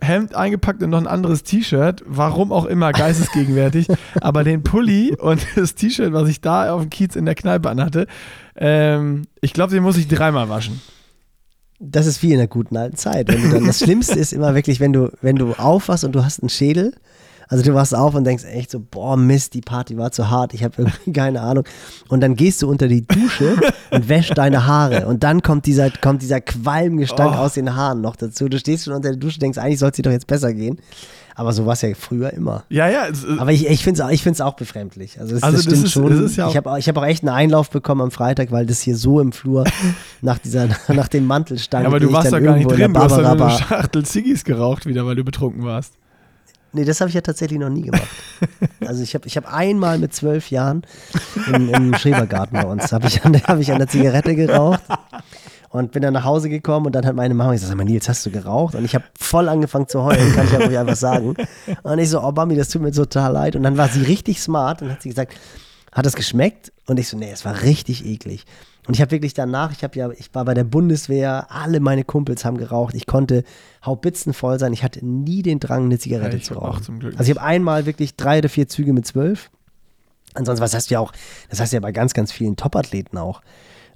Hemd eingepackt und noch ein anderes T-Shirt, warum auch immer geistesgegenwärtig, aber den Pulli und das T-Shirt, was ich da auf dem Kiez in der Kneipe anhatte, ähm, ich glaube, den muss ich dreimal waschen. Das ist wie in der guten alten Zeit. Wenn du dann, das Schlimmste ist immer wirklich, wenn du, wenn du aufwachst und du hast einen Schädel also du wachst auf und denkst echt so, boah, Mist, die Party war zu hart, ich habe irgendwie keine Ahnung. Und dann gehst du unter die Dusche und wäschst deine Haare. Und dann kommt dieser, kommt dieser Qualmgestank oh. aus den Haaren noch dazu. Du stehst schon unter der Dusche und denkst, eigentlich soll es dir doch jetzt besser gehen. Aber so war es ja früher immer. Ja, ja. Es, Aber ich, ich finde es ich find's auch befremdlich. Also, das, also das stimmt ist, schon. Ja ich habe ich hab auch echt einen Einlauf bekommen am Freitag, weil das hier so im Flur nach, dieser, nach dem Mantel stand. Ja, aber du warst da gar nicht drin. Du hast dann eine Schachtel Ziggis geraucht wieder, weil du betrunken warst. Nee, das habe ich ja tatsächlich noch nie gemacht. Also ich habe ich hab einmal mit zwölf Jahren im, im Schrebergarten bei uns, habe ich, hab ich an der Zigarette geraucht und bin dann nach Hause gekommen und dann hat meine Mama gesagt, sag mal Nils, hast du geraucht? Und ich habe voll angefangen zu heulen, kann ich ja ruhig einfach sagen. Und ich so, oh Mami, das tut mir total leid. Und dann war sie richtig smart und hat sie gesagt, hat das geschmeckt? Und ich so, nee, es war richtig eklig. Und ich habe wirklich danach, ich habe ja, ich war bei der Bundeswehr, alle meine Kumpels haben geraucht. Ich konnte Haubitzen voll sein. Ich hatte nie den Drang, eine Zigarette ja, zu rauchen. Also ich habe einmal wirklich drei oder vier Züge mit zwölf. Ansonsten, was hast du ja auch, das hast du ja bei ganz, ganz vielen Topathleten auch.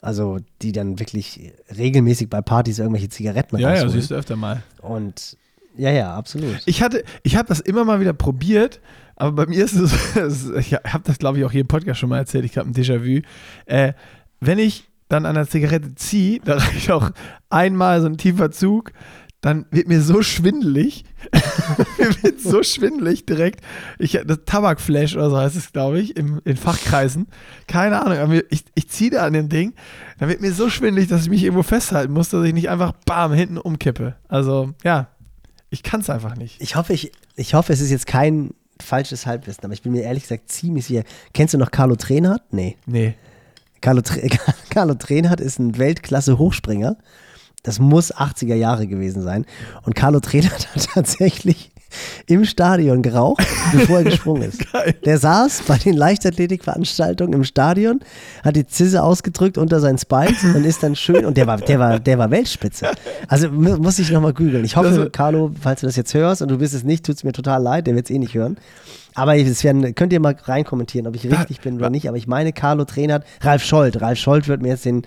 Also, die dann wirklich regelmäßig bei Partys irgendwelche Zigaretten Ja, rausholen. ja, siehst du öfter mal. Und ja, ja, absolut. Ich hatte, ich habe das immer mal wieder probiert, aber bei mir ist es, ich habe das glaube ich auch hier im Podcast schon mal erzählt, ich habe ein Déjà-vu. Äh, wenn ich dann an der Zigarette ziehe, da reicht auch einmal so ein tiefer Zug, dann wird mir so schwindelig. mir wird so schwindelig direkt. Ich, das Tabakflash oder so heißt es, glaube ich, im, in Fachkreisen. Keine Ahnung, aber ich, ich ziehe da an dem Ding, dann wird mir so schwindelig, dass ich mich irgendwo festhalten muss, dass ich nicht einfach bam hinten umkippe. Also, ja, ich kann es einfach nicht. Ich hoffe, ich, ich hoffe, es ist jetzt kein falsches Halbwissen, aber ich bin mir ehrlich gesagt ziemlich sicher. Kennst du noch Carlo Trenhardt? Nee. Nee. Carlo, Carlo Trenhardt ist ein Weltklasse-Hochspringer. Das muss 80er Jahre gewesen sein. Und Carlo Trenhardt hat tatsächlich im Stadion geraucht, bevor er gesprungen ist. Geil. Der saß bei den Leichtathletikveranstaltungen im Stadion, hat die Zisse ausgedrückt unter seinen Spikes und ist dann schön, und der war, der war, der war Weltspitze. Also muss ich nochmal googeln. Ich hoffe, also, Carlo, falls du das jetzt hörst und du bist es nicht, tut es mir total leid, der wird es eh nicht hören. Aber es werden, könnt ihr mal reinkommentieren, ob ich richtig bin oder nicht. Aber ich meine, Carlo Trainer, Ralf Scholz. Ralf Scholz wird mir jetzt den,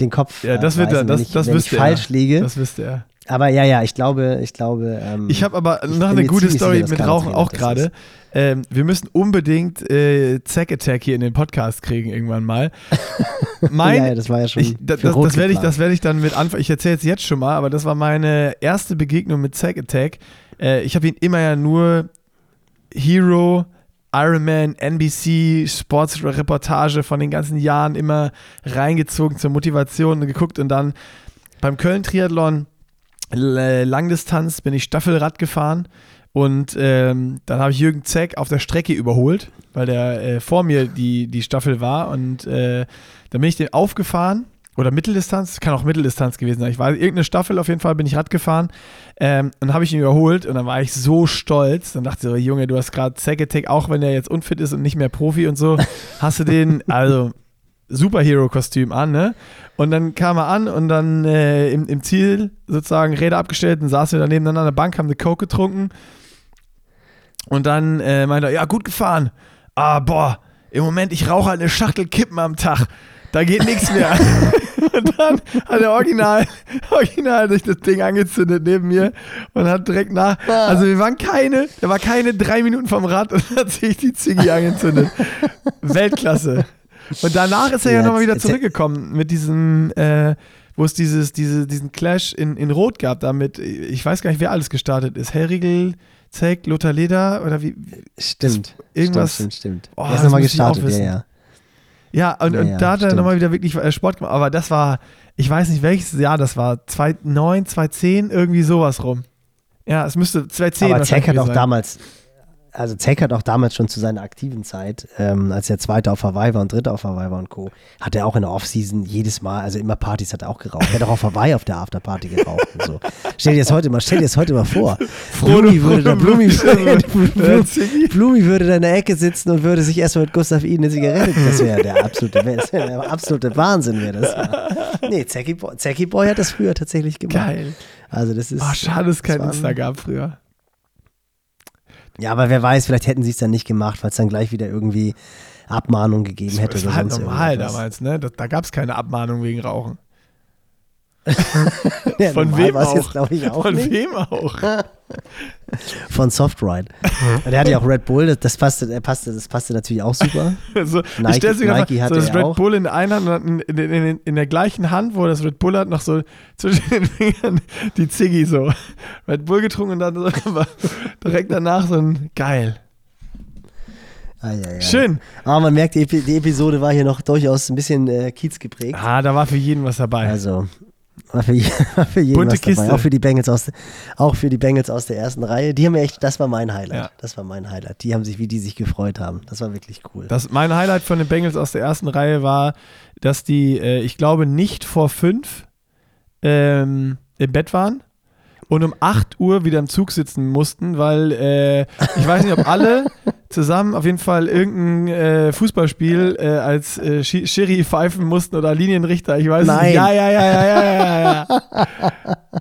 den Kopf. Ja, das wird er, das, wenn ich, das wenn ich falsch er. liege. Das wüsste er. Aber ja, ja, ich glaube, ich glaube. Ähm, ich habe aber noch eine gute Story sicher, mit Rauchen auch gerade. Ähm, wir müssen unbedingt äh, Zack Attack hier in den Podcast kriegen irgendwann mal. Mein, ja, ja, das war ja schon. Ich, das, das, das werde ich, werd ich dann mit anfangen. Ich erzähle es jetzt schon mal, aber das war meine erste Begegnung mit Zack Attack. Äh, ich habe ihn immer ja nur Hero, Ironman, NBC, Sportsreportage von den ganzen Jahren immer reingezogen zur Motivation und geguckt und dann beim Köln-Triathlon Langdistanz bin ich Staffelrad gefahren und ähm, dann habe ich Jürgen Zeck auf der Strecke überholt, weil der äh, vor mir die, die Staffel war und äh, dann bin ich den aufgefahren oder Mitteldistanz, kann auch Mitteldistanz gewesen sein. Ich weiß, irgendeine Staffel auf jeden Fall bin ich Rad gefahren ähm, und habe ich ihn überholt und dann war ich so stolz. Dann dachte ich so, Junge, du hast gerade Zegetek, auch wenn er jetzt unfit ist und nicht mehr Profi und so, hast du den, also Superhero-Kostüm an, ne? Und dann kam er an und dann äh, im, im Ziel sozusagen Räder abgestellt und saßen wir daneben an der Bank, haben eine Coke getrunken und dann äh, meinte er, ja, gut gefahren. Ah, boah, im Moment, ich rauche halt eine Schachtel Kippen am Tag da geht nichts mehr. und dann hat er original, original sich das Ding angezündet neben mir und hat direkt nach, also wir waren keine, der war keine drei Minuten vom Rad und hat sich die Ziggy angezündet. Weltklasse. Und danach ist er ja, ja nochmal wieder zurückgekommen mit diesem, äh, wo es dieses, diese, diesen Clash in, in Rot gab, damit, ich weiß gar nicht, wer alles gestartet ist. Hellriegel, Zeck, Lothar Leder oder wie? Stimmt. Irgendwas. Stimmt, stimmt, stimmt. Oh, er ist nochmal gestartet, ja, ja. Ja, und, ja, und da hat er nochmal wieder wirklich äh, Sport gemacht. Aber das war, ich weiß nicht welches Jahr das war, 2009, 2010, irgendwie sowas rum. Ja, es müsste 2010 Aber Zeck hat auch sein. damals, also Zeck hat auch damals schon zu seiner aktiven Zeit, ähm, als er Zweiter auf Hawaii war und Dritter auf Hawaii war und Co., hat er auch in der Offseason jedes Mal, also immer Partys hat er auch geraucht. Er hat auch auf Hawaii auf der Afterparty geraucht und so. Stell dir das heute mal, stell dir das heute mal vor. Blumi würde da, Blumi, Blumi würde da in der Ecke sitzen und würde sich erstmal mit Gustav Iden eine Zigarette, das wäre der absolute, das wär der absolute Wahnsinn wäre das. Ja. Nee, Zecki Boy, Zecki Boy hat das früher tatsächlich gemacht. Geil. Also das ist. Oh, schade, dass es kein Insta gab früher. Ja, aber wer weiß, vielleicht hätten sie es dann nicht gemacht, weil es dann gleich wieder irgendwie Abmahnung gegeben hätte. Das war halt normal damals, ne? Da, da gab es keine Abmahnung wegen Rauchen. Ja, Von wem auch? Jetzt, ich, auch Von nicht. wem auch? Von Softride. Und er hatte ja auch Red Bull, das passte, das passte, das passte natürlich auch super. so, Nike, ich mir Nike so das Red auch. Bull in einer Hand und in, in, in, in, der gleichen Hand, wo das Red Bull hat, noch so zwischen den Fingern die Ziggy so. Red Bull getrunken und dann so, direkt danach so ein geil. Ah, ja, ja. Schön. Aber man merkt, die, die, Episode war hier noch durchaus ein bisschen äh, Kiez geprägt. Ah, da war für jeden was dabei. Also, war für, war für jeden Bunte Kiste. Auch für die Bengals aus, auch für die Bengals aus der ersten Reihe. Die haben echt, das war mein Highlight. Ja. Das war mein Highlight. Die haben sich, wie die sich gefreut haben. Das war wirklich cool. Das, mein Highlight von den Bengals aus der ersten Reihe war, dass die, äh, ich glaube, nicht vor fünf ähm, im Bett waren und um 8 Uhr wieder im Zug sitzen mussten, weil äh, ich weiß nicht, ob alle zusammen auf jeden Fall irgendein äh, Fußballspiel äh, als äh, Schiri pfeifen mussten oder Linienrichter. Ich weiß Nein. nicht. Ja, ja, ja, ja, ja, ja, ja.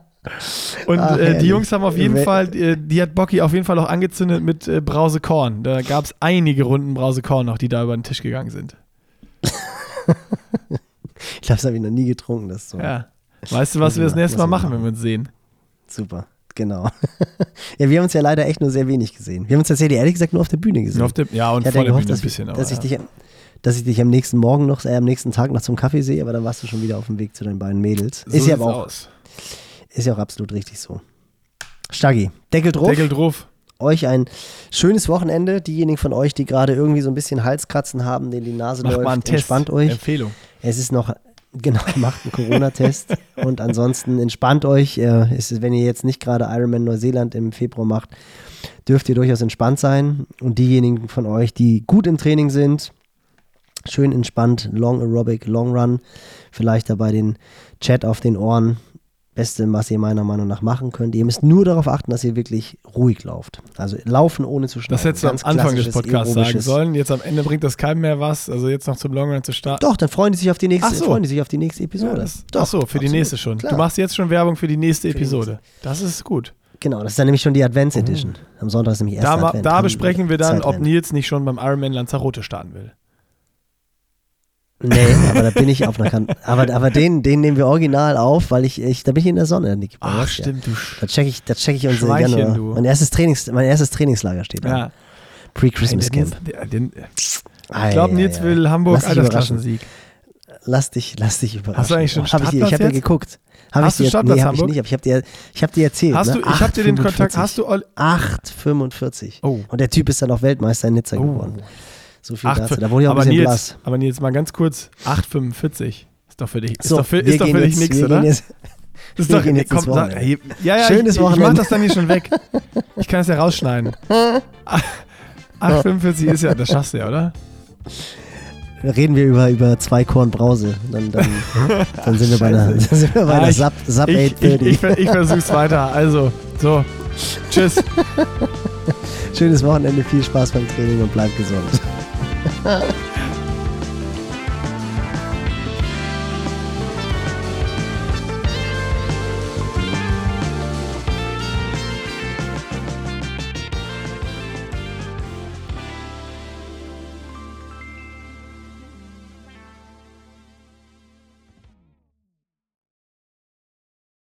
Und Ach, äh, die Jungs haben auf jeden Fall, die, äh, die, hat Bocky auf jeden Fall auch angezündet mit äh, Brause Korn. Da gab es einige Runden Brause Korn noch, die da über den Tisch gegangen sind. ich glaube, das habe ich noch nie getrunken. Das so. Ja. Weißt du, was wir das nächste Mal machen, wenn wir uns sehen? Super. Genau. ja, wir haben uns ja leider echt nur sehr wenig gesehen. Wir haben uns tatsächlich ehrlich gesagt nur auf der Bühne gesehen. Auf der, ja, und ich vor der gehofft, Bühne ein bisschen. Dass, ich dich, dass ich dich am nächsten Morgen noch, äh, am nächsten Tag noch zum Kaffee sehe, aber dann warst du schon wieder auf dem Weg zu deinen beiden Mädels. So ist ja auch. Aus. Ist ja auch absolut richtig so. Staggi, Deckel drauf. Deckel drauf. Euch ein schönes Wochenende. Diejenigen von euch, die gerade irgendwie so ein bisschen Halskratzen haben, denen die Nase Macht läuft, mal einen entspannt Test. euch. Empfehlung. Es ist noch Genau, macht einen Corona-Test und ansonsten entspannt euch. Äh, ist, wenn ihr jetzt nicht gerade Ironman Neuseeland im Februar macht, dürft ihr durchaus entspannt sein. Und diejenigen von euch, die gut im Training sind, schön entspannt, Long Aerobic, Long Run, vielleicht dabei den Chat auf den Ohren, Beste, was ihr meiner Meinung nach machen könnt. Ihr müsst nur darauf achten, dass ihr wirklich ruhig lauft. Also laufen ohne zu schnaufen. Das hättest du am Anfang des Podcasts sagen sollen. Jetzt am Ende bringt das keinem mehr was. Also jetzt noch zum Longrun zu starten. Doch, dann freuen die sich auf die nächste, so. freuen die sich auf die nächste Episode. Ja, das, Doch, ach so, für absolut. die nächste schon. Klar. Du machst jetzt schon Werbung für die nächste für Episode. Die nächste. Das ist gut. Genau, das ist dann nämlich schon die Advents Edition. Oh. Am Sonntag ist nämlich erst Da, Advent. da besprechen wir dann, ob Nils nicht schon beim Ironman Lanzarote starten will. Nee, aber da bin ich auf einer Kante. Aber, aber den, den nehmen wir original auf, weil ich, ich da bin ich in der Sonne, Niki. Ach, stimmt, du Da check ich, da check ich unsere Januar. Du. Mein erstes, Trainings, mein erstes Trainingslager steht da. Ja. Pre-Christmas Camp. Den, den, ich glaube, Nils ja, will Hamburg Altersklassensieg. Lass dich, lass dich überraschen. Hast du eigentlich schon hab ich, Ich habe ja geguckt. Hab hast ich du Startplatz nee, hab Hamburg? Ich, nicht, ich habe dir, ich hab dir erzählt. Hast ne? du, ich habe dir den Kontakt, hast du 8,45. Oh. Und der Typ ist dann auch Weltmeister in Nizza oh. geworden. So viel 8, dazu. Da wurde ja auch ein bisschen Nils, blass. Aber Nils, mal ganz kurz, 8,45. Ist doch für dich, ist so, doch für, ist doch für dich nichts, oder? Jetzt, das ist doch, jetzt komm, sag, ja, ja, Schönes ich, Wochenende. ich mach das dann hier schon weg. Ich kann es ja rausschneiden. 8,45 ist ja, das schaffst du ja, oder? reden wir über, über zwei Korn Brause. Dann, dann, dann sind wir bei einer, dann sind wir bei einer ah, Sub, Sub ich, 830. Ich, ich, ich versuch's weiter. Also, so. Tschüss. Schönes Wochenende, viel Spaß beim Training und bleibt gesund. 呵。